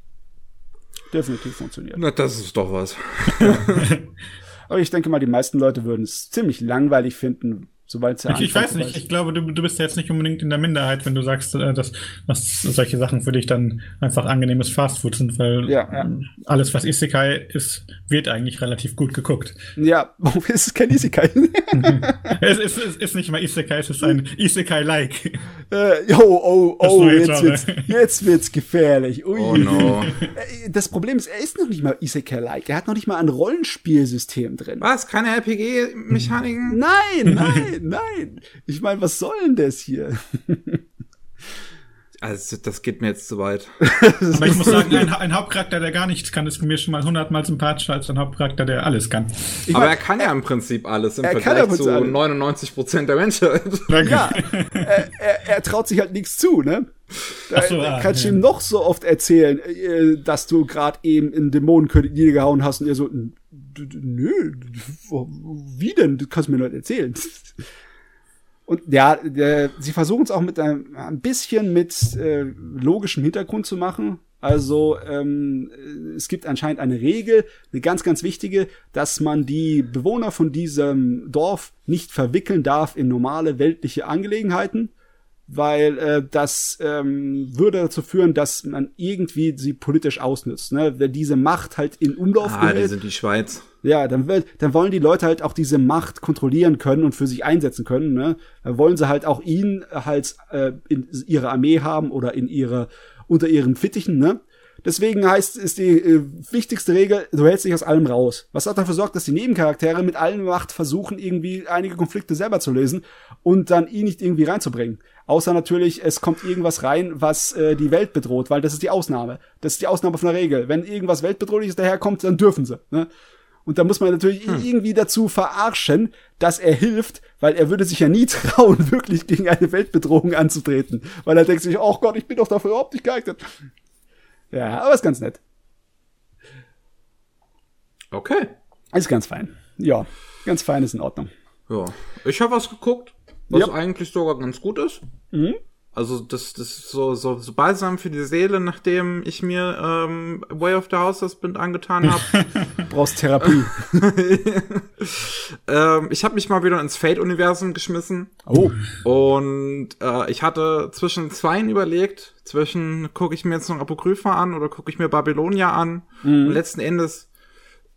Definitiv funktioniert. Na, das ist doch was. Aber ich denke mal, die meisten Leute würden es ziemlich langweilig finden, sobald sie Ich, ich weiß nicht, ich glaube, du, du bist jetzt nicht unbedingt in der Minderheit, wenn du sagst, äh, dass, dass solche Sachen für dich dann einfach angenehmes Fastfood sind, weil Ja, ja. alles, was Isekai ist, wird eigentlich relativ gut geguckt. Ja, es ist kein Isekai. es ist, es ist nicht mal Isekai, es ist ein Isekai-like. äh, jo, oh, oh, neue jetzt Genre. wird's, jetzt wird's gefährlich. Ui. Oh no. Äh, Das Problem ist, er ist noch nicht mal Isekai-like. Er hat noch nicht mal ein Rollenspielsystem drin. Was? Keine RPG-Mechaniken? Nein, nein, nein. Ich meine, was soll denn das hier? Also, das geht mir jetzt zu weit. Aber ich muss sagen, ein, ein Hauptcharakter, der gar nichts kann, ist mir schon mal hundertmal sympathischer als ein Hauptcharakter, der alles kann. Ich Aber mein, er kann ja im Prinzip alles im er kann Vergleich zu alles. 99 Prozent der Menschheit. ja, er, er, er traut sich halt nichts zu, ne? Da, Ach so, ah, kannst du ja. ihm noch so oft erzählen, äh, dass du gerade eben einen Dämonenkönig niedergehauen hast und er so, "N- d- d- nö, wie denn? Das kannst du mir nicht erzählen. Und ja, der, sie versuchen es auch mit einem ein bisschen mit äh, logischem Hintergrund zu machen. Also ähm, es gibt anscheinend eine Regel, eine ganz, ganz wichtige, dass man die Bewohner von diesem Dorf nicht verwickeln darf in normale weltliche Angelegenheiten, weil äh, das ähm, würde dazu führen, dass man irgendwie sie politisch ausnützt. Ne? Wenn diese Macht halt in Umlauf Ah, die gerät, sind die Schweiz. ja, dann, will, dann wollen die Leute halt auch diese Macht kontrollieren können und für sich einsetzen können. Ne? Dann wollen sie halt auch ihn halt äh, in ihre Armee haben oder in ihre unter ihren Fittichen. Ne? Deswegen heißt ist die äh, wichtigste Regel: Du hältst dich aus allem raus. Was auch dafür sorgt, dass die Nebencharaktere mit allen Macht versuchen, irgendwie einige Konflikte selber zu lösen und dann ihn nicht irgendwie reinzubringen. Außer natürlich, es kommt irgendwas rein, was äh, die Welt bedroht, weil das ist die Ausnahme. Das ist die Ausnahme von der Regel. Wenn irgendwas weltbedrohliches daherkommt, dann dürfen sie. Ne? Und da muss man natürlich ihn irgendwie dazu verarschen, dass er hilft, weil er würde sich ja nie trauen, wirklich gegen eine Weltbedrohung anzutreten. Weil er denkt sich, oh Gott, ich bin doch dafür überhaupt nicht geeignet. Ja, aber ist ganz nett. Okay. Ist ganz fein. Ja, ganz fein ist in Ordnung. Ja. Ich habe was geguckt, was Ja. eigentlich sogar ganz gut ist. Mhm. Also das, das ist so, so, so balsam für die Seele, nachdem ich mir ähm, Way of the House Husband angetan habe. Du brauchst Therapie. ähm, ich habe mich mal wieder ins Fate-Universum geschmissen. Oh. Und äh, ich hatte zwischen zweien überlegt, zwischen gucke ich mir jetzt noch Apokrypha an oder gucke ich mir Babylonia an. Und letzten Endes,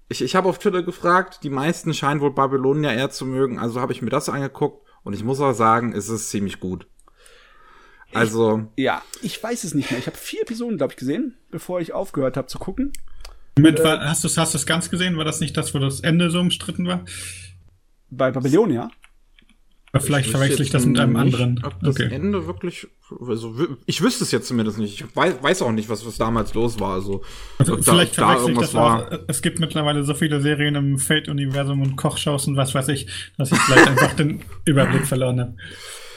ich, ich habe auf Twitter gefragt, die meisten scheinen wohl Babylonia eher zu mögen, also habe ich mir das angeguckt und ich muss auch sagen, es ist ziemlich gut. Also, Ja, ich weiß es nicht mehr. Ich habe vier Episoden, glaube ich, gesehen, bevor ich aufgehört habe zu gucken. Moment, war, hast du hast du's ganz gesehen? War das nicht das, wo das Ende so umstritten war? Bei Babylonia. Oder vielleicht ich verwechsel ich jetzt das mit einem nicht, anderen. Ob das Okay. Ende wirklich, also ich wüsste es jetzt zumindest nicht. Ich weiß, weiß auch nicht, was, was damals los war. Also, Also ob vielleicht da, da verwechsel ich irgendwas das war. auch. Es gibt mittlerweile so viele Serien im Fate-Universum und Kochshows und was weiß ich, dass ich vielleicht einfach den Überblick verloren habe.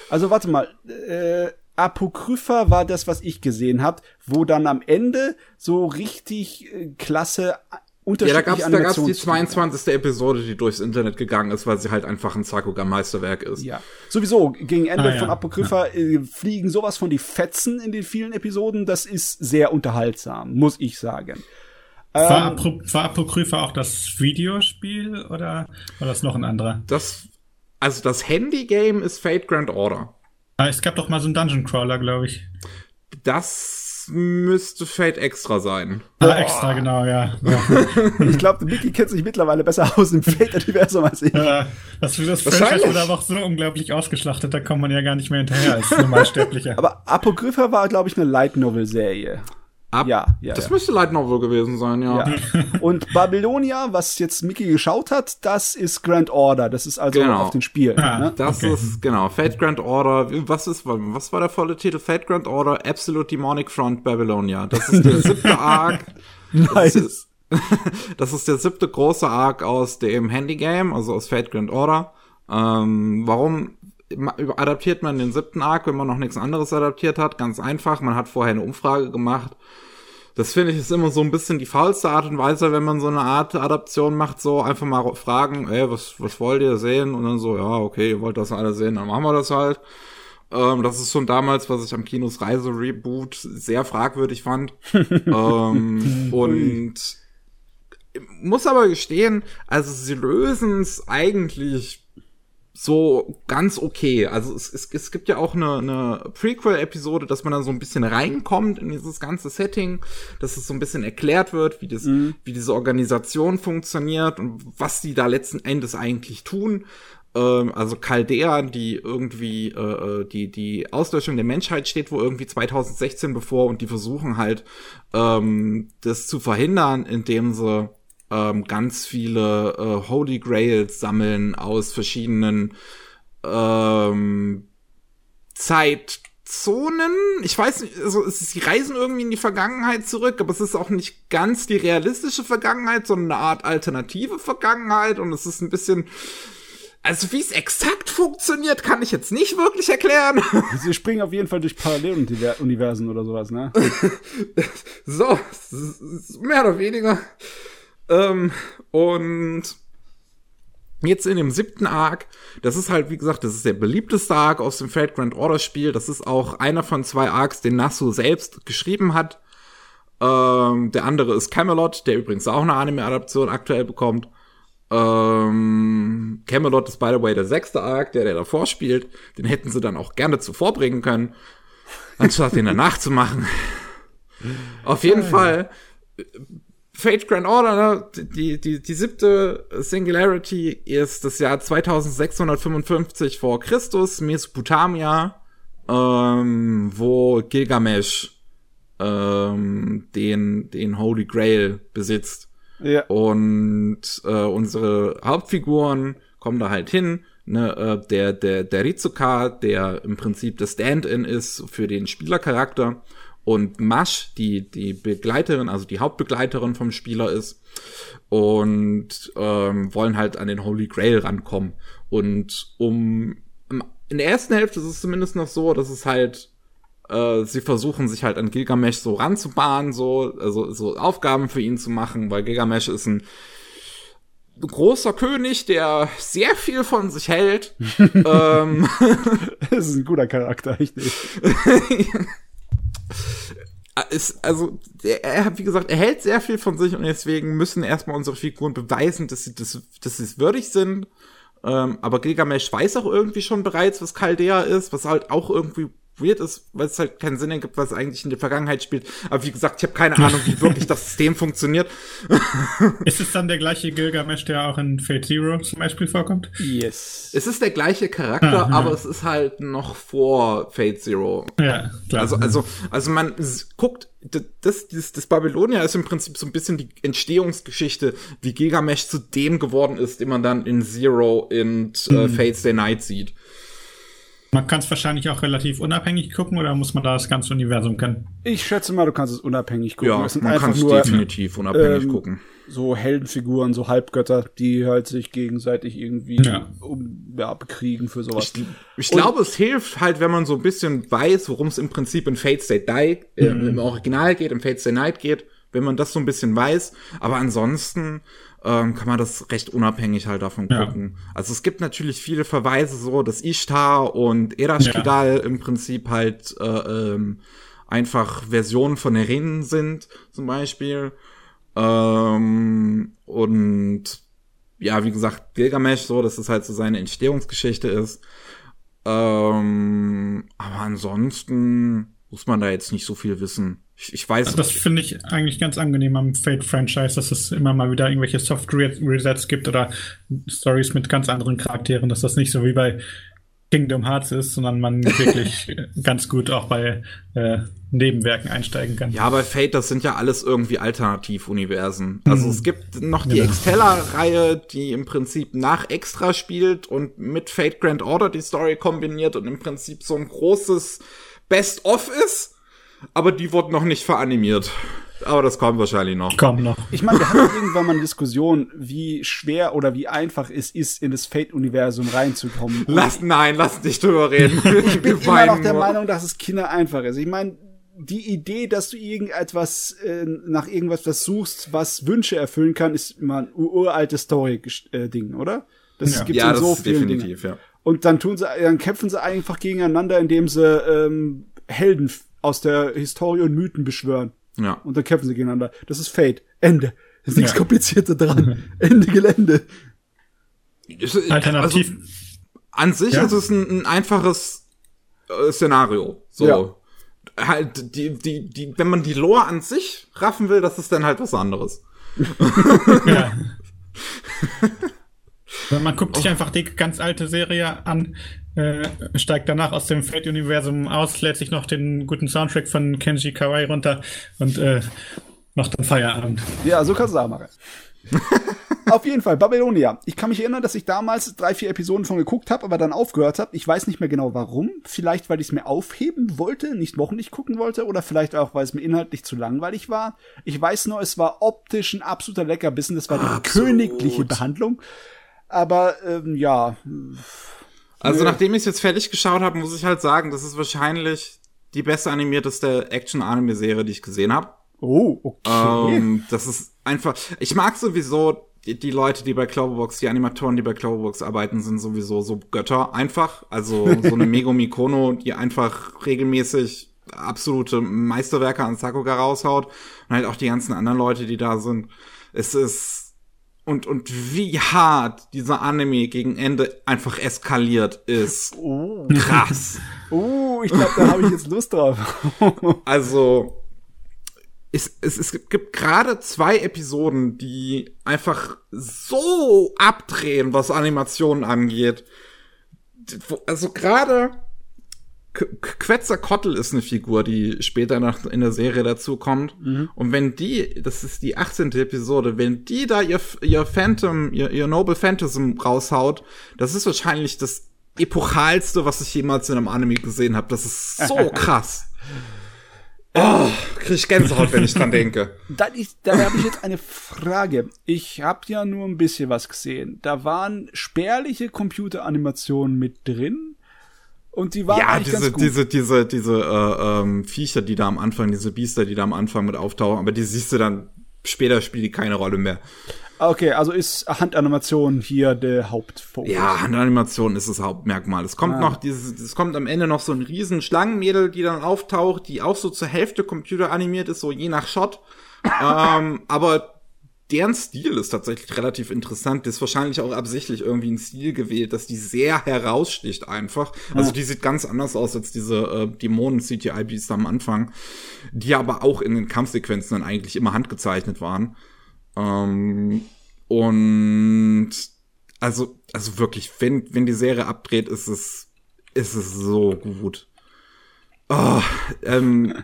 Also warte mal, äh, Apokrypha war das, was ich gesehen habe, wo dann am Ende so richtig äh, klasse äh, Ja, da gab's, da gab's die Animations- 22. Episode, die durchs Internet gegangen ist, weil sie halt einfach ein Sakuga-Meisterwerk ist. Ja, sowieso, gegen Ende Ah, ja. von Apokrypha äh, fliegen sowas von die Fetzen in den vielen Episoden, das ist sehr unterhaltsam, muss ich sagen. War, Ähm, Apro- war Apokrypha auch das Videospiel oder war das noch ein anderer? Das, also das Handy-Game ist Fate Grand Order. Ah, es gab doch mal so einen Dungeon Crawler, glaube ich. Das müsste Fate Extra sein. Ah, extra, genau, ja. ja. Ich glaube, Mickey kennt sich mittlerweile besser aus im Fate-Universum als ich. Äh, das, das Franchise wurde aber auch so unglaublich ausgeschlachtet, da kommt man ja gar nicht mehr hinterher als Normalsterblicher. Aber Apokrypha war, glaube ich, eine Light-Novel-Serie. Ab, Ja, ja, Das ja. müsste Light Novel gewesen sein, ja. Ja. Und Babylonia, was jetzt Mickey geschaut hat, das ist Grand Order. Das ist also Genau. auf den Spielen. Ah. Ne? Das Okay. ist, genau, Fate Grand Order, was ist, was war der volle Titel? Fate Grand Order, Absolute Demonic Front Babylonia. Das ist der siebte Arc. Das ist, das ist der siebte große Arc aus dem Handy-Game, also aus Fate Grand Order. Ähm, warum adaptiert man den siebten Arc, wenn man noch nichts anderes adaptiert hat? Ganz einfach, man hat vorher eine Umfrage gemacht. Das finde ich ist immer so ein bisschen die faulste Art und Weise, wenn man so eine Art Adaption macht, so einfach mal fragen, ey, was, was wollt ihr sehen? Und dann so, ja, okay, ihr wollt das alle sehen, dann machen wir das halt. Ähm, das ist schon damals, was ich am Kinos Reise Reboot sehr fragwürdig fand. ähm, und muss aber gestehen, also sie lösen es eigentlich so ganz okay. Also es, es, es gibt ja auch eine, eine Prequel-Episode, dass man dann so ein bisschen reinkommt in dieses ganze Setting, dass es so ein bisschen erklärt wird, wie das, wie diese Organisation funktioniert und was die da letzten Endes eigentlich tun. Ähm, also Chaldea, die irgendwie äh, äh, die die Auslöschung der Menschheit steht wo irgendwie 2016 bevor und die versuchen halt ähm, das zu verhindern, indem sie ähm, ganz viele äh, Holy Grails sammeln aus verschiedenen ähm, Zeitzonen. Ich weiß nicht, also es ist, sie reisen irgendwie in die Vergangenheit zurück, aber es ist auch nicht ganz die realistische Vergangenheit, sondern eine Art alternative Vergangenheit und es ist ein bisschen also wie es exakt funktioniert, kann ich jetzt nicht wirklich erklären. Sie springen auf jeden Fall durch Paralleluniversen oder sowas, ne? So, mehr oder weniger. Ähm, und jetzt in dem siebten Arc, das ist halt, wie gesagt, das ist der beliebteste Arc aus dem Fate Grand Order Spiel. Das ist auch einer von zwei Arcs, den Nasu selbst geschrieben hat. Ähm, der andere ist Camelot, der übrigens auch eine Anime-Adaption aktuell bekommt. Ähm, Camelot ist, by the way, der sechste Arc, der, der davor spielt. Den hätten sie dann auch gerne zuvor bringen können, anstatt den danach zu machen. Auf jeden Fall, Fate Grand Order, ne? die, die, die siebte Singularity ist das Jahr 2655 vor Christus, Mesopotamia, ähm, wo Gilgamesh ähm, den, den Holy Grail besitzt. Ja. Und äh, unsere Hauptfiguren kommen da halt hin. Ne, äh, der, der, der Rizuka, der im Prinzip das Stand-in ist für den Spielercharakter. Und Mash, die, die Begleiterin, also die Hauptbegleiterin vom Spieler ist. Und ähm, wollen halt an den Holy Grail rankommen. Und um in der ersten Hälfte ist es zumindest noch so, dass es halt äh, sie versuchen sich halt an Gilgamesh so ranzubahnen, so, also so Aufgaben für ihn zu machen, weil Gilgamesh ist ein großer König, der sehr viel von sich hält. ähm, Das ist ein guter Charakter, echt nicht. ist, also, er, hat, wie gesagt, er hält sehr viel von sich und deswegen müssen erstmal unsere Figuren beweisen, dass sie, das, dass sie es würdig sind. Ähm, aber Gilgamesh weiß auch irgendwie schon bereits, was Chaldea ist, was halt auch irgendwie weird ist, weil es halt keinen Sinn ergibt, was eigentlich in der Vergangenheit spielt. Aber wie gesagt, ich habe keine Ahnung, wie wirklich das System funktioniert. Ist es dann der gleiche Gilgamesh, der auch in Fate Zero zum Beispiel vorkommt? Yes. Es ist der gleiche Charakter, Aha. aber es ist halt noch vor Fate Zero. Ja, klar. Also, also, also man guckt, das, das, das Babylonia ist im Prinzip so ein bisschen die Entstehungsgeschichte, wie Gilgamesh zu dem geworden ist, den man dann in Zero und äh, Fates Day Night sieht. Man kann es wahrscheinlich auch relativ unabhängig gucken oder muss man da das ganze Universum kennen? Ich schätze mal, du kannst es unabhängig gucken. Ja, Es sind man kann es definitiv unabhängig ähm, gucken. so Heldenfiguren, so Halbgötter, die halt sich gegenseitig irgendwie Ja. um, ja, bekriegen für sowas. Ich, ich glaube, es hilft halt, wenn man so ein bisschen weiß, worum es im Prinzip in Fates Day Die äh, im Original geht, im Fates Day Night geht, wenn man das so ein bisschen weiß. Aber ansonsten ähm, kann man das recht unabhängig halt davon Ja. gucken. Also es gibt natürlich viele Verweise so, dass Ishtar und Erashkigal im Prinzip halt äh, ähm, einfach Versionen von Eren sind, zum Beispiel. Ähm, und ja, wie gesagt, Gilgamesh so, dass es halt so seine Entstehungsgeschichte ist. Ähm, aber ansonsten, muss man da jetzt nicht so viel wissen. Ich, ich weiß. Also das finde ich eigentlich ganz angenehm am Fate-Franchise, dass es immer mal wieder irgendwelche Soft-Resets gibt oder Stories mit ganz anderen Charakteren, dass das nicht so wie bei Kingdom Hearts ist, sondern man wirklich ganz gut auch bei äh, Nebenwerken einsteigen kann. Ja, bei Fate, das sind ja alles irgendwie Alternativuniversen. Also mhm. es gibt noch die genau. Extella-Reihe, die im Prinzip nach Extra spielt und mit Fate Grand Order die Story kombiniert und im Prinzip so ein großes Best-of ist, aber die wurde noch nicht veranimiert. Aber das kommt wahrscheinlich noch. Kommt noch. Ich meine, wir hatten irgendwann mal eine Diskussion, wie schwer oder wie einfach es ist, in das Fate-Universum reinzukommen. Lass, nein, lass dich drüber reden. ich bin immer noch der Meinung, dass es Kinder einfach ist. Ich meine, die Idee, dass du irgendetwas äh, nach irgendwas das suchst, was Wünsche erfüllen kann, ist immer ein uraltes Story-Ding, oder? Das ja. gibt ja, in so vielen definitiv, Dingen. Ja. Und dann tun sie, dann kämpfen sie einfach gegeneinander, indem sie ähm, Helden aus der Historie und Mythen beschwören. Ja. Und dann kämpfen sie gegeneinander. Das ist Fate. Ende. ist nichts ja. komplizierter dran. Ende Gelände. Alternativ. Also, an sich ja. ist es ein, ein einfaches äh, Szenario. So. Ja. Halt, die, die, die, wenn man die Lore an sich raffen will, das ist dann halt was anderes. ja. Man guckt sich einfach die ganz alte Serie an, äh, steigt danach aus dem Fate-Universum aus, lädt sich noch den guten Soundtrack von Kenji Kawai runter und äh, macht dann Feierabend. Ja, so kannst du auch machen. Auf jeden Fall, Babylonia. Ich kann mich erinnern, dass ich damals drei, vier Episoden von geguckt habe, aber dann aufgehört habe. Ich weiß nicht mehr genau warum. Vielleicht, weil ich es mir aufheben wollte, nicht wochenlich gucken wollte, oder vielleicht auch, weil es mir inhaltlich zu langweilig war. Ich weiß nur, es war optisch ein absoluter Leckerbissen. Das war die Absolut. königliche Behandlung. Aber ähm, ja. Also nachdem ich es jetzt fertig geschaut habe, muss ich halt sagen, das ist wahrscheinlich die beste animierteste Action-Anime-Serie, die ich gesehen habe. Oh, okay. Ähm, das ist einfach. Ich mag sowieso die, die Leute, die bei Cloverbox, die Animatoren, die bei Cloverbox arbeiten, sind sowieso so Götter einfach. Also so eine Megumi Kono, die einfach regelmäßig absolute Meisterwerke an Sakuga raushaut und halt auch die ganzen anderen Leute, die da sind. Es ist und, und wie hart dieser Anime gegen Ende einfach eskaliert ist. Oh. Krass. Oh, ich glaube, da habe ich jetzt Lust drauf. also, es, es, es gibt gerade zwei Episoden, die einfach so abdrehen, was Animationen angeht. Also gerade Quetzalcoatl ist eine Figur, die später noch in der Serie dazu kommt. Mhm. Und wenn die, das ist die 18. Episode, wenn die da ihr, ihr Phantom, ihr, ihr Noble Phantasm raushaut, das ist wahrscheinlich das epochalste, was ich jemals in einem Anime gesehen habe. Das ist so krass. Oh, krieg ich Gänsehaut, wenn ich dran denke. Da, da habe ich jetzt eine Frage. Ich habe ja nur ein bisschen was gesehen. Da waren spärliche Computeranimationen mit drin. Und die waren ja, diese, diese, diese, diese, äh, ähm, Viecher, die da am Anfang, diese Biester, die da am Anfang mit auftauchen, aber die siehst du dann, später spielt die keine Rolle mehr. Okay, also ist Handanimation hier der Hauptfokus. Ja, Handanimation ist das Hauptmerkmal. Es kommt ah. noch dieses, es kommt am Ende noch so ein riesen Schlangenmädel, die dann auftaucht, die auch so zur Hälfte computeranimiert ist, so je nach Shot. ähm, aber deren Stil ist tatsächlich relativ interessant. Das ist wahrscheinlich auch absichtlich irgendwie ein Stil gewählt, dass die sehr heraussticht einfach. Also die sieht ganz anders aus als diese äh, Dämonen-CGI-Beasts am Anfang, die aber auch in den Kampfsequenzen dann eigentlich immer handgezeichnet waren. Ähm, und also, also wirklich, wenn, wenn die Serie abdreht, ist es, ist es so gut. Oh, ähm, äh,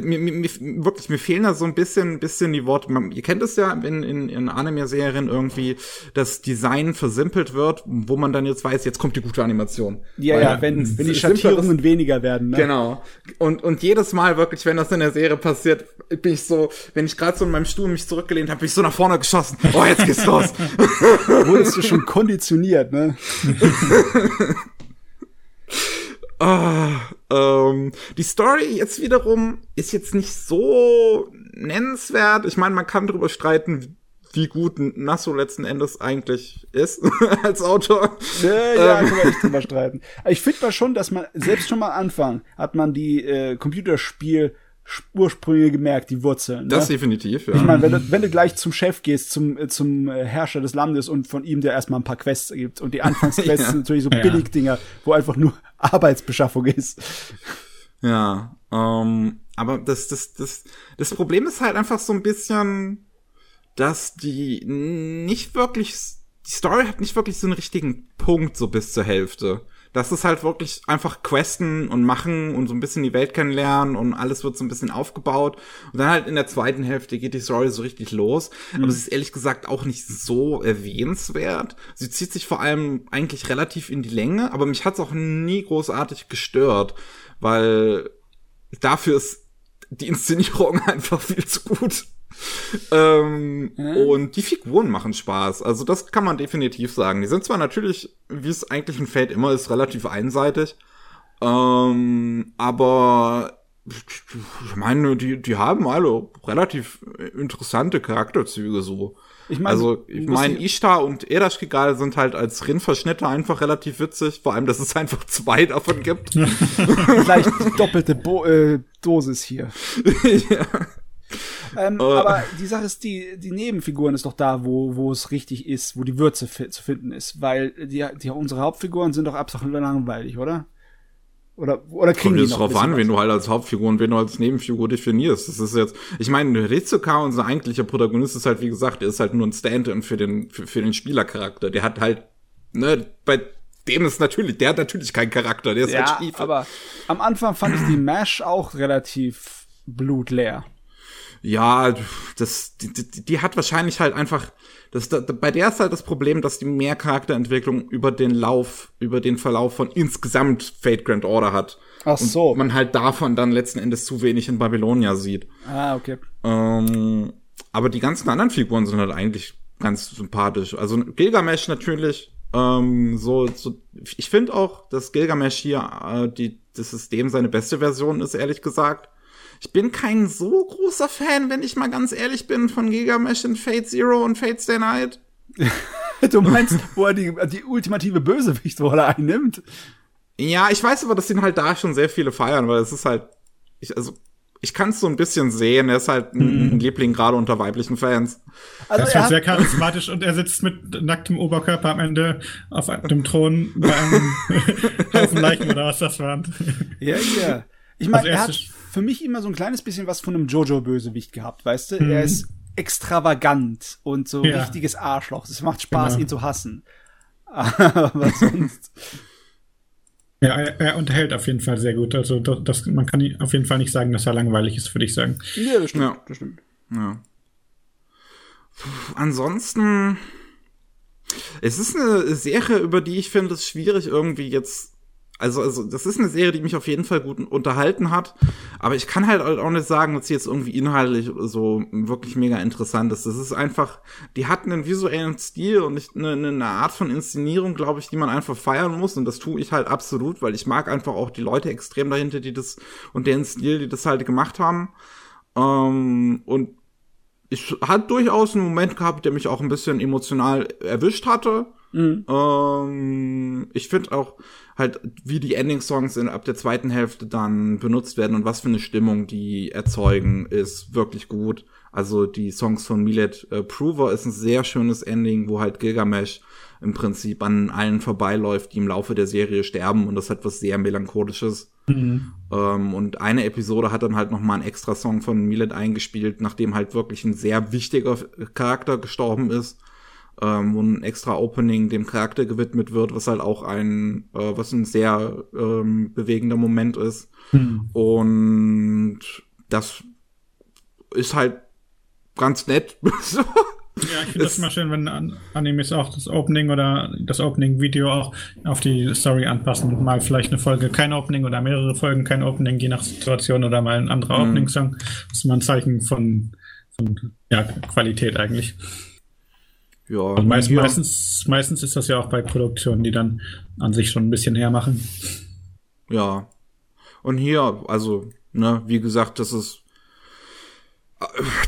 mir, mir, mir, wirklich, mir fehlen da so ein bisschen, bisschen die Worte. Man, ihr kennt es ja in, in, in Anime-Serien irgendwie, dass Design versimpelt wird, wo man dann jetzt weiß, jetzt kommt die gute Animation. Ja, Weil, ja, wenn, wenn die Schattierungen weniger werden. Ne? Genau. Und, und jedes Mal wirklich, wenn das in der Serie passiert, bin ich so, wenn ich gerade so in meinem Stuhl mich zurückgelehnt habe, bin ich so nach vorne geschossen. Oh, jetzt geht's los. Wurdest du schon konditioniert, ne? Ah, ähm, die Story jetzt wiederum ist jetzt nicht so nennenswert. Ich meine, man kann darüber streiten, wie gut Nasso letzten Endes eigentlich ist als Autor. Ja, ja ähm. kann man nicht drüber streiten. Ich finde mal schon, dass man selbst schon mal anfangen, hat man die äh, Computerspiel Ursprünge gemerkt, die Wurzeln. Das ne? definitiv, ja. Ich meine, wenn du, wenn du gleich zum Chef gehst, zum, äh, zum äh, Herrscher des Landes und von ihm dir erstmal ein paar Quests gibt und die Anfangsquests ja. sind natürlich so ja. Billigdinger, wo einfach nur Arbeitsbeschaffung ist. Ja, ähm, aber das, das, das, das Problem ist halt einfach so ein bisschen, dass die nicht wirklich, die Story hat nicht wirklich so einen richtigen Punkt so bis zur Hälfte. Das ist halt wirklich einfach questen und machen und so ein bisschen die Welt kennenlernen und alles wird so ein bisschen aufgebaut. Und dann halt in der zweiten Hälfte geht die Story so richtig los. Mhm. Aber es ist ehrlich gesagt auch nicht so erwähnenswert. Sie zieht sich vor allem eigentlich relativ in die Länge, aber mich hat's auch nie großartig gestört, weil dafür ist die Inszenierung einfach viel zu gut. ähm, mhm. Und die Figuren machen Spaß. Also das kann man definitiv sagen. Die sind zwar natürlich, wie es eigentlich ein Fate immer ist, relativ einseitig. Ähm, aber ich meine, die, die haben alle relativ interessante Charakterzüge so. Ich mein, also, ich meine, Ishtar und Erashkigal sind halt als Rindverschnitte einfach relativ witzig, vor allem, dass es einfach zwei davon gibt. Vielleicht doppelte Bo äh, Dosis hier. ja. Ähm, uh. Aber die Sache ist, die, die Nebenfiguren ist doch da, wo, wo es richtig ist, wo die Würze zu finden ist. Weil die, die, unsere Hauptfiguren sind doch absolut langweilig, oder? Oder, oder kriegen Kommt die jetzt drauf an, wen du halt als Hauptfigur und wen du als Nebenfigur definierst. Das ist jetzt, ich meine, Rizuka, unser eigentlicher Protagonist, ist halt, wie gesagt, der ist halt nur ein Stand-in für den, für, für den Spielercharakter. Der hat halt, ne, bei dem ist natürlich, der hat natürlich keinen Charakter, der ist ja, halt Stiefel. aber am Anfang fand ich die Mash auch relativ blutleer. Ja, das, die, die, die hat wahrscheinlich halt einfach, das, da, bei der ist halt das Problem, dass die mehr Charakterentwicklung über den Lauf, über den Verlauf von insgesamt Fate Grand Order hat. Ach so. Und man halt davon dann letzten Endes zu wenig in Babylonia sieht. Ah, okay. Ähm, aber die ganzen anderen Figuren sind halt eigentlich ganz sympathisch. Also Gilgamesh natürlich, ähm, so, so ich finde auch, dass Gilgamesh hier äh, die, das System seine beste Version ist, ehrlich gesagt. Ich bin kein so großer Fan, wenn ich mal ganz ehrlich bin, von Gigamesh in Fate Zero und Fate Stay Night. du meinst, wo er die, die ultimative Bösewichtrolle einnimmt? Ja, ich weiß aber, dass ihn halt da schon sehr viele feiern, weil es ist halt, ich, also, ich kann es so ein bisschen sehen. Er ist halt ein, mhm. Liebling gerade unter weiblichen Fans. Also er ist halt sehr charismatisch und er sitzt mit nacktem Oberkörper am Ende auf dem Thron bei einem Haufen Leichen oder was das waren. Ja, ja. Ich meine, also er hat für mich immer so ein kleines bisschen was von einem Jojo-Bösewicht gehabt, weißt du? Mhm. Er ist extravagant und so ja. richtiges Arschloch. Es macht Spaß, genau. ihn zu hassen. Aber sonst. Ja, er, er, unterhält auf jeden Fall sehr gut. Also das, das, man kann auf jeden Fall nicht sagen, dass er langweilig ist, würde ich sagen. Ja, das stimmt. Ja. Das stimmt. Ja. Puh, ansonsten, es ist eine Serie, über die ich finde es schwierig irgendwie jetzt also, also, das ist eine Serie, die mich auf jeden Fall gut unterhalten hat. Aber ich kann halt auch nicht sagen, dass sie jetzt irgendwie inhaltlich so wirklich mega interessant ist. Das ist einfach, die hat einen visuellen Stil und eine, eine Art von Inszenierung, glaube ich, die man einfach feiern muss. Und das tue ich halt absolut, weil ich mag einfach auch die Leute extrem dahinter, die das und deren Stil, die das halt gemacht haben. Ähm, und ich hatte durchaus einen Moment gehabt, der mich auch ein bisschen emotional erwischt hatte. Mhm. Ähm, ich finde auch, halt, wie die Ending-Songs in, ab der zweiten Hälfte dann benutzt werden und was für eine Stimmung die erzeugen, ist wirklich gut. Also die Songs von Milet äh, Prover ist ein sehr schönes Ending, wo halt Gilgamesh im Prinzip an allen vorbeiläuft, die im Laufe der Serie sterben und das hat was sehr melancholisches. Mhm. Ähm, und eine Episode hat dann halt noch mal einen extra Song von Milet eingespielt, nachdem halt wirklich ein sehr wichtiger Charakter gestorben ist ähm, wo ein extra Opening dem Charakter gewidmet wird, was halt auch ein, äh, was ein sehr ähm, bewegender Moment ist. Mhm. Und das ist halt ganz nett. Ja, ich finde das immer schön, wenn Animes auch das Opening oder das Opening-Video auch auf die Story anpassen. Mal vielleicht eine Folge kein Opening oder mehrere Folgen kein Opening, je nach Situation oder mal ein anderer mhm. Opening-Song. Das ist mal ein Zeichen von, von ja, Qualität eigentlich. Ja, und meist, meistens, meistens ist das ja auch bei Produktionen, die dann an sich schon ein bisschen hermachen. Ja. Und hier, also, ne, wie gesagt, das ist.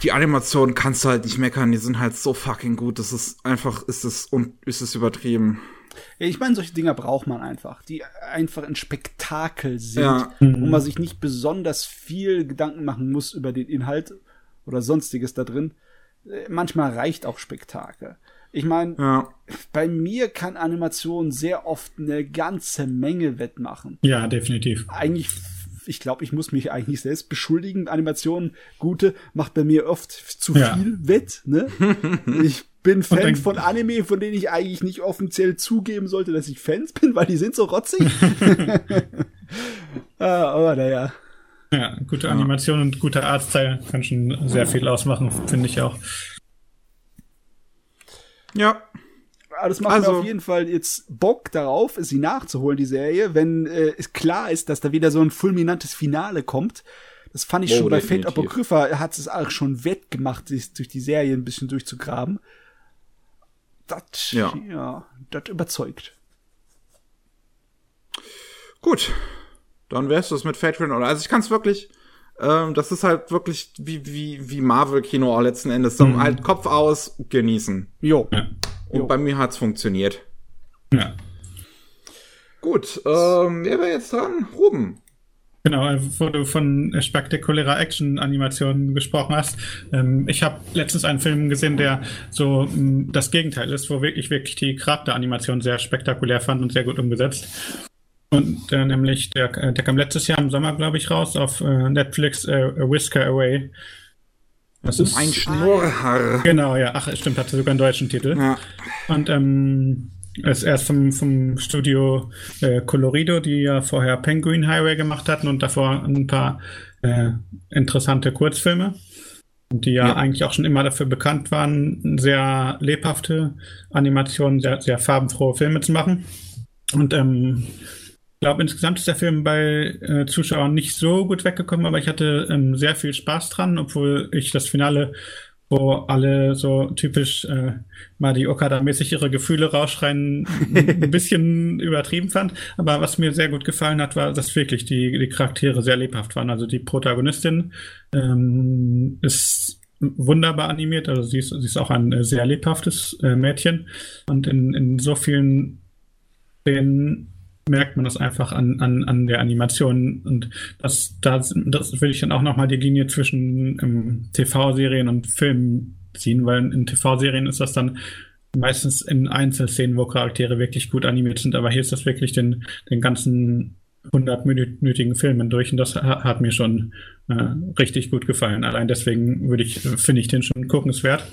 Die Animation kannst du halt nicht meckern, die sind halt so fucking gut. Das ist einfach, ist es und ist es übertrieben. Ich meine, solche Dinger braucht man einfach, die einfach ein Spektakel sind, ja. wo man sich nicht besonders viel Gedanken machen muss über den Inhalt oder sonstiges da drin. Manchmal reicht auch Spektakel. Ich meine, ja. bei mir kann Animation sehr oft eine ganze Menge wettmachen. Ja, definitiv. Eigentlich ich glaube, ich muss mich eigentlich selbst beschuldigen. Animationen, gute, macht bei mir oft zu viel Ja. wett, ne? ich bin Fan dann- von Anime, von denen ich eigentlich nicht offiziell zugeben sollte, dass ich Fans bin, weil die sind so rotzig. ah, aber naja. Ja, gute Animation und guter Artstyle kann schon sehr viel ausmachen, finde ich auch. Ja, Aber das macht Also- mir auf jeden Fall jetzt Bock darauf, sie nachzuholen, die Serie, wenn äh, es klar ist, dass da wieder so ein fulminantes Finale kommt. Das fand ich Oh, schon bei Fate. Apocrypha, hat es auch schon wettgemacht, sich durch die Serie ein bisschen durchzugraben. Das, ja, Ja. ja das überzeugt. gut. Dann wär's das mit Fate Grand Order. Also ich kann es wirklich, ähm, das ist halt wirklich wie, wie, wie Marvel-Kino auch letzten Endes. So halt Kopf aus, genießen. Jo. Ja. Und Jo. bei mir hat's funktioniert. ja. Gut, ähm, wer wäre jetzt dran? Ruben. Genau, äh, wo du von spektakulärer Action-Animation gesprochen hast. Ähm, ich habe letztens einen Film gesehen, der so mh, das Gegenteil ist, wo ich wirklich die Charakteranimation sehr spektakulär fand und sehr gut umgesetzt. Und äh, nämlich, der, äh, der kam letztes Jahr im Sommer, glaube ich, raus auf äh, Netflix, äh, A Whisker Away. Das ist Ein Schnurrhaar. Genau, ja. Ach, stimmt, hatte sogar einen deutschen Titel. Ja. Und ähm, es ist erst vom, vom Studio äh, Colorido, die ja vorher Penguin Highway gemacht hatten und davor ein paar äh, interessante Kurzfilme. Und die ja, Ja. eigentlich auch schon immer dafür bekannt waren, sehr lebhafte Animationen, sehr, sehr farbenfrohe Filme zu machen. Und ähm, glaube, insgesamt ist der Film bei äh, Zuschauern nicht so gut weggekommen, aber ich hatte ähm, sehr viel Spaß dran, obwohl ich das Finale, wo alle so typisch äh, Madi Okada-mäßig ihre Gefühle rausschreien, ein bisschen übertrieben fand. Aber was mir sehr gut gefallen hat, war, dass wirklich die, die Charaktere sehr lebhaft waren. Also die Protagonistin ähm, ist wunderbar animiert, also sie ist, sie ist auch ein äh, sehr lebhaftes äh, Mädchen und in, in so vielen Szenen merkt man das einfach an, an, an der Animation und das, das, das will ich dann auch nochmal die Linie zwischen ähm, TV-Serien und Filmen ziehen, weil in TV-Serien ist das dann meistens in Einzelszenen, wo Charaktere wirklich gut animiert sind, aber hier ist das wirklich den, den ganzen 100-minütigen Filmen durch und das ha- hat mir schon äh, richtig gut gefallen. Allein deswegen würde ich, äh, finde ich den schon guckenswert.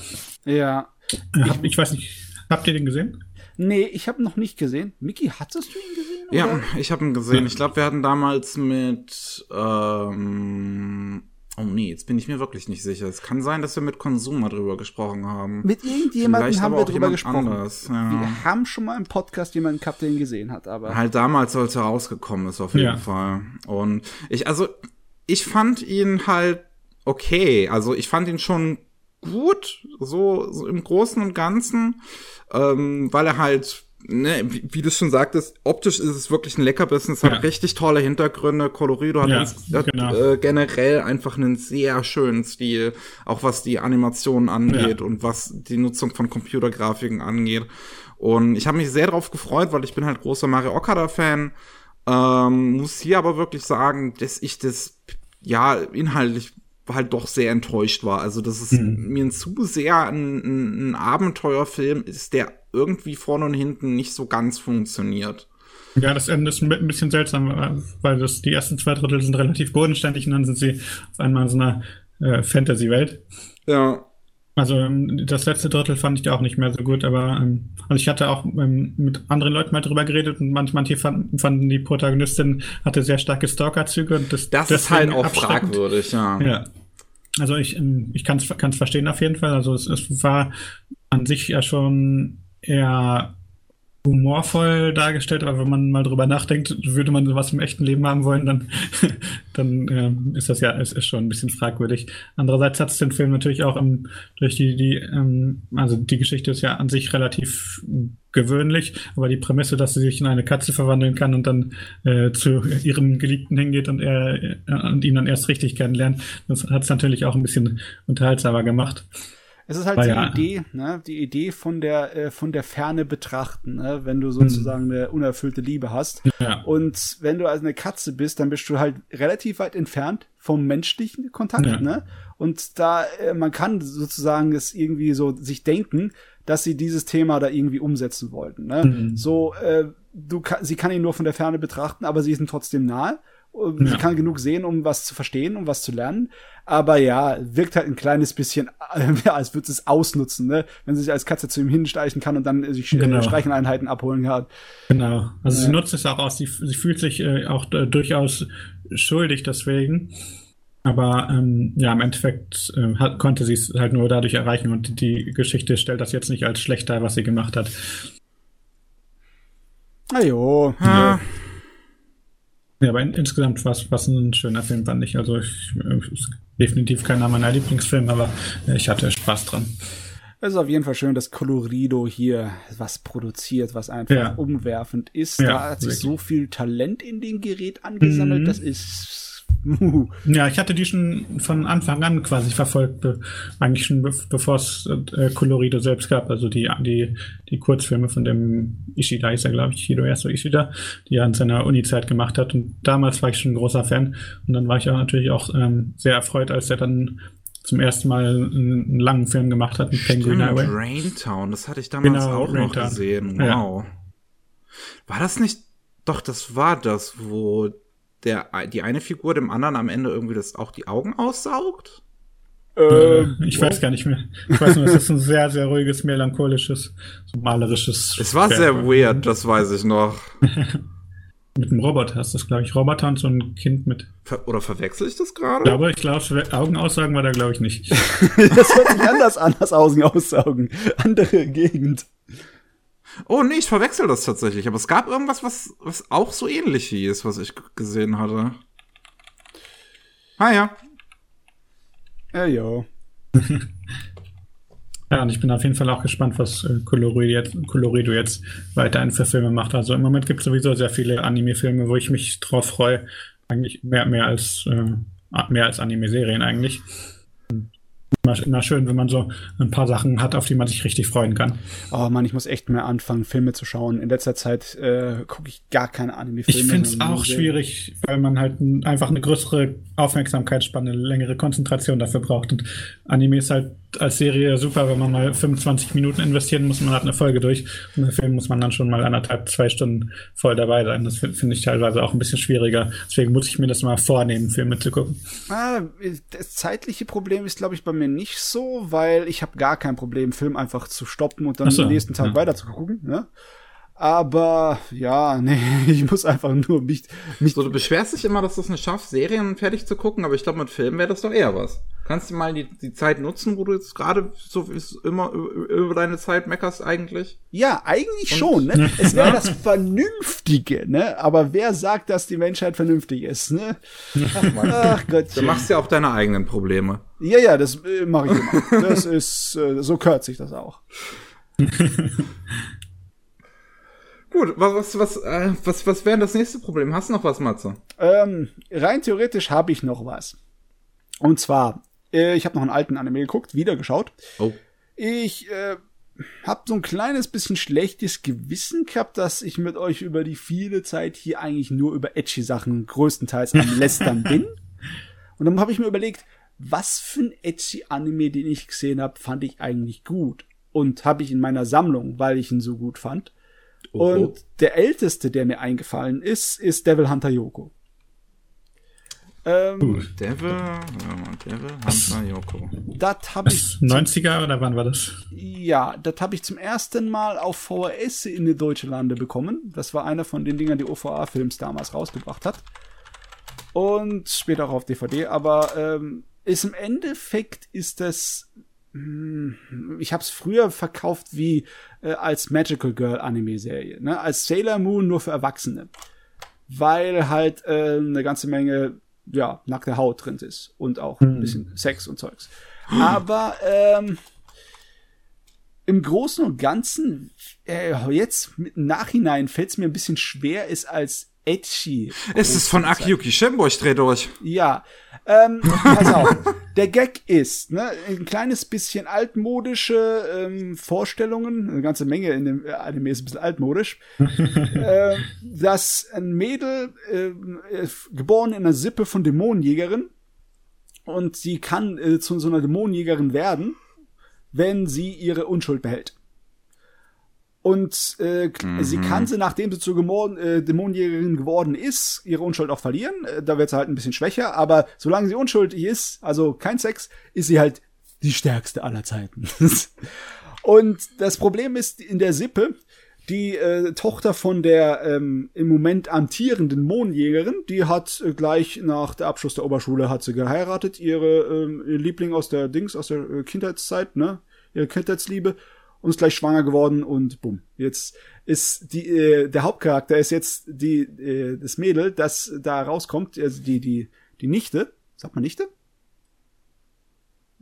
Ja. Äh, hab, ich weiß nicht, habt ihr den gesehen? Nee, ich habe noch nicht gesehen. Mickey, hattest du ihn gesehen? Ja, oder? ich habe ihn gesehen. Ich glaube, wir hatten damals mit. Ähm, oh nee, jetzt bin ich mir wirklich nicht sicher. Es kann sein, dass wir mit Consumer drüber gesprochen haben. Mit irgendjemandem Vielleicht haben aber wir auch drüber jemand gesprochen. anders, ja. Wir haben schon mal im Podcast jemanden gehabt, der ihn gesehen hat, aber. Halt damals, als er rausgekommen ist, auf jeden Ja. Fall. Und ich, also, ich fand ihn halt okay. Also, ich fand ihn schon gut, so, so im Großen und Ganzen, ähm, weil er halt, ne, wie, wie du schon sagtest, optisch ist es wirklich ein Leckerbissen. Es hat Ja. richtig tolle Hintergründe. Colorido hat, Ja, ins, hat genau. äh, generell einfach einen sehr schönen Stil, auch was die Animationen angeht Ja. und was die Nutzung von Computergrafiken angeht. Und ich habe mich sehr darauf gefreut, weil ich bin halt großer Mario Okada-Fan. Ähm, muss hier aber wirklich sagen, dass ich das ja inhaltlich halt doch sehr enttäuscht war. Also, dass es mir ein zu sehr ein, ein, ein Abenteuerfilm ist, der irgendwie vorne und hinten nicht so ganz funktioniert. Ja, das Ende ist ein bi- ein bisschen seltsam, weil das, die ersten zwei Drittel sind relativ bodenständig und dann sind sie auf einmal in so einer äh, Fantasy-Welt. Ja. Also ähm, das letzte Drittel fand ich auch nicht mehr so gut, aber ähm, also ich hatte auch ähm, mit anderen Leuten mal drüber geredet und manch, manche fanden, fanden die Protagonistin hatte sehr starke Stalker-Züge und das, Das ist halt auch fragwürdig, ja. Ja. Also ich, ich kann es verstehen auf jeden Fall. Also es, es war an sich ja schon eher humorvoll dargestellt, aber wenn man mal drüber nachdenkt, würde man sowas im echten Leben haben wollen, dann, dann ähm, ist das ja ist, ist schon ein bisschen fragwürdig. Andererseits hat es den Film natürlich auch ähm, durch die, die ähm, also die Geschichte ist ja an sich relativ gewöhnlich, aber die Prämisse, dass sie sich in eine Katze verwandeln kann und dann äh, zu ihrem Geliebten hingeht und er äh, und ihn dann erst richtig kennenlernt, das hat es natürlich auch ein bisschen unterhaltsamer gemacht. Es ist halt Ah, die ja. Idee, ne, die Idee von der äh, von der Ferne betrachten, ne, wenn du sozusagen eine unerfüllte Liebe hast. Ja. Und wenn du also eine Katze bist, dann bist du halt relativ weit entfernt vom menschlichen Kontakt, Ja. ne? Und da äh, man kann sozusagen es irgendwie so sich denken, dass sie dieses Thema da irgendwie umsetzen wollten, ne? Mhm. So äh, du sie kann ihn nur von der Ferne betrachten, aber sie ist ihm trotzdem nahe. Und Sie kann genug sehen, um was zu verstehen, um was zu lernen. Aber ja, wirkt halt ein kleines bisschen, äh, ja, als würde es ausnutzen, ne? Wenn sie sich als Katze zu ihm hinsteichen kann und dann sich Genau. äh, Streicheleinheiten abholen kann. Genau. Also Ja. sie nutzt es auch aus, sie, sie fühlt sich äh, auch äh, durchaus schuldig deswegen. Aber ähm, ja, im Endeffekt äh, hat, konnte sie es halt nur dadurch erreichen und die Geschichte stellt das jetzt nicht als schlecht dar, was sie gemacht hat. Na jo. Ah, Ja, aber in, insgesamt war es ein schöner Film, fand ich. Also ich, ist definitiv keiner meiner Lieblingsfilme, aber äh, ich hatte Spaß dran. Es ist auf jeden Fall schön, dass Colorido hier was produziert, was einfach Ja. umwerfend ist. Ja, da hat sich wirklich. so viel Talent in dem Gerät angesammelt. Mhm. Das ist. Ja, ich hatte die schon von Anfang an quasi verfolgt, eigentlich schon be bevor es äh, Colorido selbst gab, also die, die, die Kurzfilme von dem Ishida ist er, glaube ich, Hiroyasu Ishida, die er in seiner Uni-Zeit gemacht hat. Und damals war ich schon ein großer Fan. Und dann war ich auch natürlich auch ähm, sehr erfreut, als er dann zum ersten Mal einen, einen langen Film gemacht hat mit Penguin stimmt, Highway. Raintown, das hatte ich damals Genau, auch noch Raintown. gesehen. Ja. Wow. War das nicht? Doch, das war das, wo der, die eine Figur dem anderen am Ende irgendwie das auch die Augen aussaugt? Äh, ich weiß gar nicht mehr. Ich weiß nur, es ist ein sehr, sehr ruhiges, melancholisches, so malerisches. Es war Werk. sehr weird, das weiß ich noch. Mit einem Roboter ist das, glaube ich. Roboter und so ein Kind mit. Ver oder verwechsel ich das gerade? glaube, ich glaube, Augenaussagen war da, glaube ich, nicht. das hört sich anders an, als Augen aussaugen. Andere Gegend. Oh nee, ich verwechsel das tatsächlich. Aber es gab irgendwas, was, was auch so ähnlich hieß, was ich gesehen hatte. Ah ja. Ja, jo. Ja, und ich bin auf jeden Fall auch gespannt, was äh, Colorido jetzt, Colorido jetzt weiterhin für Filme macht. Also im Moment gibt es sowieso sehr viele Anime-Filme, wo ich mich drauf freue. Eigentlich mehr, mehr als, äh, mehr als Anime-Serien eigentlich. Immer, immer schön, wenn man so ein paar Sachen hat, auf die man sich richtig freuen kann. Oh Mann, ich muss echt mehr anfangen, Filme zu schauen. In letzter Zeit äh, gucke ich gar keine Anime-Filme. Ich finde es auch schwierig, weil man halt einfach eine größere Aufmerksamkeitsspanne, eine längere Konzentration dafür braucht. Und Anime ist halt als Serie super, wenn man mal 25 Minuten investieren muss, man hat eine Folge durch. Und bei Film muss man dann schon mal anderthalb, zwei Stunden voll dabei sein. Das finde find ich teilweise auch ein bisschen schwieriger. Deswegen muss ich mir das mal vornehmen, Filme zu gucken. Ah, das zeitliche Problem ist, glaube ich, bei mir nicht so, weil ich habe gar kein Problem, Film einfach zu stoppen und dann so, am nächsten Tag ja. weiter zu gucken. Ne? Aber ja, nee, ich muss einfach nur mich, mich So, du beschwerst dich immer, dass du es nicht schaffst, Serien fertig zu gucken, aber ich glaube, mit Filmen wäre das doch eher was. Kannst du mal die, die Zeit nutzen, wo du jetzt gerade so immer über, deine Zeit meckerst eigentlich? Ja, eigentlich schon, ne? Es wäre das Vernünftige, ne? Aber wer sagt, dass die Menschheit vernünftig ist, ne? Ach Du Gottchen. machst ja auch deine eigenen Probleme. Ja, ja, das äh, mache ich immer. Das ist, äh, so kürzt sich das auch. Gut, was, was, was, äh, was, was wäre das nächste Problem? Hast du noch was, Matze? Ähm, rein theoretisch habe ich noch was. Und zwar, äh, ich habe noch einen alten Anime geguckt, wieder geschaut. Oh. Ich äh, habe so ein kleines bisschen schlechtes Gewissen gehabt, dass ich mit euch über die viele Zeit hier eigentlich nur über edgy Sachen größtenteils am Lästern bin. Und dann habe ich mir überlegt, was für ein edgy Anime, den ich gesehen habe, fand ich eigentlich gut. Und habe ich in meiner Sammlung, weil ich ihn so gut fand. Oho. Und der älteste, der mir eingefallen ist, ist Devil Hunter Yoko. Ähm, Devil, ja, Devil, Hunter, Yoko. das habe ich, 90er oder wann war das? ja, das habe ich zum ersten Mal auf VHS in die deutsche Lande bekommen. Das war einer von den Dingern, die OVA-Films damals rausgebracht hat. Und später auch auf DVD. Aber ähm, ist im Endeffekt ist das ich habe es früher verkauft wie äh, als Magical Girl Anime-Serie, ne? als Sailor Moon nur für Erwachsene, weil halt äh, eine ganze Menge ja nackte Haut drin ist und auch ein bisschen Sex und Zeugs. Aber ähm, im Großen und Ganzen äh, jetzt im Nachhinein fällt es mir ein bisschen schwer, es als edgy. Es ist von Akiyuki Shimbo, ich dreh durch. ja, ähm, pass auf. Der Gag ist, ne, ein kleines bisschen altmodische ähm, Vorstellungen, eine ganze Menge in dem Anime ist ein bisschen altmodisch, äh, dass ein Mädel, äh, ist geboren in einer Sippe von Dämonenjägerin und sie kann äh, zu so einer Dämonenjägerin werden, wenn sie ihre Unschuld behält. Und äh, mhm. sie kann sie, nachdem sie zur Gemor äh, Dämonenjägerin geworden ist, ihre Unschuld auch verlieren. Äh, da wird sie halt ein bisschen schwächer, aber solange sie unschuldig ist, also kein Sex, ist sie halt die stärkste aller Zeiten. und das Problem ist in der Sippe, die äh, Tochter von der ähm, im Moment amtierenden Mondjägerin, die hat äh, gleich nach der Abschluss der Oberschule hat sie geheiratet, ihre ähm, ihr Liebling aus der Dings aus der äh, Kindheitszeit, ne, ihre Kindheitsliebe und ist gleich schwanger geworden und bumm. Jetzt ist die äh, der Hauptcharakter ist jetzt die äh, das Mädel, das da rauskommt, also die die die Nichte, sagt man Nichte?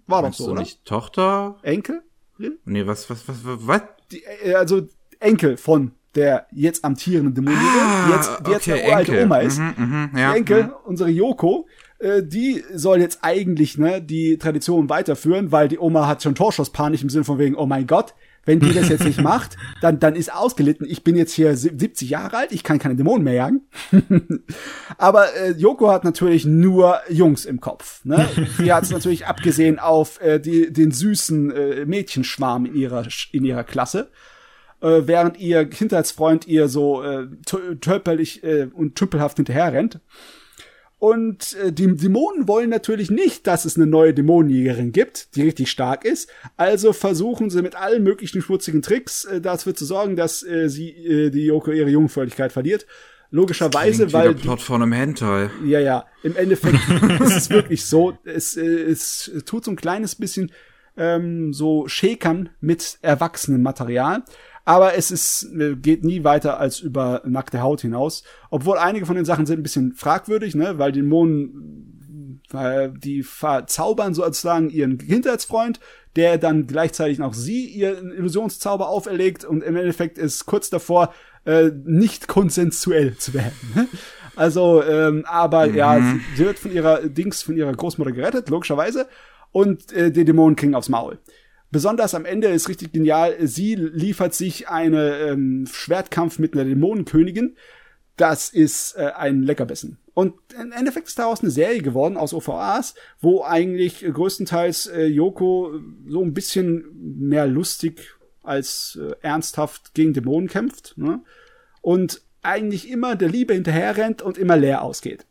War Meinst doch so, oder? nicht Tochter? Enkel? Nee, was was was was? Die, äh, also Enkel von der jetzt amtierenden Dämonin, ah, die jetzt, die okay, jetzt eine uralte Oma ist. Mhm, mh, ja, die Enkel, mh. unsere Yoko, äh, die soll jetzt eigentlich ne, die Tradition weiterführen, weil die Oma hat schon Torschusspanik im Sinne von wegen, oh mein Gott, wenn die das jetzt nicht macht, dann, dann ist ausgelitten. Ich bin jetzt hier 70 Jahre alt, ich kann keine Dämonen mehr jagen. Aber äh, Yoko hat natürlich nur Jungs im Kopf. Ne? Die hat es natürlich abgesehen auf äh, die, den süßen äh, Mädchenschwarm in ihrer, in ihrer Klasse. Äh, während ihr Kindheitsfreund ihr so äh, tölperlich äh, und tümpelhaft hinterher rennt. Und äh, die Dämonen wollen natürlich nicht, dass es eine neue Dämonenjägerin gibt, die richtig stark ist. Also versuchen sie mit allen möglichen schmutzigen Tricks äh, dafür zu sorgen, dass äh, sie äh, die Yoko ihre Jungfräulichkeit verliert. Logischerweise, weil. Der Plot von einem Hentai. Ja, ja. Im Endeffekt ist es wirklich so. Es, äh, es tut so ein kleines bisschen ähm, so schäkern mit erwachsenem Material aber es ist, äh, geht nie weiter als über nackte Haut hinaus. Obwohl einige von den Sachen sind ein bisschen fragwürdig, ne, weil Dämonen, weil die verzaubern sozusagen ihren Kindheitsfreund, der dann gleichzeitig noch sie ihren Illusionszauber auferlegt und im Endeffekt ist kurz davor, äh, nicht konsensuell zu werden. Ne? Also, ähm, aber mhm. ja, sie, sie wird von ihrer Dings, von ihrer Großmutter gerettet, logischerweise. Und äh, die Dämonen kriegen aufs Maul. Besonders am Ende ist richtig genial. Sie liefert sich einen ähm, Schwertkampf mit einer Dämonenkönigin. Das ist äh, ein Leckerbissen. Und im Endeffekt ist daraus eine Serie geworden aus OVAs, wo eigentlich größtenteils äh, Yoko so ein bisschen mehr lustig als äh, ernsthaft gegen Dämonen kämpft. Ne? Und eigentlich immer der Liebe hinterher rennt und immer leer ausgeht.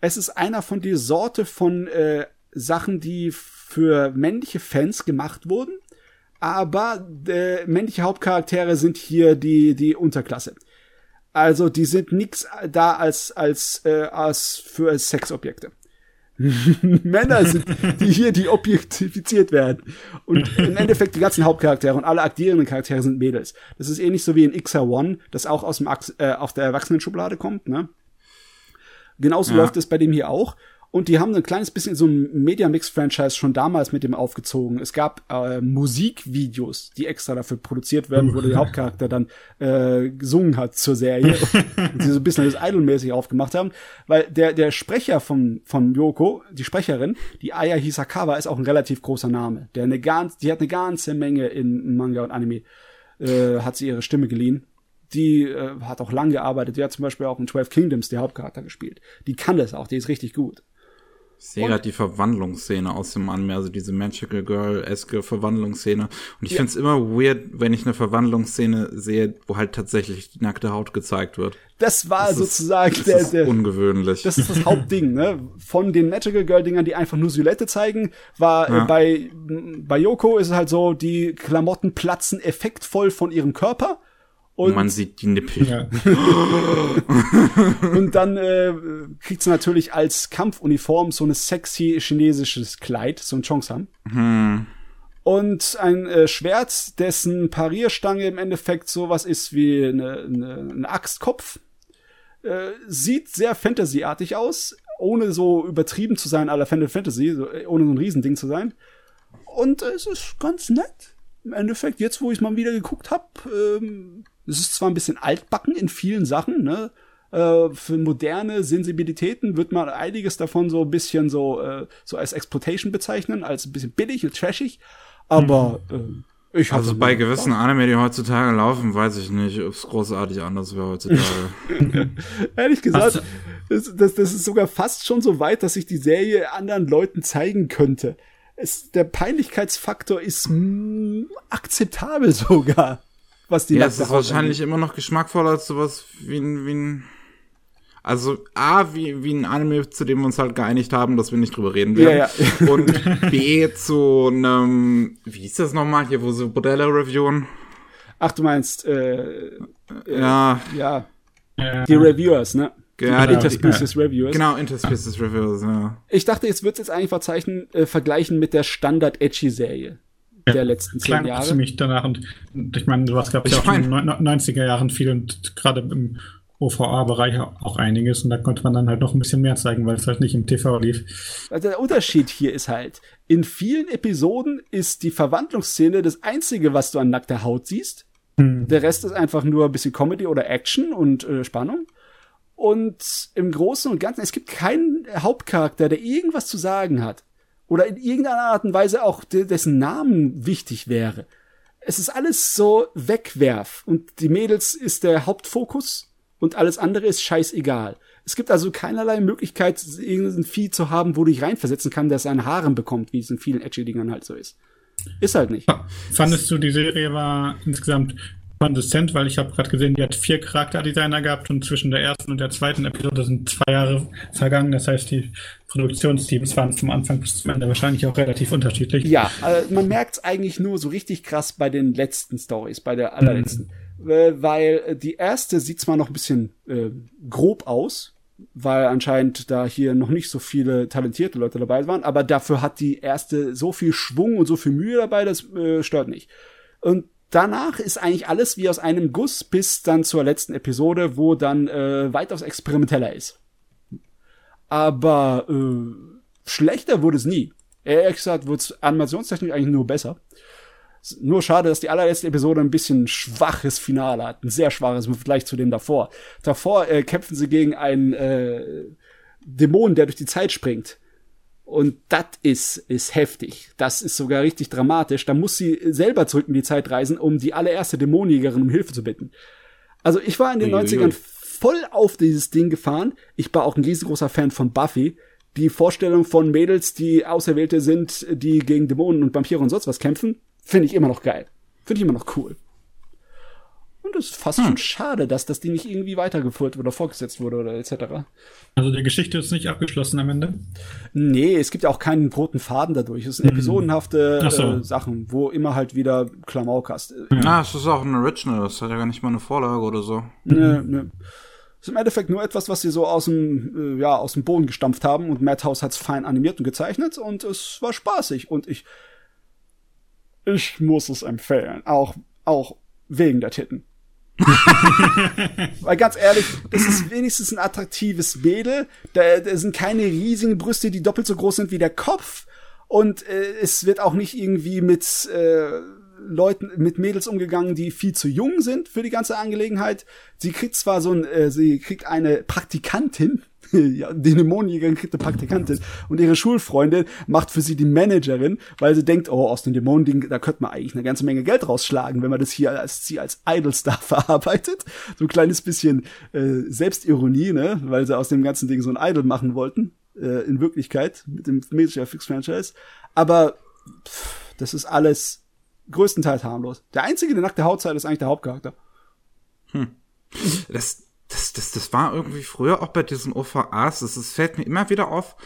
Es ist einer von die Sorte von äh, Sachen, die für männliche Fans gemacht wurden, aber äh, männliche Hauptcharaktere sind hier die die Unterklasse. Also die sind nix da als als äh, als für Sexobjekte. Männer sind die hier, die objektifiziert werden. Und im Endeffekt die ganzen Hauptcharaktere und alle aktierenden Charaktere sind Mädels. Das ist ähnlich so wie in XR1, das auch aus dem äh, auf der Erwachsenen-Schublade kommt, ne? Genauso ja. läuft es bei dem hier auch. Und die haben ein kleines bisschen so ein Media-Mix-Franchise schon damals mit dem aufgezogen. Es gab äh, Musikvideos, die extra dafür produziert werden, wo der Hauptcharakter dann äh, gesungen hat zur Serie. und sie so ein bisschen das Idol-mäßig aufgemacht haben. Weil der, der Sprecher von, von Yoko, die Sprecherin, die Aya Hisakawa, ist auch ein relativ großer Name. Der eine ganz, die hat eine ganze Menge in Manga und Anime, äh, hat sie ihre Stimme geliehen die äh, hat auch lang gearbeitet. Die hat zum Beispiel auch in 12 Kingdoms die Hauptcharakter gespielt. Die kann das auch, die ist richtig gut. Ich sehe gerade die Verwandlungsszene aus dem Anime, also diese Magical Girl-eske Verwandlungsszene. Und ich ja. finde es immer weird, wenn ich eine Verwandlungsszene sehe, wo halt tatsächlich die nackte Haut gezeigt wird. Das war das sozusagen ist, das der, der, ungewöhnlich. Das ist das Hauptding, ne? Von den Magical Girl-Dingern, die einfach nur Silhouette zeigen, war äh, ja. äh, bei, bei Yoko ist es halt so, die Klamotten platzen effektvoll von ihrem Körper und man sieht die Nippel. Ja. und dann äh, kriegt sie natürlich als Kampfuniform so eine sexy chinesisches Kleid, so ein Chongsam. Hm. Und ein äh, Schwert, dessen Parierstange im Endeffekt sowas ist wie eine, eine, eine Axtkopf. Äh, sieht sehr fantasyartig aus, ohne so übertrieben zu sein aller Final Fantasy, so, äh, ohne so ein Riesending zu sein. Und äh, es ist ganz nett. Im Endeffekt, jetzt wo ich mal wieder geguckt habe, ähm, es ist zwar ein bisschen altbacken in vielen Sachen, ne? Äh, für moderne Sensibilitäten wird man einiges davon so ein bisschen so, äh, so als Exploitation bezeichnen, als ein bisschen billig und trashig. Aber mhm. äh, ich Also bei gewissen Anime, die heutzutage laufen, weiß ich nicht, ob es großartig anders wäre heutzutage. Ehrlich gesagt, das, das, das ist sogar fast schon so weit, dass ich die Serie anderen Leuten zeigen könnte. Es, der Peinlichkeitsfaktor ist mh, akzeptabel sogar was die Ja, es ist wahrscheinlich immer noch geschmackvoller als sowas wie ein, wie ein also A, wie, wie ein Anime, zu dem wir uns halt geeinigt haben, dass wir nicht drüber reden werden. Ja, ja. Und B, zu einem, wie hieß das nochmal, hier, wo sie Modelle reviewen? Ach, du meinst, äh, Ja, ja, Äh, die Reviewers, ne? ja, die Interspecies Reviewers. genau, Interspecies Reviews, ja. Ich dachte, jetzt wird's jetzt eigentlich verzeichnen, äh, vergleichen mit der Standard-Edgy-Serie der letzten zehn klang Jahre. ziemlich danach und, ich meine, sowas gab es Ich ja auch in den mein- neun- 90er Jahren viel und gerade im OVA-Bereich auch einiges und da konnte man dann halt noch ein bisschen mehr zeigen, weil es halt nicht im TV lief. Also der Unterschied hier ist halt, in vielen Episoden ist die Verwandlungsszene das einzige, was du an nackter Haut siehst. Der Rest ist einfach nur ein bisschen Comedy oder Action und äh, Spannung. Und im Großen und Ganzen, es gibt keinen Hauptcharakter, der irgendwas zu sagen hat. Oder in irgendeiner Art und Weise auch de dessen Namen wichtig wäre. Es ist alles so wegwerf. Und die Mädels ist der Hauptfokus und alles andere ist scheißegal. Es gibt also keinerlei Möglichkeit, irgendein Vieh zu haben, wo du dich reinversetzen kann, das einen Haaren bekommt, wie es in vielen Edgy-Dingern halt so ist. Ist halt nicht. Fandest du, die Serie war insgesamt konsistent, weil ich habe gerade gesehen, die hat vier Charakterdesigner gehabt und zwischen der ersten und der zweiten Episode sind zwei Jahre vergangen. Das heißt, die Produktionsteams waren vom Anfang bis zum Ende wahrscheinlich auch relativ unterschiedlich. Ja, äh, man merkt es eigentlich nur so richtig krass bei den letzten Stories, bei der allerletzten. Äh, weil äh, die erste sieht zwar noch ein bisschen äh, grob aus, weil anscheinend da hier noch nicht so viele talentierte Leute dabei waren, aber dafür hat die erste so viel Schwung und so viel Mühe dabei, das äh, stört nicht. Und danach ist eigentlich alles wie aus einem Guss bis dann zur letzten Episode, wo dann äh, weitaus experimenteller ist. Aber äh, schlechter wurde es nie. Ehrlich gesagt wurde es animationstechnisch eigentlich nur besser. Nur schade, dass die allerletzte Episode ein bisschen schwaches Finale hat. Ein sehr schwaches im Vergleich zu dem davor. Davor äh, kämpfen sie gegen einen äh, Dämon, der durch die Zeit springt. Und das ist, ist heftig. Das ist sogar richtig dramatisch. Da muss sie selber zurück in die Zeit reisen, um die allererste Dämonenjägerin um Hilfe zu bitten. Also ich war in den Uiuiui. 90ern voll auf dieses Ding gefahren. Ich war auch ein riesengroßer Fan von Buffy. Die Vorstellung von Mädels, die Auserwählte sind, die gegen Dämonen und Vampire und sonst was kämpfen, finde ich immer noch geil. Finde ich immer noch cool. Und es ist fast schon schade, dass das Ding nicht irgendwie weitergeführt oder fortgesetzt wurde oder etc. Also die Geschichte ist nicht abgeschlossen am Ende. Nee, es gibt ja auch keinen roten Faden dadurch. Es sind episodenhafte Ach so. äh, Sachen, wo immer halt wieder Klamauk hast. Äh, Ah, es ist auch ein Original, das hat ja gar nicht mal eine Vorlage oder so. Nö, nö. Es ist im Endeffekt nur etwas, was sie so aus dem, äh, ja, aus dem Boden gestampft haben und Madhouse hat's fein animiert und gezeichnet und es war spaßig und ich, ich muss es empfehlen. Auch, auch wegen der Titten. Weil ganz ehrlich, das ist wenigstens ein attraktives Mädel. Da, da sind keine riesigen Brüste, die doppelt so groß sind wie der Kopf. Und äh, es wird auch nicht irgendwie mit äh, Leuten, mit Mädels umgegangen, die viel zu jung sind für die ganze Angelegenheit. Sie kriegt zwar so ein, äh, sie kriegt eine Praktikantin, ja, die Dämonenjägerin kriegt eine Praktikantin und ihre Schulfreundin macht für sie die Managerin, weil sie denkt, oh, aus dem Dämonending, da könnte man eigentlich eine ganze Menge Geld rausschlagen, wenn man das hier als sie als Idolstar verarbeitet. So ein kleines bisschen äh, Selbstironie, ne, weil sie aus dem ganzen Ding so ein Idol machen wollten, äh, in Wirklichkeit mit dem Major Fix Franchise. Aber pff, das ist alles größtenteils harmlos. Der einzige, der nackte Hautzeit ist eigentlich der Hauptcharakter. Das, das, das, das war irgendwie früher auch bei diesen OVAs, das, das fällt mir immer wieder auf.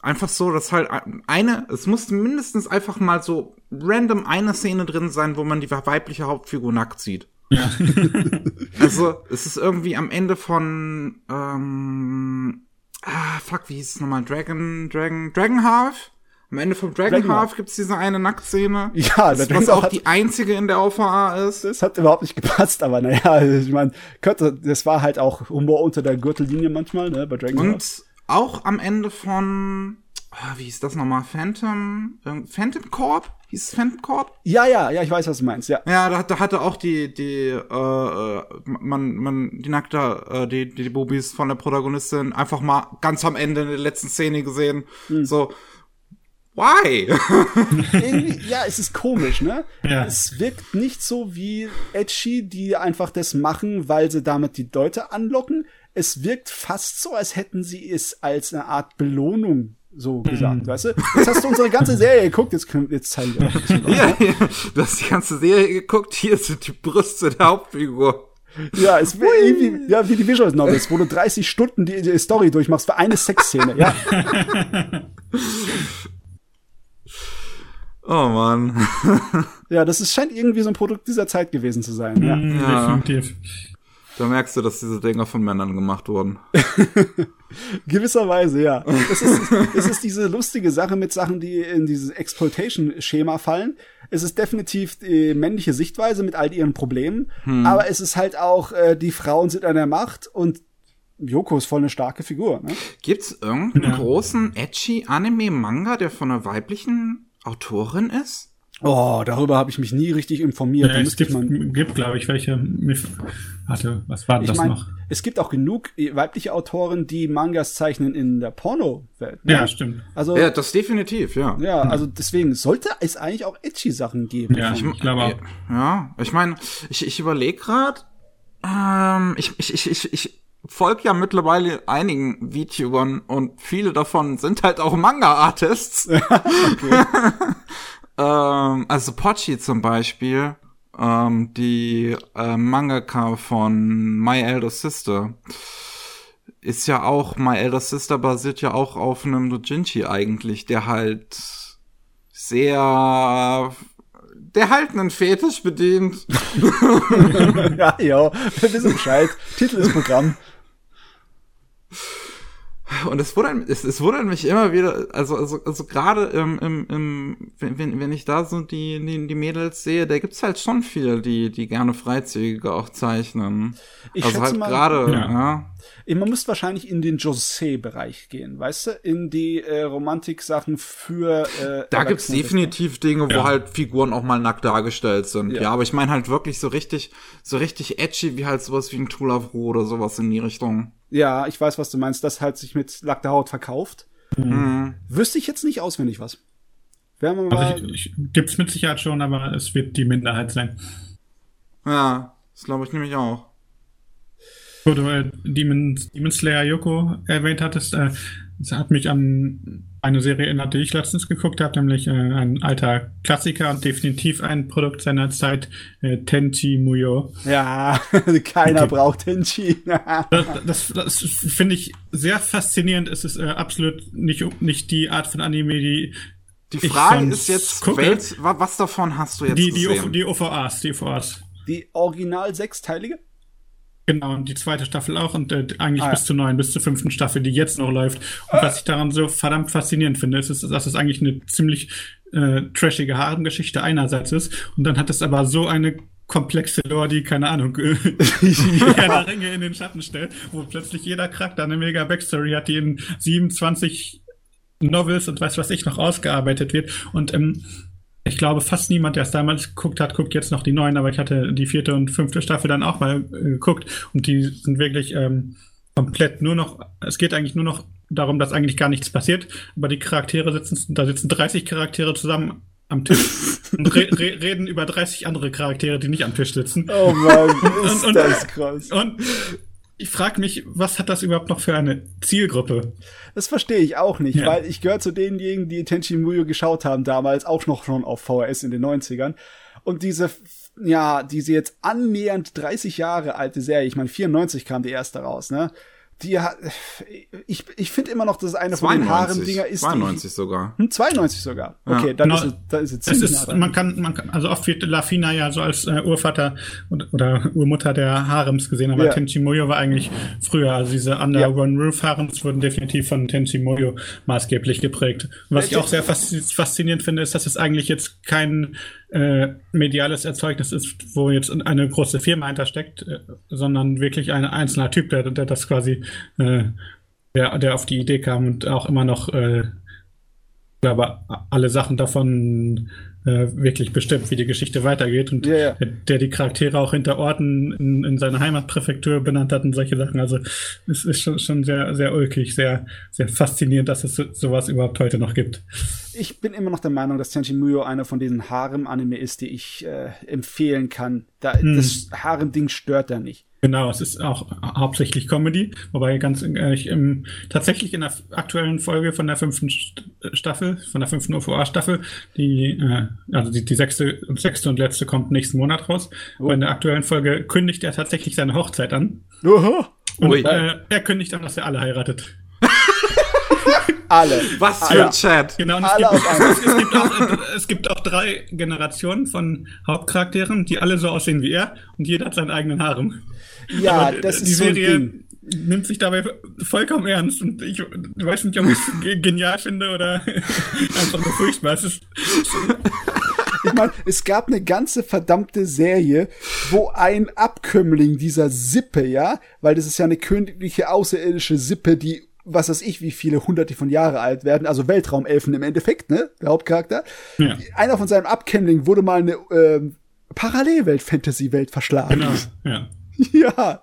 Einfach so, dass halt eine, es musste mindestens einfach mal so random eine Szene drin sein, wo man die weibliche Hauptfigur nackt sieht. Ja. Also, es ist irgendwie am Ende von, ähm, ah, fuck, wie hieß es nochmal? Dragon, Dragon, Dragon Half? Am Ende von Dragon, Half Half. gibt's diese eine Nacktszene. Ja, das, was auch hat- die einzige in der OVA ist. Das hat überhaupt nicht gepasst, aber naja, ich meine, könnte, das war halt auch Humor unter der Gürtellinie manchmal, ne, bei Dragon. Und auch am Ende von, ah, wie hieß das nochmal? Phantom, Phantom Corp? Hieß es Phantom Corp? Ja, ja, ja, ich weiß, was du meinst, ja. Ja, da, da hatte auch die, die, äh, man, man, die nackte, äh, die, die, die Bubis von der Protagonistin einfach mal ganz am Ende in der letzten Szene gesehen. Hm. So, why? Ja, es ist komisch, ne? Ja. Es wirkt nicht so wie Edgy, die einfach das machen, weil sie damit die Leute anlocken. Es wirkt fast so, als hätten sie es als eine Art Belohnung so gesagt, weißt du? Jetzt hast du unsere ganze Serie geguckt, jetzt, können, jetzt zeigen wir auch ein Ja, ne? ja, du hast die ganze Serie geguckt, hier sind die Brüste der Hauptfigur. Ja, es wäre irgendwie, ja, wie die Visual Novels, wo du 30 Stunden die, die Story durchmachst für eine Sexszene, ja. Oh Mann. Ja, das ist, scheint irgendwie so ein Produkt dieser Zeit gewesen zu sein, ja. Mhm, Ja. Definitiv. Da merkst du, dass diese Dinger von Männern gemacht wurden. Gewisserweise, ja. Es ist, es ist diese lustige Sache mit Sachen, die in dieses Exploitation-Schema fallen. Es ist definitiv die männliche Sichtweise mit all ihren Problemen, aber es ist halt auch, äh, die Frauen sind an der Macht und Yoko ist voll eine starke Figur. Ne? Gibt's irgendeinen Ja. großen, edgy Anime-Manga, der von einer weiblichen Autorin ist? Oh, darüber habe ich mich nie richtig informiert. Ja, es gibt, ich gibt glaube ich, welche. Warte, was war denn ich das meine, noch? es gibt auch genug weibliche Autoren, die Mangas zeichnen in der Porno-Welt. Ne? Ja, stimmt. Also, Ja, ja, das definitiv, ja. also deswegen sollte es eigentlich auch edgy Sachen geben. Ja, ich, glaube auch. Ja, ich meine, ich, ich überlege gerade, ähm, ich, ich, ich, ich, ich folge ja mittlerweile einigen VTubern und viele davon sind halt auch Manga-Artists. ähm, also Pochi zum Beispiel, ähm, die äh, Mangaka von My Elder Sister. Ist ja auch, My Elder Sister basiert ja auch auf einem Dojinshi eigentlich, der halt sehr der halt einen Fetisch bedient. ja, ja, wir wissen Bescheid. Titel ist Programm. Und es wundert, es, es wundert mich immer wieder, also, also, also gerade im, im, im, wenn, wenn ich da so die, die, die Mädels sehe, da gibt's halt schon viele, die, die gerne Freizügige auch zeichnen. Ich also halt gerade, Ja. ja. Man müsste wahrscheinlich in den José-Bereich gehen, weißt du? In die äh, Romantik-Sachen für äh, Da gibt's definitiv Dinge, wo Ja. halt Figuren auch mal nackt dargestellt sind. Ja. Ja, aber ich meine halt wirklich so richtig, so richtig edgy, wie halt sowas wie ein Tool of Ru oder sowas in die Richtung. Ja, ich weiß, was du meinst. Das halt sich mit nackter Haut verkauft. Mhm. Wüsste ich jetzt nicht auswendig was. Werden wir mal. Also ich, ich, gibt's mit Sicherheit schon, aber es wird die Minderheit sein. Ja, das glaube ich nämlich auch. Wo du äh, Demon, Demon Slayer Yoko erwähnt hattest, äh, das hat mich an eine Serie erinnert, die ich letztens geguckt habe, nämlich äh, ein alter Klassiker und definitiv ein Produkt seiner Zeit, äh, Tenchi Muyo. ja, keiner braucht Tenchi. Das, das, das finde ich sehr faszinierend. Es ist äh, absolut nicht, nicht die Art von Anime, die Die Frage ist jetzt, gucke. wa- was davon hast du jetzt die, die, gesehen? Die OVAs, die OVAs. Die original sechsteilige? Genau, und die zweite Staffel auch und äh, eigentlich Ah, ja. bis zur neuen, bis zur fünften Staffel, die jetzt noch läuft. Und was ich daran so verdammt faszinierend finde, ist, dass es eigentlich eine ziemlich äh, trashige Harengeschichte einerseits ist und dann hat es aber so eine komplexe Lore, die, keine Ahnung, Herr Ringe in den Schatten stellt, wo plötzlich jeder Charakter eine mega Backstory hat, die in 27 Novels und weiß was ich noch ausgearbeitet wird. Und ähm, ich glaube, fast niemand, der es damals geguckt hat, guckt jetzt noch die neuen, aber ich hatte die vierte und fünfte Staffel dann auch mal äh, geguckt und die sind wirklich ähm, komplett nur noch, es geht eigentlich nur noch darum, dass eigentlich gar nichts passiert, aber die Charaktere sitzen, da sitzen 30 Charaktere zusammen am Tisch und re re reden über 30 andere Charaktere, die nicht am Tisch sitzen. Oh Mann, ist Und- und- das krass. Und ich frage mich, was hat das überhaupt noch für eine Zielgruppe? Das verstehe ich auch nicht, Ja. weil ich gehöre zu denjenigen, die Tenchi Muyo geschaut haben damals, auch noch schon auf VHS in den 90ern. Und diese, ja, diese jetzt annähernd 30 Jahre alte Serie, ich meine 94 kam die erste raus, ne? Die ich, ich finde immer noch, dass es eine von den 92, Harem-Dinger ist. 92 sogar. Die, hm, 92 sogar. Okay, dann Genau. ist es, dann ist es Es ziemlich ist, nah man kann, man kann, also oft wird Lafina ja so als äh, Urvater und, oder Urmutter der Harems gesehen, aber Ja. Tenchi Muyo war eigentlich früher. Also diese Under One Roof Harems wurden definitiv von Tenchi Muyo maßgeblich geprägt. Was ich auch sehr faszi- faszinierend finde, ist, dass es eigentlich jetzt kein äh, mediales Erzeugnis ist, wo jetzt eine große Firma hintersteckt, äh, sondern wirklich ein einzelner Typ, der, der das quasi, äh, der, der auf die Idee kam und auch immer noch äh, aber alle Sachen davon äh, wirklich bestimmt, wie die Geschichte weitergeht und Ja, ja. Der, der die Charaktere auch hinter Orten in, in seiner Heimatpräfektur benannt hat und solche Sachen. Also es ist schon, schon sehr, sehr ulkig, sehr, sehr faszinierend, dass es so, sowas überhaupt heute noch gibt. ich bin immer noch der Meinung, dass Tenchi Muyo einer von diesen Harem-Anime ist, die ich äh, empfehlen kann. Da, Das Harem-Ding stört da nicht. Genau, es ist auch hauptsächlich Comedy, wobei ganz äh, ich, im, tatsächlich in der aktuellen Folge von der fünften Staffel, von der fünften OVA-Staffel, die äh, also die, die sechste und sechste und letzte kommt nächsten Monat raus. Oh. in der aktuellen Folge kündigt er tatsächlich seine Hochzeit an. Oha. Und äh, er kündigt an, dass er alle heiratet. alle. Was für ein Chat. Genau, und es, gibt, es, es, gibt auch, es gibt auch drei Generationen von Hauptcharakteren, die alle so aussehen wie er und jeder hat seinen eigenen Harem. Ja, Aber das ist die so ein Serie Ding. nimmt sich dabei vollkommen ernst und ich weiß nicht, ob ich es genial finde oder einfach nur furchtbar. Es ist, ich meine, es gab eine ganze verdammte Serie, wo ein Abkömmling dieser Sippe, ja, weil das ist ja eine königliche außerirdische Sippe, die was weiß ich, wie viele hunderte von Jahre alt werden, also Weltraumelfen im Endeffekt, ne, der Hauptcharakter. Ja. Einer von seinem Abkömmling wurde mal eine äh, Parallelwelt-Fantasy-Welt verschlagen. Genau, ja. ja.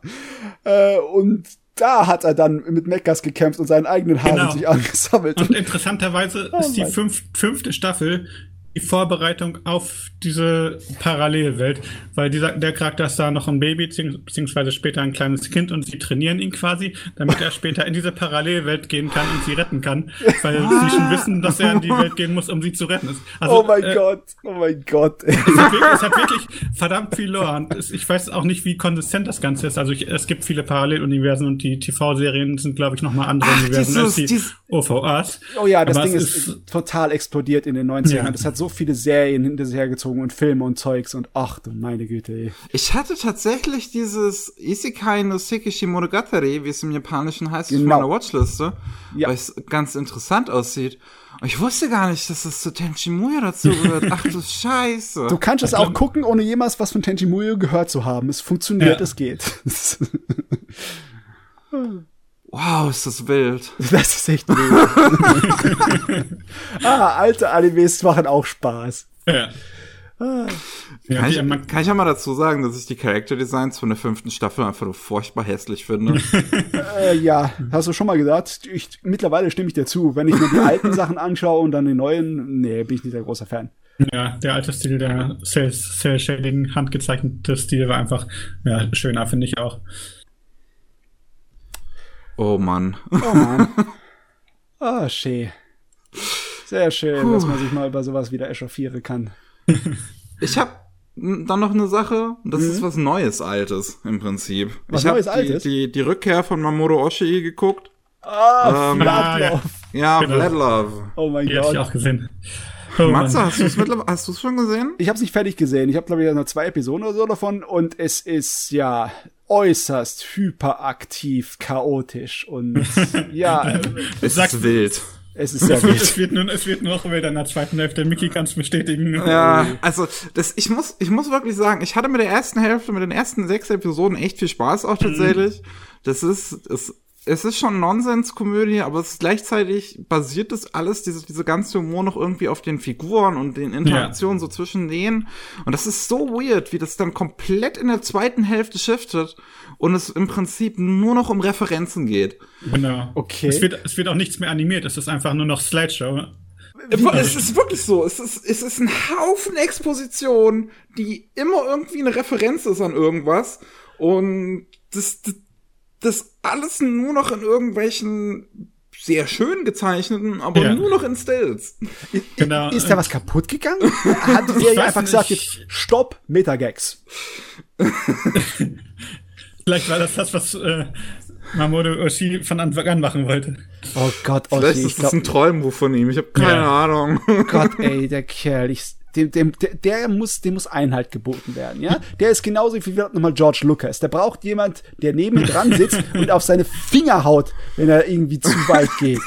Äh, und da hat er dann mit Meckers gekämpft und seinen eigenen Haaren genau. sich angesammelt. Und interessanterweise oh, ist die fünf, fünfte Staffel die Vorbereitung auf diese Parallelwelt, weil dieser, der Charakter ist da noch ein Baby, beziehungsweise später ein kleines Kind und sie trainieren ihn quasi, damit er später in diese Parallelwelt gehen kann und sie retten kann, weil sie schon wissen, dass er in die Welt gehen muss, um sie zu retten. Also, oh mein äh, Gott, oh mein Gott. Es hat, wirklich, es hat wirklich verdammt viel Lore und ich weiß auch nicht, wie konsistent das Ganze ist. Also ich, es gibt viele Paralleluniversen und die TV-Serien sind, glaube ich, nochmal andere Ach, Universen dieses, als die dieses, OVAs. Oh ja, das Aber Ding ist, ist, total explodiert in den 90ern. Ja. Das hat so viele Serien hinter sich hergezogen und Filme und Zeugs und ach du meine Güte, ey. Ich hatte tatsächlich dieses Isekai no Sekishi Monogatari, wie es im Japanischen heißt, genau. auf meiner Watchliste, ja. weil es ganz interessant aussieht. Und ich wusste gar nicht, dass es zu Tenchi Muyo dazu wird. Ach du Scheiße. Du kannst es auch gucken, ohne jemals was von Tenchi Muyo gehört zu haben. Es funktioniert, ja. es geht. Wow, ist das wild. Das ist echt wild. ah, alte Animes machen auch Spaß. Ja. Ah. Ja, kann, ich, kann ich ja mal dazu sagen, dass ich die Charakterdesigns von der fünften Staffel einfach nur furchtbar hässlich finde? äh, ja, hast du schon mal gesagt. Ich, mittlerweile stimme ich dir zu. Wenn ich mir die alten Sachen anschaue und dann die neuen, nee, bin ich nicht der große Fan. Ja, der alte Stil, der Cell-Shading, handgezeichnete Stil war einfach ja, schöner, finde ich auch. Oh Mann. Oh Mann. Ah, oh, schön. Sehr schön, Puh. dass man sich mal über sowas wieder echauffieren kann. Ich habe dann noch eine Sache, das mhm. ist was Neues, Altes im Prinzip. Was ich Neues, Altes? Die, die, die Rückkehr von Mamoru Oshii geguckt. Ah, ähm, Vladlov. Ja, genau. Vladlov. Oh mein Gott. Hab ich auch gesehen. Oh, Matze, hast du es mittlerweile, hast du es schon gesehen? Ich habe es nicht fertig gesehen. Ich habe glaube ich nur zwei Episoden oder so davon und es ist ja äußerst hyperaktiv, chaotisch und ja. es ist wild. Es ist sehr wild. es, wird nur, es wird noch wilder in der zweiten Hälfte. Mickey kann es bestätigen. Ja, also das, ich muss, ich muss wirklich sagen, ich hatte mit der ersten Hälfte, mit den ersten sechs Episoden echt viel Spaß auch tatsächlich. Mhm. Das ist, es es ist schon Nonsenskomödie, aber es ist gleichzeitig basiert das alles, diese, diese ganze Humor noch irgendwie auf den Figuren und den Interaktionen ja. so zwischen denen. Und das ist so weird, wie das dann komplett in der zweiten Hälfte shiftet und es im Prinzip nur noch um Referenzen geht. Genau. Okay. Es wird, es wird auch nichts mehr animiert, es ist einfach nur noch Slideshow. Es ist wirklich so. Es ist, es ist ein Haufen Exposition, die immer irgendwie eine Referenz ist an irgendwas. Und das, das das alles nur noch in irgendwelchen sehr schön gezeichneten, aber ja. nur noch in Stills. Genau. Ist da was kaputt gegangen? Hat die Serie einfach gesagt, jetzt Stopp, Metagags. Vielleicht war das das, was äh, Mamoru Oshii von Anfang an machen wollte. Oh Gott, Oshii. Vielleicht ist das ein Träumbuch von ihm, ich habe keine ja. Ahnung. Gott, ey, der Kerl, ich dem, dem, der, der muss, dem muss Einhalt geboten werden, ja. Der ist genauso wie nochmal George Lucas. Der braucht jemand, der neben ihm dran sitzt und auf seine Finger haut, wenn er irgendwie zu weit geht.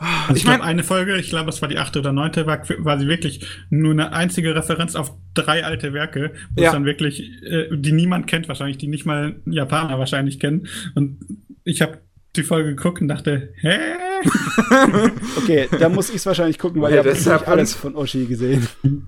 Also ich meine, eine Folge, ich glaube, es war die achte oder neunte, war, war sie wirklich nur eine einzige Referenz auf drei alte Werke, wo ja. es dann wirklich, äh, die niemand kennt wahrscheinlich, die nicht mal Japaner wahrscheinlich kennen. Und ich habe die Folge geguckt und dachte, hä? okay, da muss ich es wahrscheinlich gucken, weil ja, ich habe alles von Oshi gesehen.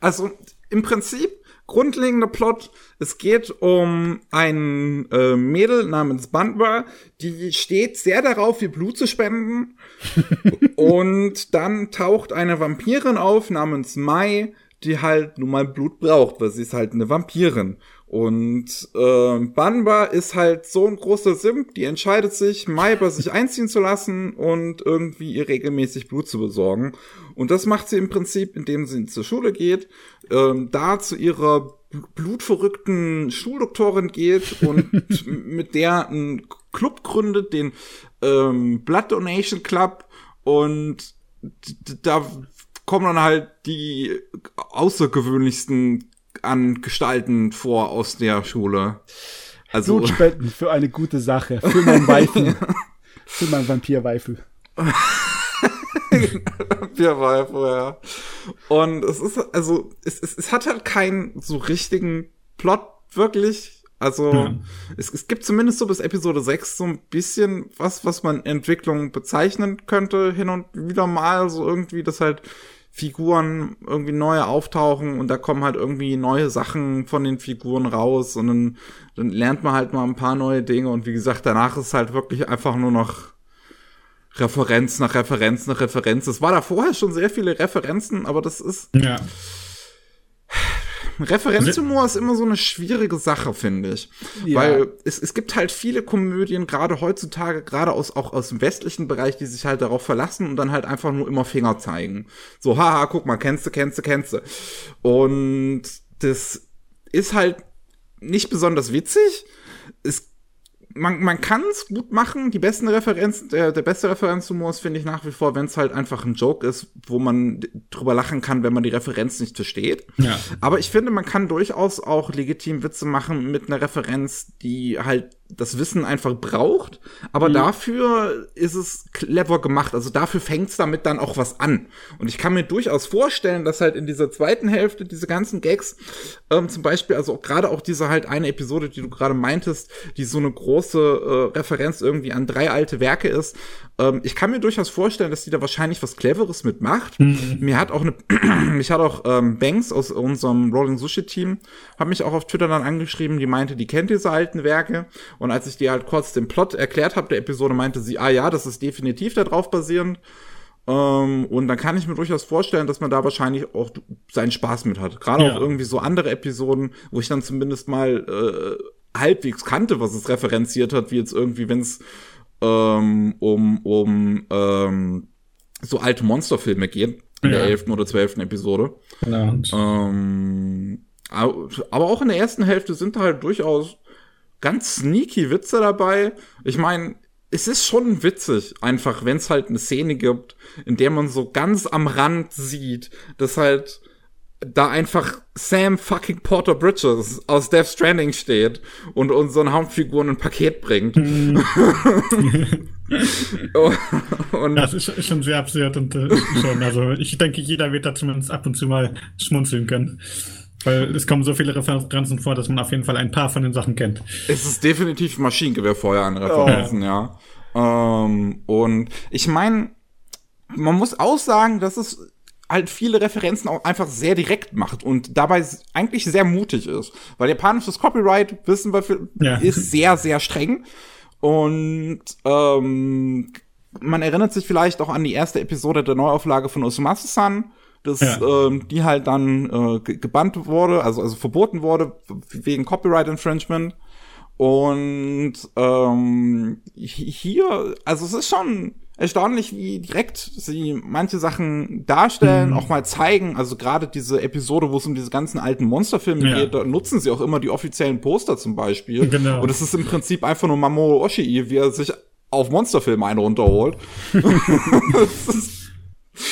Also im Prinzip grundlegender Plot, es geht um ein äh, Mädel namens Bandwa, die steht sehr darauf, ihr Blut zu spenden. und dann taucht eine Vampirin auf namens Mai, die halt nun mal Blut braucht, weil sie ist halt eine Vampirin. Und äh, Banba ist halt so ein großer Simp, die entscheidet sich, Mai bei sich einziehen zu lassen und irgendwie ihr regelmäßig Blut zu besorgen. Und das macht sie im Prinzip, indem sie zur Schule geht, ähm, da zu ihrer blutverrückten Schuldoktorin geht und mit der einen Club gründet, den ähm, Blood Donation Club und da kommen dann halt die außergewöhnlichsten an Gestalten vor aus der Schule. Also Blutspenden für eine gute Sache, für mein Weifen, für mein Vampir-Weifel. Vampir-Weifel, ja. Und es ist, also, es, es, es hat halt keinen so richtigen Plot, wirklich. Also, ja. es, es gibt zumindest so bis Episode 6 so ein bisschen was, was man Entwicklung bezeichnen könnte, hin und wieder mal, so irgendwie, dass halt Figuren irgendwie neue auftauchen und da kommen halt irgendwie neue Sachen von den Figuren raus und dann, dann lernt man halt mal ein paar neue Dinge und wie gesagt, danach ist halt wirklich einfach nur noch Referenz nach Referenz nach Referenz. Es war da vorher schon sehr viele Referenzen, aber das ist. Ja. Referenzhumor ist immer so eine schwierige Sache, finde ich. Ja. Weil es, es gibt halt viele Komödien, gerade heutzutage, gerade aus, auch aus dem westlichen Bereich, die sich halt darauf verlassen und dann halt einfach nur immer Finger zeigen. So, haha, guck mal, kennst du, kennst du, kennst du. Und das ist halt nicht besonders witzig. Es man, man kann es gut machen. Die besten Referenzen, der, der beste Referenzhumor ist, finde ich nach wie vor, wenn es halt einfach ein Joke ist, wo man drüber lachen kann, wenn man die Referenz nicht versteht. Ja. Aber ich finde, man kann durchaus auch legitim Witze machen mit einer Referenz, die halt das Wissen einfach braucht, aber mhm. dafür ist es clever gemacht. Also dafür fängt es damit dann auch was an. Und ich kann mir durchaus vorstellen, dass halt in dieser zweiten Hälfte diese ganzen Gags, ähm, zum Beispiel, also gerade auch diese halt eine Episode, die du gerade meintest, die so eine große äh, Referenz irgendwie an drei alte Werke ist, ähm, ich kann mir durchaus vorstellen, dass die da wahrscheinlich was Cleveres mitmacht. Mhm. Mir hat auch eine, mich hat auch ähm, Banks aus unserem Rolling Sushi Team, hat mich auch auf Twitter dann angeschrieben, die meinte, die kennt diese alten Werke. Und als ich dir halt kurz den Plot erklärt habe der Episode, meinte sie, ah ja, das ist definitiv darauf basierend. Ähm, und dann kann ich mir durchaus vorstellen, dass man da wahrscheinlich auch seinen Spaß mit hat. Gerade ja. auch irgendwie so andere Episoden, wo ich dann zumindest mal äh, halbwegs kannte, was es referenziert hat, wie jetzt irgendwie, wenn es ähm, um, um ähm, so alte Monsterfilme geht, in ja. der elften oder zwölften Episode. Genau. Ähm, aber auch in der ersten Hälfte sind da halt durchaus ganz sneaky Witze dabei. Ich meine, es ist schon witzig, einfach, wenn es halt eine Szene gibt, in der man so ganz am Rand sieht, dass halt da einfach Sam fucking Porter Bridges aus Death Stranding steht und unseren Hauptfiguren ein Paket bringt. Mhm. und das ist schon sehr absurd und äh, schon, also ich denke, jeder wird da zumindest ab und zu mal schmunzeln können. Weil es kommen so viele Referenzen vor, dass man auf jeden Fall ein paar von den Sachen kennt. Es ist definitiv Maschinengewehrfeuer an Referenzen, oh. ja. Ähm, und ich meine, man muss auch sagen, dass es halt viele Referenzen auch einfach sehr direkt macht und dabei eigentlich sehr mutig ist. Weil japanisches Copyright, wissen wir, ja. ist sehr, sehr streng. Und ähm, man erinnert sich vielleicht auch an die erste Episode der Neuauflage von Osumatsu-san, das, ja. ähm, die halt dann äh, gebannt wurde, also, also verboten wurde wegen Copyright Infringement. Und ähm, hier, also es ist schon erstaunlich, wie direkt sie manche Sachen darstellen, mhm. auch mal zeigen. Also gerade diese Episode, wo es um diese ganzen alten Monsterfilme ja. geht, da nutzen sie auch immer die offiziellen Poster zum Beispiel. Genau. Und es ist im Prinzip einfach nur Mamoru Oshii, wie er sich auf Monsterfilme einen runterholt.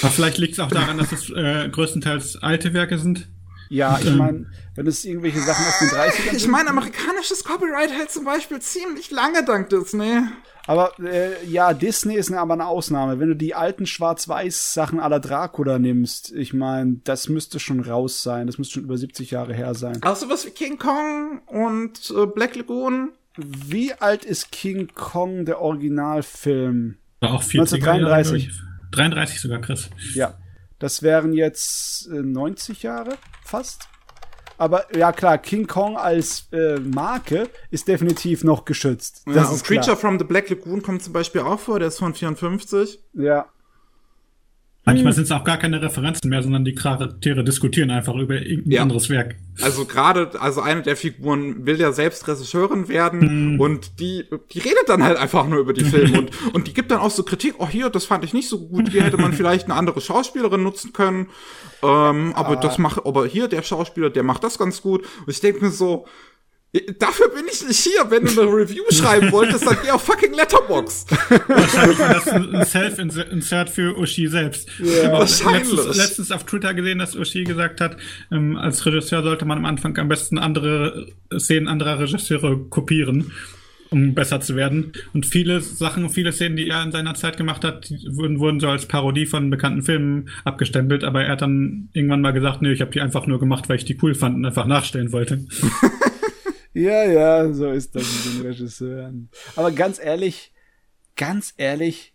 Aber vielleicht liegt es auch daran, dass es äh, größtenteils alte Werke sind. Ja, ich meine, wenn es irgendwelche Sachen aus den 30ern Ich meine, amerikanisches Copyright hält zum Beispiel ziemlich lange dank Disney. Aber äh, ja, Disney ist aber eine Ausnahme. Wenn du die alten Schwarz-Weiß-Sachen aller Dracula nimmst, ich meine, das müsste schon raus sein. Das müsste schon über 70 Jahre her sein. Auch sowas wie King Kong und äh, Black Lagoon. Wie alt ist King Kong, der Originalfilm? War auch 1933. Jahre, 33 sogar, Chris. Ja. Das wären jetzt äh, 90 Jahre fast. Aber ja klar, King Kong als äh, Marke ist definitiv noch geschützt. Das ja, ist Creature klar. from the Black Lagoon kommt zum Beispiel auch vor, der ist von 54. Ja. Manchmal sind es auch gar keine Referenzen mehr, sondern die Charaktere diskutieren einfach über irgendein Ja. anderes Werk. Also gerade, also eine der Figuren will ja selbst Regisseurin werden und die, die redet dann halt einfach nur über die Filme und, und die gibt dann auch so Kritik, oh hier, das fand ich nicht so gut, hier hätte man vielleicht eine andere Schauspielerin nutzen können, ähm, aber das macht, aber hier der Schauspieler, der macht das ganz gut. Und ich denke mir so, Dafür bin ich nicht hier. Wenn du eine Review schreiben wolltest, dann geh auf fucking Letterbox. Wahrscheinlich war das ein ein Self-Insert für Uschi selbst. Ich habe auch Wahrscheinlich. letztens, letztens auf Twitter gesehen, dass Uschi gesagt hat, ähm, als Regisseur sollte man am Anfang am besten andere Szenen anderer Regisseure kopieren, um besser zu werden. Und viele Sachen, viele Szenen, die er in seiner Zeit gemacht hat, wurden, wurden so als Parodie von bekannten Filmen abgestempelt. Aber er hat dann irgendwann mal gesagt, nee, ich habe die einfach nur gemacht, weil ich die cool fand und einfach nachstellen wollte. Ja, ja, so ist das mit den Regisseuren. Aber ganz ehrlich, ganz ehrlich,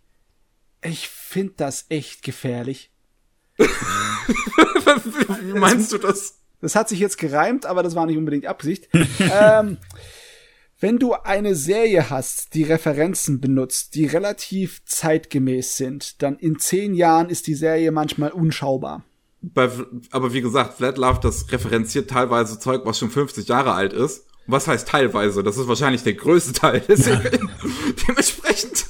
ich finde das echt gefährlich. Wie meinst du das? Das hat sich jetzt gereimt, aber das war nicht unbedingt Absicht. ähm, wenn du eine Serie hast, die Referenzen benutzt, die relativ zeitgemäß sind, dann in zehn Jahren ist die Serie manchmal unschaubar. Bei, aber wie gesagt, Flat Love, das referenziert teilweise Zeug, was schon 50 Jahre alt ist. Was heißt teilweise? Das ist wahrscheinlich der größte Teil der Serie. Dementsprechend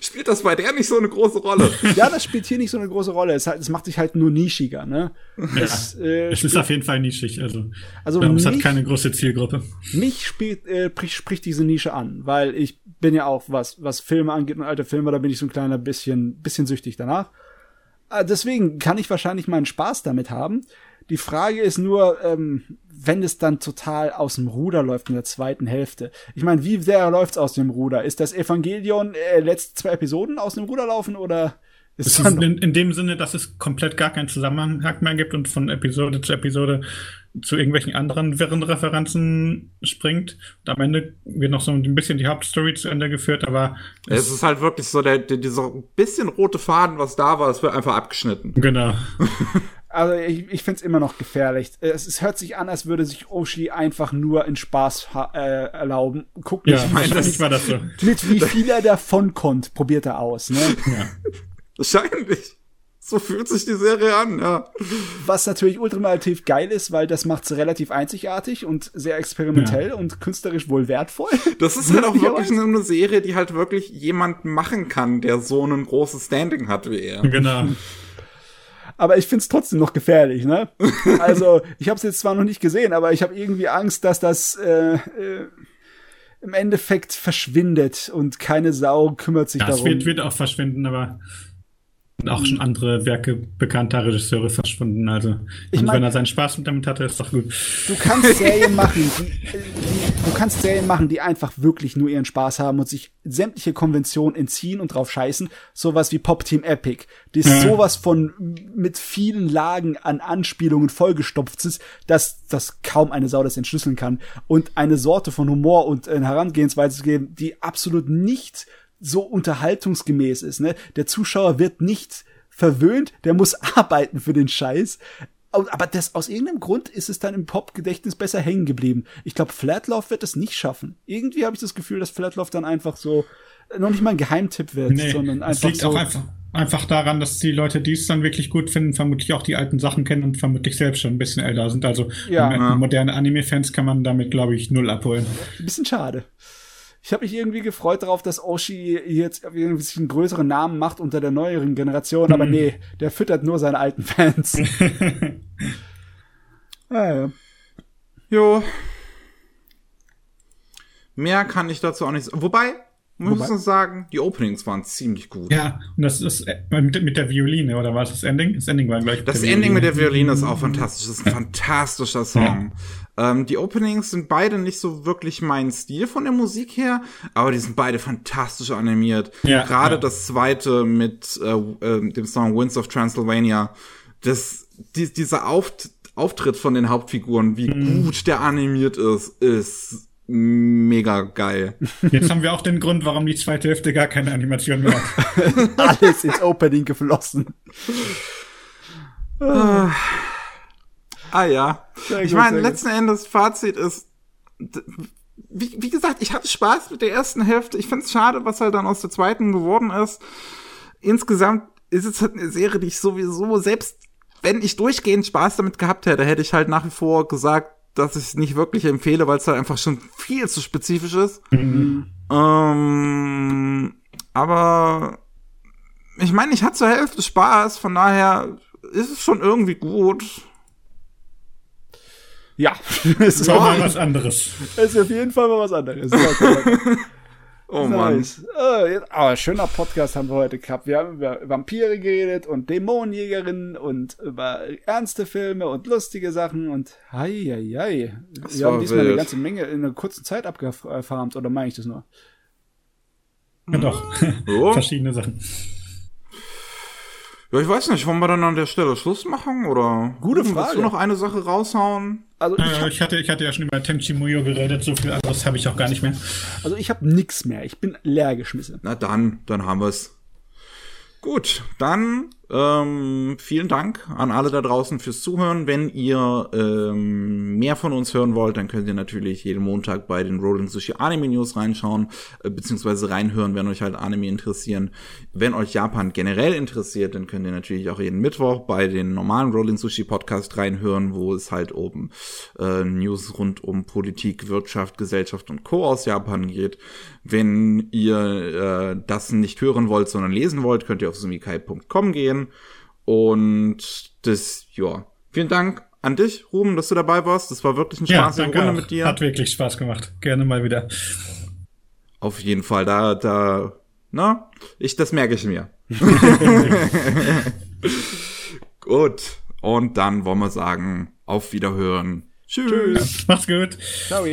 spielt das bei der nicht so eine große Rolle. Ja, das spielt hier nicht so eine große Rolle. Es, halt, es macht sich halt nur nischiger, ne? Es, äh, Es ist auf jeden Fall nischig. Also, Also also es hat keine große Zielgruppe. mich spielt, äh, spricht, spricht diese Nische an, weil ich bin ja auch, was, was Filme angeht und alte Filme, da bin ich so ein kleiner bisschen, bisschen süchtig danach. Äh, deswegen kann ich wahrscheinlich meinen Spaß damit haben. Die Frage ist nur, ähm, wenn es dann total aus dem Ruder läuft in der zweiten Hälfte. Ich meine, wie sehr läuft's aus dem Ruder? Ist das Evangelion äh, letzte zwei Episoden aus dem Ruder laufen oder ist Es ist in, in dem Sinne, dass es komplett gar keinen Zusammenhang mehr gibt und von Episode zu Episode zu irgendwelchen anderen wirren Referenzen springt. Und am Ende wird noch so ein bisschen die Hauptstory zu Ende geführt, aber Es ist halt wirklich so, der, der, dieser bisschen rote Faden, was da war, das wird einfach abgeschnitten. genau. Also ich, ich finde es immer noch gefährlich. Es, es hört sich an, als würde sich Oshi einfach nur in Spaß äh, erlauben. Guck nicht, Ja, wie- wahrscheinlich war das so. mit wie viel er davon kommt, probiert er aus. Ne? Ja. Wahrscheinlich. So fühlt sich die Serie an, ja. Was natürlich ultimativ geil ist, weil das macht es relativ einzigartig und sehr experimentell und künstlerisch wohl wertvoll. Das ist halt auch wirklich Möglicherweise. eine Serie, die halt wirklich jemand machen kann, der so ein großes Standing hat wie er. Genau. Aber ich finde es trotzdem noch gefährlich. Ne? Also ich habe es jetzt zwar noch nicht gesehen, aber ich habe irgendwie Angst, dass das äh, äh, im Endeffekt verschwindet und keine Sau kümmert sich Ja, es darum. wird, wird auch verschwinden, aber auch schon andere Werke bekannter Regisseure verschwunden. Also, Ich und mein- wenn er seinen Spaß damit hatte, ist doch gut. Du kannst Serien machen, die, du kannst Serien machen, die einfach wirklich nur ihren Spaß haben und sich sämtliche Konventionen entziehen und drauf scheißen. Sowas wie Pop Team Epic, die ist Ja. sowas von mit vielen Lagen an Anspielungen vollgestopft ist, dass, dass kaum eine Sau das entschlüsseln kann. Und eine Sorte von Humor und äh, Herangehensweise zu geben, die absolut nicht so unterhaltungsgemäß ist. Ne? Der Zuschauer wird nicht verwöhnt, der muss arbeiten für den Scheiß. Aber das, aus irgendeinem Grund ist es dann im Pop-Gedächtnis besser hängen geblieben. Ich glaube, Flatlauf wird es nicht schaffen. Irgendwie habe ich das Gefühl, dass Flatlauf dann einfach so äh, noch nicht mal ein Geheimtipp wird, Nee, sondern es einfach liegt so. auch einfach, einfach daran, dass die Leute, die es dann wirklich gut finden, vermutlich auch die alten Sachen kennen und vermutlich selbst schon ein bisschen älter sind. Also Ja. Ja. moderne Anime-Fans kann man damit, glaube ich, null abholen. Ein bisschen schade. Ich habe mich irgendwie gefreut darauf, dass Oshi jetzt irgendwie sich einen größeren Namen macht unter der neueren Generation, aber nee, der füttert nur seine alten Fans. ah, ja. Jo. Mehr kann ich dazu auch nicht sagen. Wobei, muss Wobei? ich sagen, die Openings waren ziemlich gut. Ja, und das ist äh, mit, mit der Violine, oder war es das Ending? Das Ending war gleich. Das Ending mit der Violine ist auch fantastisch. Das ist ein fantastischer Song. Ähm, die Openings sind beide nicht so wirklich mein Stil von der Musik her, aber die sind beide fantastisch animiert. Ja, Gerade ja. das zweite mit äh, äh, dem Song Winds of Transylvania. Das, die, dieser Auft Auftritt von den Hauptfiguren, wie Mhm. gut der animiert ist, ist mega geil. Jetzt haben wir auch den Grund, warum die zweite Hälfte gar keine Animation mehr hat. Alles ins Opening geflossen. Ah ja. Sehr Ich meine, gut. letzten Endes Fazit ist, wie, wie gesagt, ich hatte Spaß mit der ersten Hälfte. Ich find's schade, was halt dann aus der zweiten geworden ist. Insgesamt ist es halt eine Serie, die ich sowieso, selbst wenn ich durchgehend Spaß damit gehabt hätte, hätte ich halt nach wie vor gesagt, dass ich es nicht wirklich empfehle, weil es halt einfach schon viel zu spezifisch ist. Mhm. Ähm, aber ich meine, ich hatte zur Hälfte Spaß, von daher ist es schon irgendwie gut. Ja, es war mal was anderes. Es ist auf jeden Fall mal was anderes. Oh nice. Mann. Oh, aber schöner Podcast haben wir heute gehabt. Wir haben über Vampire geredet und Dämonenjägerinnen und über ernste Filme und lustige Sachen und hei, hei, hei. Wir haben diesmal wild. eine ganze Menge in einer kurzen Zeit abgefarmt, oder meine ich das nur? Ja, doch. Oh. Verschiedene Sachen. Ja, ich weiß nicht, wollen wir dann an der Stelle Schluss machen oder? Gute Frage. Willst du noch eine Sache raushauen? Also ich, äh, ich, hatte, ich hatte ja schon über Tenchi Muyo geredet, so viel anderes habe ich auch gar nicht mehr. Also ich habe nix mehr, ich bin leer geschmissen. Na dann, dann haben wir's. Gut, dann ähm, vielen Dank an alle da draußen fürs Zuhören. Wenn ihr ähm, mehr von uns hören wollt, dann könnt ihr natürlich jeden Montag bei den Rolling Sushi Anime News reinschauen, äh, beziehungsweise reinhören, wenn euch halt Anime interessieren. Wenn euch Japan generell interessiert, dann könnt ihr natürlich auch jeden Mittwoch bei den normalen Rolling Sushi Podcast reinhören, wo es halt oben äh, News rund um Politik, Wirtschaft, Gesellschaft und Co. aus Japan geht. Wenn ihr äh, das nicht hören wollt, sondern lesen wollt, könnt ihr auf sumikai.com gehen. Und das, ja. Vielen Dank an dich, Ruben, dass du dabei warst. Das war wirklich ein Spaß ja, Runde mit dir. Hat wirklich Spaß gemacht. Gerne mal wieder. Auf jeden Fall, da, da, na, ich, das merke ich mir. gut. Und dann wollen wir sagen, auf Wiederhören. Tschüss. Tschüss. Macht's gut. Ciao.